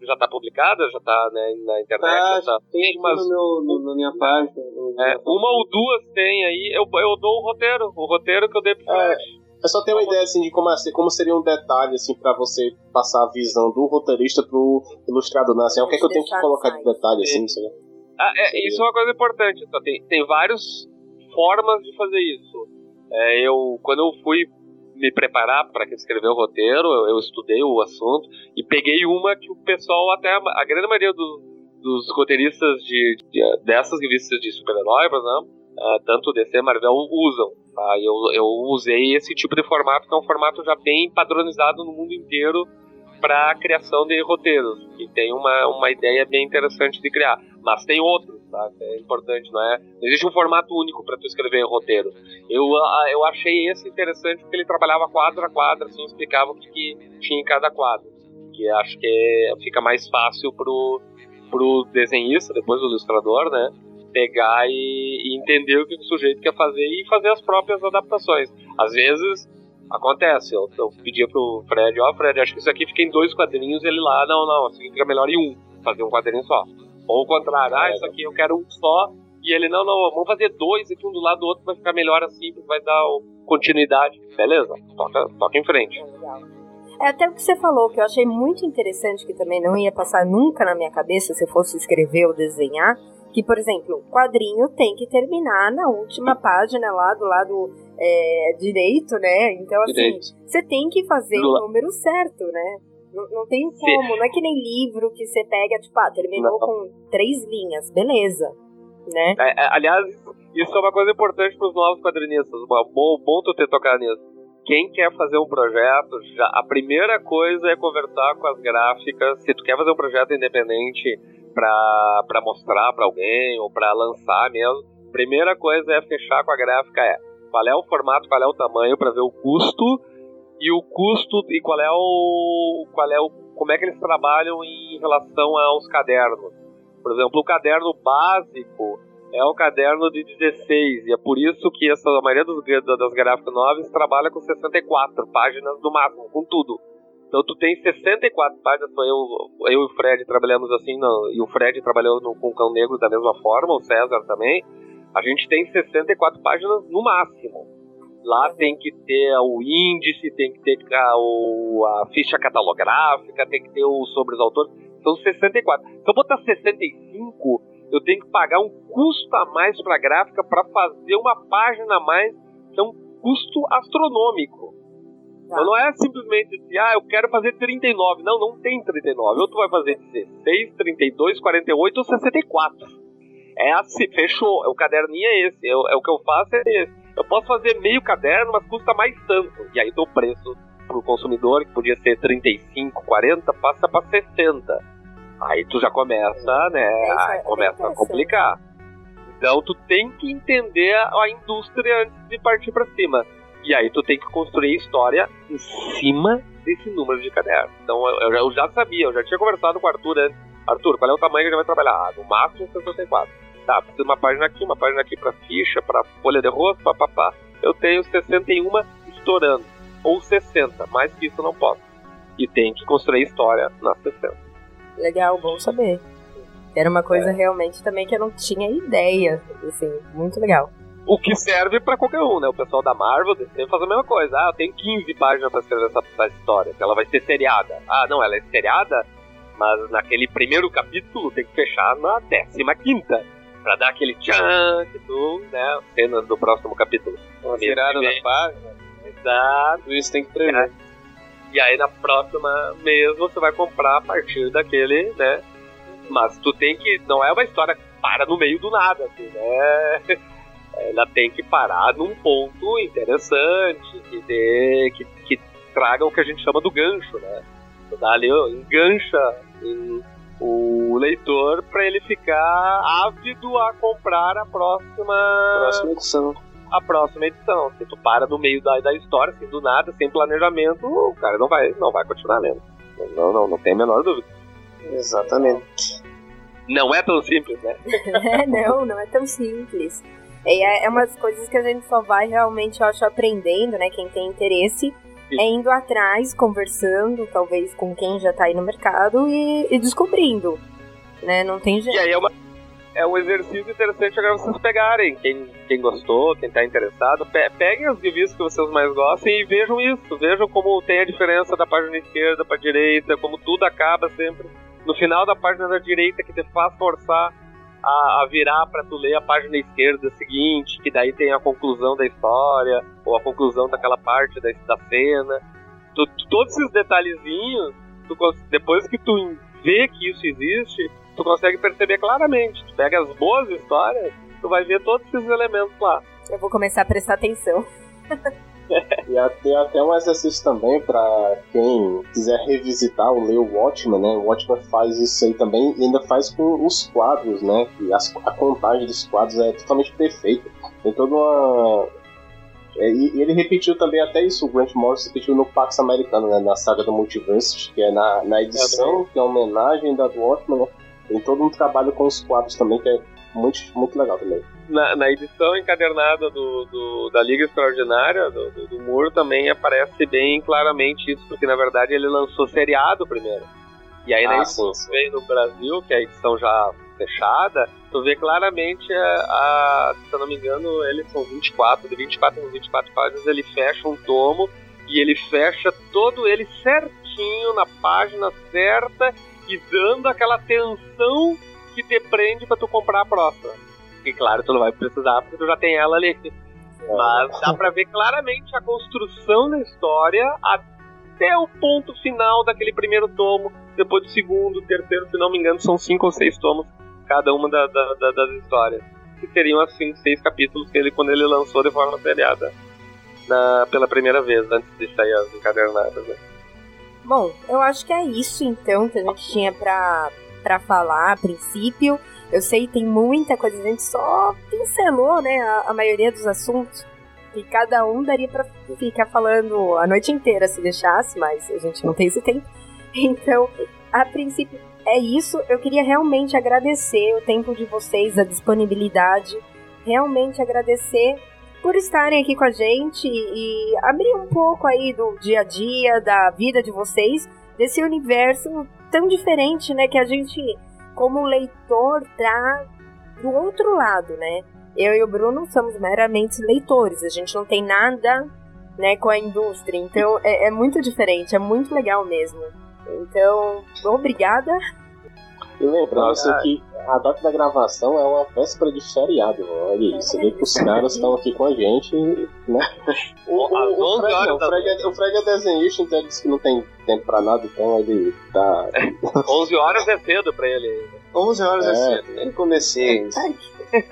[SPEAKER 5] já tá publicada, já tá né, na internet.
[SPEAKER 4] Ah,
[SPEAKER 5] tá.
[SPEAKER 4] Tem mas, no meu, no, na minha página.
[SPEAKER 5] É, uma ou duas tem aí. Eu, eu dou o roteiro. O roteiro que eu dei pro é.
[SPEAKER 3] É só ter uma ideia assim de como, assim, como seria um detalhe assim para você passar a visão do roteirista pro ilustrador, né? Assim, o que é que eu tenho que colocar de detalhe assim.
[SPEAKER 5] Ah, é, isso é uma coisa importante. Então, tem, tem várias formas de fazer isso. É, eu, quando eu fui me preparar para escrever o roteiro, eu, eu, estudei o assunto e peguei uma que o pessoal, até a, grande maioria do, dos roteiristas de, de, dessas revistas de super-herói, por exemplo, uh, tanto DC e Marvel, usam. Tá? Eu, eu usei esse tipo de formato, que é um formato já bem padronizado no mundo inteiro para a criação de roteiros, e tem uma, uma ideia bem interessante de criar. Mas tem outros, tá? É importante, não é? Não existe um formato único para tu escrever roteiro. Eu, eu achei esse interessante porque ele trabalhava quadro a quadro, assim, explicava o que, que tinha em cada quadro. Que acho que fica mais fácil pro, pro desenhista, depois o ilustrador, né? Pegar e, e entender o que o sujeito quer fazer e fazer as próprias adaptações. Às vezes Acontece, eu, eu pedia pro Fred, ó, oh, Fred, acho que isso aqui fica em dois quadrinhos, ele lá, não, não, isso aqui fica melhor em um, fazer um quadrinho só. Ou o contrário, ah, isso aqui eu quero um só, e ele, não, não, vamos fazer dois aqui um do lado do outro, vai ficar melhor assim, vai dar continuidade. Beleza, toca, toca em frente.
[SPEAKER 2] É até o que você falou, que eu achei muito interessante, que também não ia passar nunca na minha cabeça se eu fosse escrever ou desenhar, que, por exemplo, o quadrinho tem que terminar na última página lá do lado é, direito, né? Então, assim, você tem que fazer o número certo, né? Não, não tem como, não é que nem livro que você pega, tipo, ah, terminou não. com três linhas, beleza, né?
[SPEAKER 5] É, é, aliás, isso é uma coisa importante para os novos quadrinistas, bom, bom tu ter tocado nisso. Quem quer fazer um projeto, já, a primeira coisa é conversar com as gráficas. Se tu quer fazer um projeto independente, para mostrar para alguém ou para lançar mesmo. Primeira coisa é fechar com a gráfica é qual é o formato, qual é o tamanho para ver o custo e o custo e qual é o qual é o como é que eles trabalham em relação aos cadernos. Por exemplo, o caderno básico é o caderno de 16 e é por isso que essa, a maioria dos, das gráficas novas trabalha com 64 páginas no máximo, com tudo. Então tu tem 64 páginas, eu, eu e o Fred trabalhamos assim, e o Fred trabalhou no, com o Cão Negro da mesma forma, o César também. A gente tem 64 páginas no máximo. Lá tem que ter o índice, tem que ter a, o, a ficha catalográfica, tem que ter o sobre os autores. São 64. Se eu botar 65, eu tenho que pagar um custo a mais para a gráfica para fazer uma página a mais, que é um custo astronômico. Tá. Então não é simplesmente assim, ah, eu quero fazer 39. Não, não tem 39. Ou tu vai fazer 16, 32, 48 ou 64. É assim, fechou. O caderninho é esse. É, é o que eu faço é esse. Eu posso fazer meio caderno, mas custa mais tanto. E aí o preço pro consumidor, que podia ser 35, 40, passa para 60. Aí tu já começa, né? É, é começa a complicar. Então tu tem que entender a indústria antes de partir para cima. E aí tu tem que construir história em cima desse número de caderno. Então eu, eu já sabia, eu já tinha conversado com o Arthur antes. Arthur, qual é o tamanho que a gente vai trabalhar? Ah, no máximo 64 tá, precisa de uma página aqui, uma página aqui para ficha, para folha de rosto, papapá. Eu tenho 61 estourando, ou 60, mais que isso eu não posso. E tem que construir história nas 60.
[SPEAKER 2] Legal, bom saber. Era uma coisa é. realmente também que eu não tinha ideia, assim, muito legal.
[SPEAKER 5] O que serve para qualquer um, né? O pessoal da Marvel sempre faz a mesma coisa. Ah, eu tenho 15 páginas para escrever essa, essa história, ela vai ser seriada. Ah, não, ela é seriada, mas naquele primeiro capítulo tem que fechar na 15 quinta pra dar aquele tchan tu, né, cenas do próximo capítulo.
[SPEAKER 4] Uma virada na página.
[SPEAKER 5] Exato.
[SPEAKER 4] Isso tem que prever. É.
[SPEAKER 5] E aí na próxima mês você vai comprar a partir daquele, né? Mas tu tem que. Não é uma história que para no meio do nada, assim, né? Ela tem que parar num ponto interessante, que, dê, que, que traga o que a gente chama do gancho, né? Tu dá ali, engancha em o leitor para ele ficar ávido a comprar a próxima
[SPEAKER 4] próxima edição.
[SPEAKER 5] A próxima edição. Se tu para no meio da, da história, assim, do nada, sem planejamento, o cara não vai, não vai continuar lendo. Não, não, não tem a menor dúvida.
[SPEAKER 4] Exatamente.
[SPEAKER 5] Não é tão simples, né?
[SPEAKER 2] não, não é tão simples. É, é umas coisas que a gente só vai realmente, eu acho, aprendendo, né? Quem tem interesse é indo atrás, conversando, talvez com quem já tá aí no mercado e, e descobrindo. Né? Não tem jeito.
[SPEAKER 5] E aí é, uma, é um exercício interessante agora vocês pegarem. Quem, quem gostou, quem tá interessado, pe peguem as revistas que vocês mais gostam e vejam isso. Vejam como tem a diferença da página esquerda pra direita, como tudo acaba sempre no final da página da direita que te faz forçar a, a virar para tu ler a página esquerda seguinte, que daí tem a conclusão da história, ou a conclusão daquela parte da, da cena. Tu, todos esses detalhezinhos, tu, depois que tu vê que isso existe, tu consegue perceber claramente. Tu pega as boas histórias, tu vai ver todos esses elementos lá.
[SPEAKER 2] Eu vou começar a prestar atenção.
[SPEAKER 3] e tem até um exercício também para quem quiser revisitar ou ler o Watchmen, né? O Watchmen faz isso aí também e ainda faz com os quadros, né? E as, a contagem dos quadros é totalmente perfeita. Tem toda uma. É, e, ele repetiu também até isso, o Grant Morrison repetiu no Pax Americano, né? Na saga do Multiverse, que é na, na edição, que é uma homenagem da do Watchmen, né? Tem todo um trabalho com os quadros também, que é muito, muito legal também
[SPEAKER 5] na, na, edição encadernada do, do, da Liga Extraordinária, do, do, do Muro, também aparece bem claramente isso, porque na verdade ele lançou seriado primeiro. E aí ah, na edição que veio no Brasil, que é a edição já fechada, tu vê claramente a, a, se eu não me engano, eles são 24, de 24 em 24 páginas, ele fecha um tomo e ele fecha todo ele certinho na página certa e dando aquela tensão que te prende para tu comprar a próxima. E claro, tu não vai precisar porque tu já tem ela ali. Mas dá pra ver claramente a construção da história até o ponto final daquele primeiro tomo, depois do segundo, terceiro, se não me engano, são cinco ou seis tomos cada uma da, da, da, das histórias. Que seriam assim, seis capítulos que ele, quando ele lançou de forma seriada na, pela primeira vez, antes de sair as encadernadas. Né?
[SPEAKER 2] Bom, eu acho que é isso então que a gente tinha pra para falar a princípio. Eu sei tem muita coisa, a gente só pincelou, né, a, a maioria dos assuntos. E cada um daria para ficar falando a noite inteira se deixasse, mas a gente não tem esse tempo. Então, a princípio é isso. Eu queria realmente agradecer o tempo de vocês, a disponibilidade. Realmente agradecer por estarem aqui com a gente e abrir um pouco aí do dia a dia, da vida de vocês, desse universo tão diferente, né, que a gente, como leitor, tá do outro lado, né? Eu e o Bruno somos meramente leitores, a gente não tem nada, né, com a indústria, então é, é muito diferente, é muito legal mesmo. Então, obrigada
[SPEAKER 3] e lembrando assim, que a data da gravação é uma véspera de feriado, olha isso. Você vê que os caras estão aqui com a gente, né? O, o, o, Fred, não, o, Fred é, o Fred é desenhista, então ele disse que não tem tempo pra nada, então ele tá.
[SPEAKER 5] 11 horas é cedo pra ele.
[SPEAKER 4] 11 horas é, é cedo, nem comecei.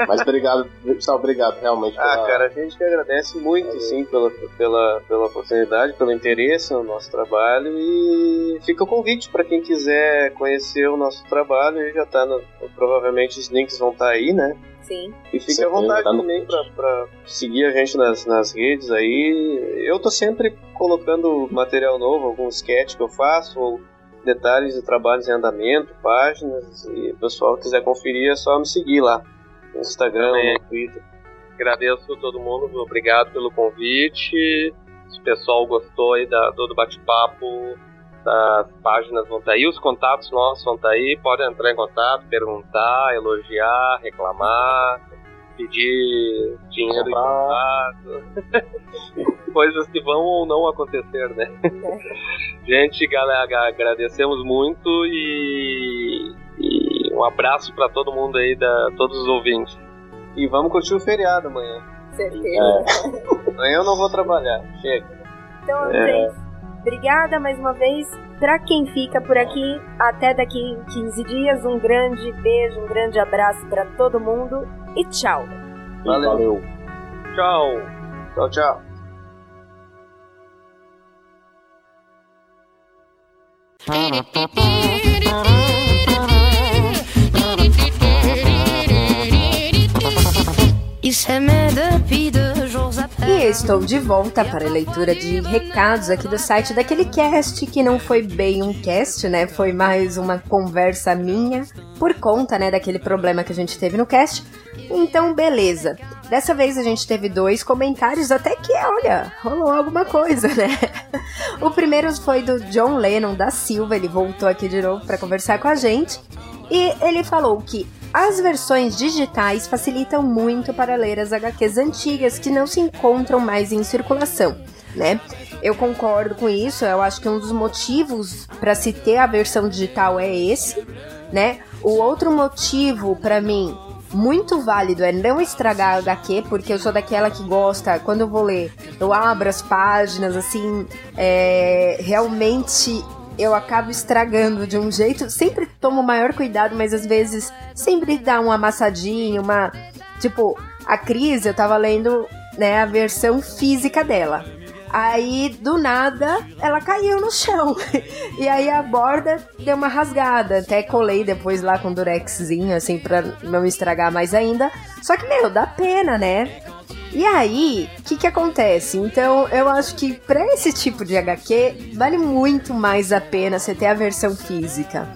[SPEAKER 3] Mas obrigado, pessoal, obrigado realmente.
[SPEAKER 4] Ah, pela... cara, a gente que agradece muito, é. sim, pela, pela, pela oportunidade, pelo interesse no nosso trabalho e fica o convite para quem quiser conhecer o nosso trabalho, e já tá no, provavelmente os links vão estar tá aí, né?
[SPEAKER 2] Sim.
[SPEAKER 4] E fique à vontade tá também para seguir a gente nas, nas redes aí. Eu tô sempre colocando material novo, algum sketch que eu faço, ou detalhes de trabalhos em andamento, páginas, e o pessoal quiser conferir é só me seguir lá no Instagram, no Twitter.
[SPEAKER 5] Agradeço a todo mundo, obrigado pelo convite. Se o pessoal gostou aí da, do bate-papo, as páginas vão estar tá aí, os contatos nossos vão estar tá aí, podem entrar em contato, perguntar, elogiar, reclamar, pedir dinheiro emprestado. Coisas que vão ou não acontecer, né? Gente, galera, agradecemos muito e um abraço para todo mundo aí, da, todos os ouvintes.
[SPEAKER 4] E vamos curtir o feriado amanhã.
[SPEAKER 2] Certeza.
[SPEAKER 4] É. amanhã eu não vou trabalhar. Chega.
[SPEAKER 2] Então, é. gente. Obrigada mais uma vez. Para quem fica por aqui, até daqui 15 dias. Um grande beijo, um grande abraço para todo mundo e tchau.
[SPEAKER 3] Valeu. Valeu.
[SPEAKER 5] Tchau.
[SPEAKER 4] Tchau, tchau.
[SPEAKER 2] É depuis e estou de volta para a leitura de recados aqui do site daquele cast que não foi bem um cast, né? Foi mais uma conversa minha por conta, né, daquele problema que a gente teve no cast. Então, beleza. Dessa vez a gente teve dois comentários, até que, olha, rolou alguma coisa, né? O primeiro foi do John Lennon da Silva, ele voltou aqui de novo para conversar com a gente. E ele falou que as versões digitais facilitam muito para ler as HQs antigas que não se encontram mais em circulação, né? Eu concordo com isso, eu acho que um dos motivos para se ter a versão digital é esse, né? O outro motivo para mim muito válido é não estragar a HQ, porque eu sou daquela que gosta, quando eu vou ler, eu abro as páginas, assim, é, realmente eu acabo estragando de um jeito. Sempre tomo maior cuidado, mas às vezes sempre dá um amassadinho, uma. Tipo, a Cris, eu tava lendo né, a versão física dela. Aí, do nada, ela caiu no chão. e aí a borda deu uma rasgada. Até colei depois lá com durexzinho, assim, pra não estragar mais ainda. Só que, meu, dá pena, né? E aí, o que que acontece? Então, eu acho que para esse tipo de HQ, vale muito mais a pena você ter a versão física.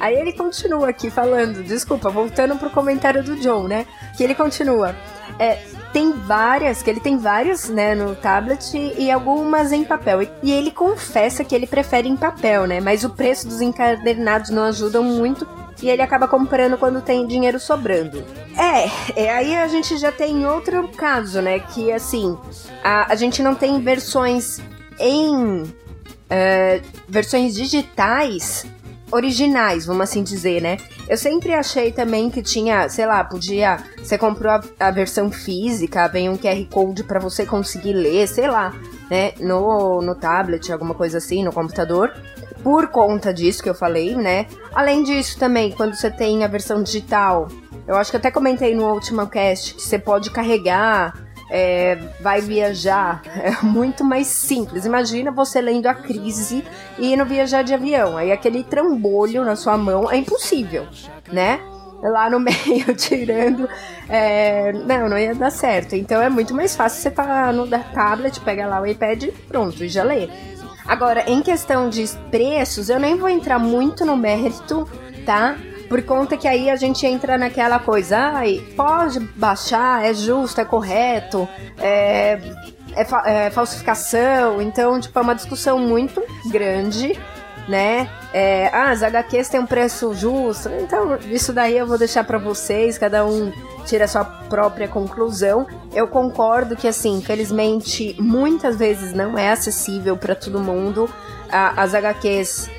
[SPEAKER 2] Aí ele continua aqui falando, desculpa, voltando pro comentário do John, né? Que ele continua. É, tem várias, que ele tem várias, né, no tablet e algumas em papel. E ele confessa que ele prefere em papel, né? Mas o preço dos encadernados não ajudam muito e ele acaba comprando quando tem dinheiro sobrando. É, é, aí a gente já tem outro caso, né? Que assim, a, a gente não tem versões em uh, versões digitais originais, vamos assim dizer, né? Eu sempre achei também que tinha, sei lá, podia. Você comprou a, a versão física, vem um QR Code para você conseguir ler, sei lá, né? No, no tablet, alguma coisa assim, no computador por conta disso que eu falei, né? Além disso, também, quando você tem a versão digital, eu acho que até comentei no último cast que você pode carregar é, vai viajar, é muito mais simples. Imagina você lendo a crise e indo viajar de avião. Aí aquele trambolho na sua mão é impossível, né? Lá no meio, tirando. É, não, não ia dar certo. Então é muito mais fácil você tá no tablet, pega lá o iPad pronto, e já lê. Agora, em questão de preços, eu nem vou entrar muito no mérito, tá? Por conta que aí a gente entra naquela coisa, ai, pode baixar, é justo, é correto, é, é, fa é falsificação. Então, tipo, é uma discussão muito grande né? É, ah, as HQs têm um preço justo. Então, isso daí eu vou deixar para vocês, cada um tira a sua própria conclusão. Eu concordo que, assim, infelizmente, muitas vezes não é acessível para todo mundo. as HQs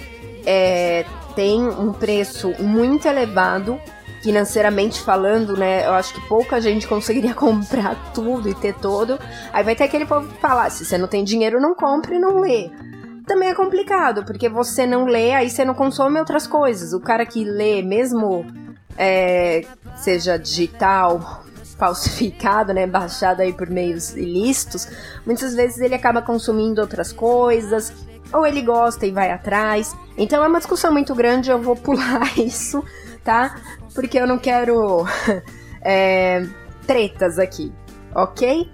[SPEAKER 2] é, têm um preço muito elevado, financeiramente falando, né? Eu acho que pouca gente conseguiria comprar tudo e ter todo. Aí vai ter aquele povo que fala: ah, se você não tem dinheiro, não compre e não lê. Também é complicado, porque você não lê, aí você não consome outras coisas. O cara que lê, mesmo é, seja digital, falsificado, né, baixado aí por meios ilícitos, muitas vezes ele acaba consumindo outras coisas, ou ele gosta e vai atrás. Então é uma discussão muito grande, eu vou pular isso, tá? Porque eu não quero é, tretas aqui, ok?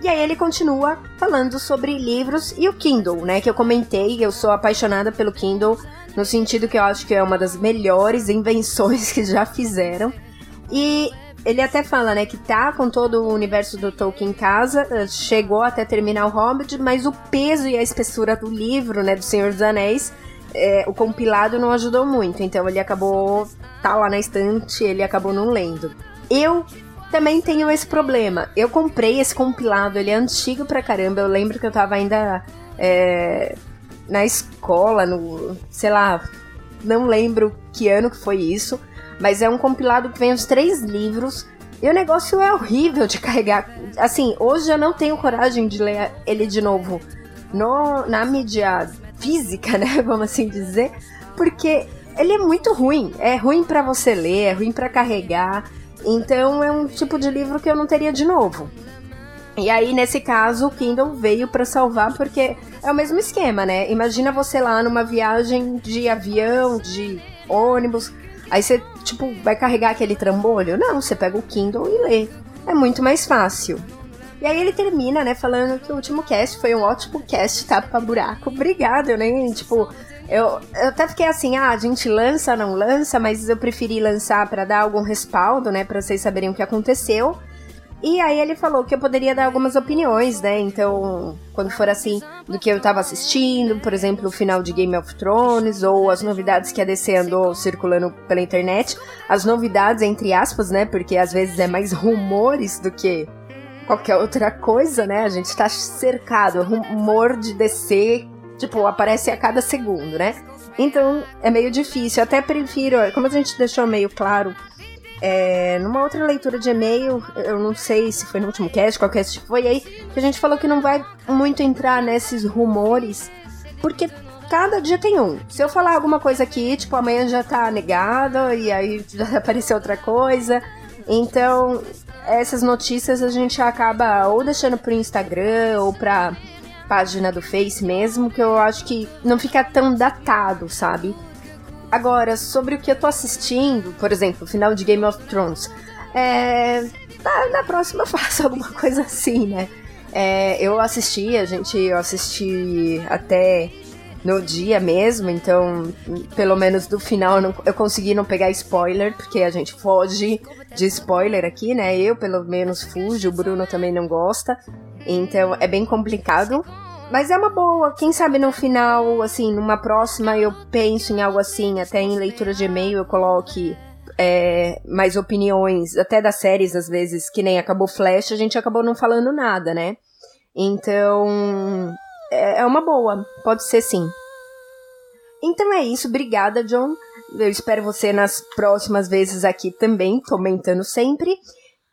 [SPEAKER 2] E aí ele continua falando sobre livros e o Kindle, né? Que eu comentei, eu sou apaixonada pelo Kindle, no sentido que eu acho que é uma das melhores invenções que já fizeram. E ele até fala, né, que tá com todo o universo do Tolkien em casa, eh, chegou até terminar o Hobbit, mas o peso e a espessura do livro, né, do Senhor dos Anéis, é, o compilado não ajudou muito, então ele acabou tá lá na estante, ele acabou não lendo. Eu também tenho esse problema. Eu comprei esse compilado, ele é antigo pra caramba. Eu lembro que eu tava ainda é, na escola, no. sei lá, não lembro que ano que foi isso. Mas é um compilado que vem os três livros. E o negócio é horrível de carregar. Assim, hoje eu não tenho coragem de ler ele de novo no, na mídia física, né? Vamos assim dizer. Porque ele é muito ruim. É ruim para você ler, é ruim para carregar. Então é um tipo de livro que eu não teria de novo. E aí, nesse caso, o Kindle veio para salvar porque é o mesmo esquema, né? Imagina você lá numa viagem de avião, de ônibus, aí você, tipo, vai carregar aquele trambolho? Não, você pega o Kindle e lê. É muito mais fácil. E aí ele termina, né, falando que o último cast foi um ótimo cast, tá pra buraco. Obrigada, eu nem, tipo, eu, eu até fiquei assim, ah, a gente lança, não lança, mas eu preferi lançar para dar algum respaldo, né, para vocês saberem o que aconteceu. E aí ele falou que eu poderia dar algumas opiniões, né? Então, quando for assim, do que eu tava assistindo, por exemplo, o final de Game of Thrones, ou as novidades que a DC andou circulando pela internet. As novidades, entre aspas, né? Porque às vezes é mais rumores do que qualquer outra coisa, né? A gente tá cercado, rumor de DC Tipo, aparece a cada segundo, né? Então é meio difícil. Eu até prefiro, como a gente deixou meio claro é, numa outra leitura de e-mail, eu não sei se foi no último cast, qual cast foi aí, que a gente falou que não vai muito entrar nesses rumores, porque cada dia tem um. Se eu falar alguma coisa aqui, tipo, amanhã já tá negado, e aí já apareceu outra coisa. Então, essas notícias a gente acaba ou deixando pro Instagram ou pra página do Face mesmo, que eu acho que não fica tão datado, sabe? Agora, sobre o que eu tô assistindo, por exemplo, o final de Game of Thrones, é. Na, na próxima eu faço alguma coisa assim, né? É, eu assisti, a gente, eu assisti até no dia mesmo, então pelo menos do final não, eu, consegui não pegar spoiler, porque a gente foge de spoiler aqui, né? Eu pelo menos fujo, o Bruno também não gosta, então é bem complicado. Mas é uma boa, quem sabe no final, assim, numa próxima eu penso em algo assim, até em leitura de e-mail eu coloque é, mais opiniões, até das séries às vezes, que nem acabou Flash, a gente acabou não falando nada, né? Então, é, é uma boa, pode ser sim. Então é isso, obrigada, John. Eu espero você nas próximas vezes aqui também, comentando sempre.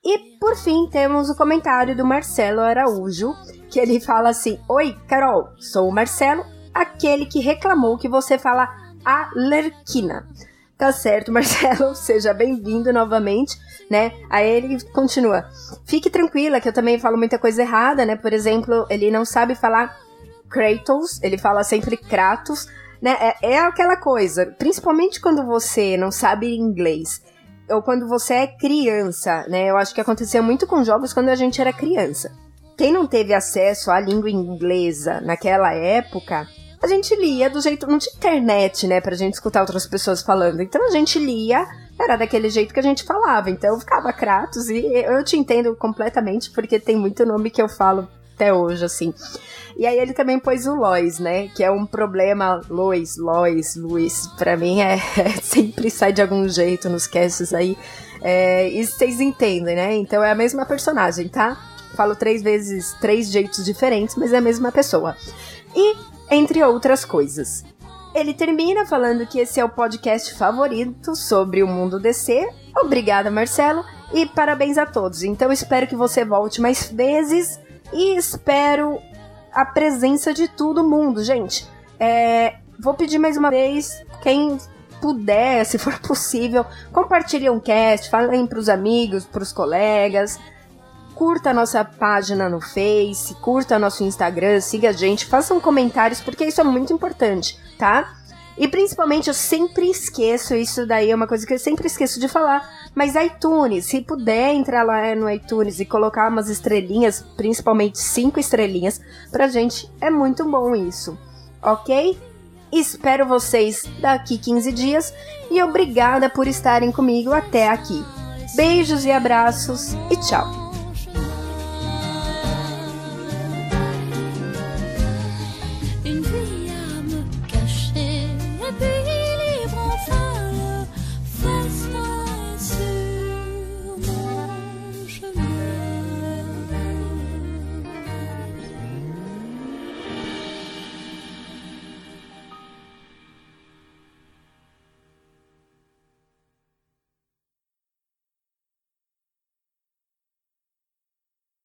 [SPEAKER 2] E por fim, temos o comentário do Marcelo Araújo, que ele fala assim: Oi, Carol, sou o Marcelo, aquele que reclamou que você fala alerquina. Tá certo, Marcelo, seja bem-vindo novamente, né? Aí ele continua. Fique tranquila que eu também falo muita coisa errada, né? Por exemplo, ele não sabe falar Kratos, ele fala sempre Kratos, né? É, é aquela coisa, principalmente quando você não sabe inglês ou quando você é criança, né? Eu acho que acontecia muito com jogos quando a gente era criança. Quem não teve acesso à língua inglesa naquela época, a gente lia do jeito. Não tinha internet, né, pra gente escutar outras pessoas falando. Então a gente lia, era daquele jeito que a gente falava. Então eu ficava Kratos e eu te entendo completamente, porque tem muito nome que eu falo até hoje, assim. E aí ele também pôs o Lois, né? Que é um problema. Lois, Lois, Luiz. Pra mim é, é sempre sai de algum jeito nos casts aí. É, e vocês entendem, né? Então é a mesma personagem, tá? Falo três vezes, três jeitos diferentes, mas é a mesma pessoa. E entre outras coisas. Ele termina falando que esse é o podcast favorito sobre o mundo DC. Obrigada, Marcelo, e parabéns a todos. Então espero que você volte mais vezes e espero a presença de todo mundo, gente. É, vou pedir mais uma vez, quem puder, se for possível, compartilhe um cast, falem os amigos, para os colegas curta a nossa página no Face, curta nosso Instagram, siga a gente, façam comentários, porque isso é muito importante, tá? E principalmente eu sempre esqueço, isso daí é uma coisa que eu sempre esqueço de falar, mas iTunes, se puder entrar lá no iTunes e colocar umas estrelinhas, principalmente cinco estrelinhas, pra gente é muito bom isso, ok? Espero vocês daqui 15 dias e obrigada por estarem comigo até aqui. Beijos e abraços e tchau!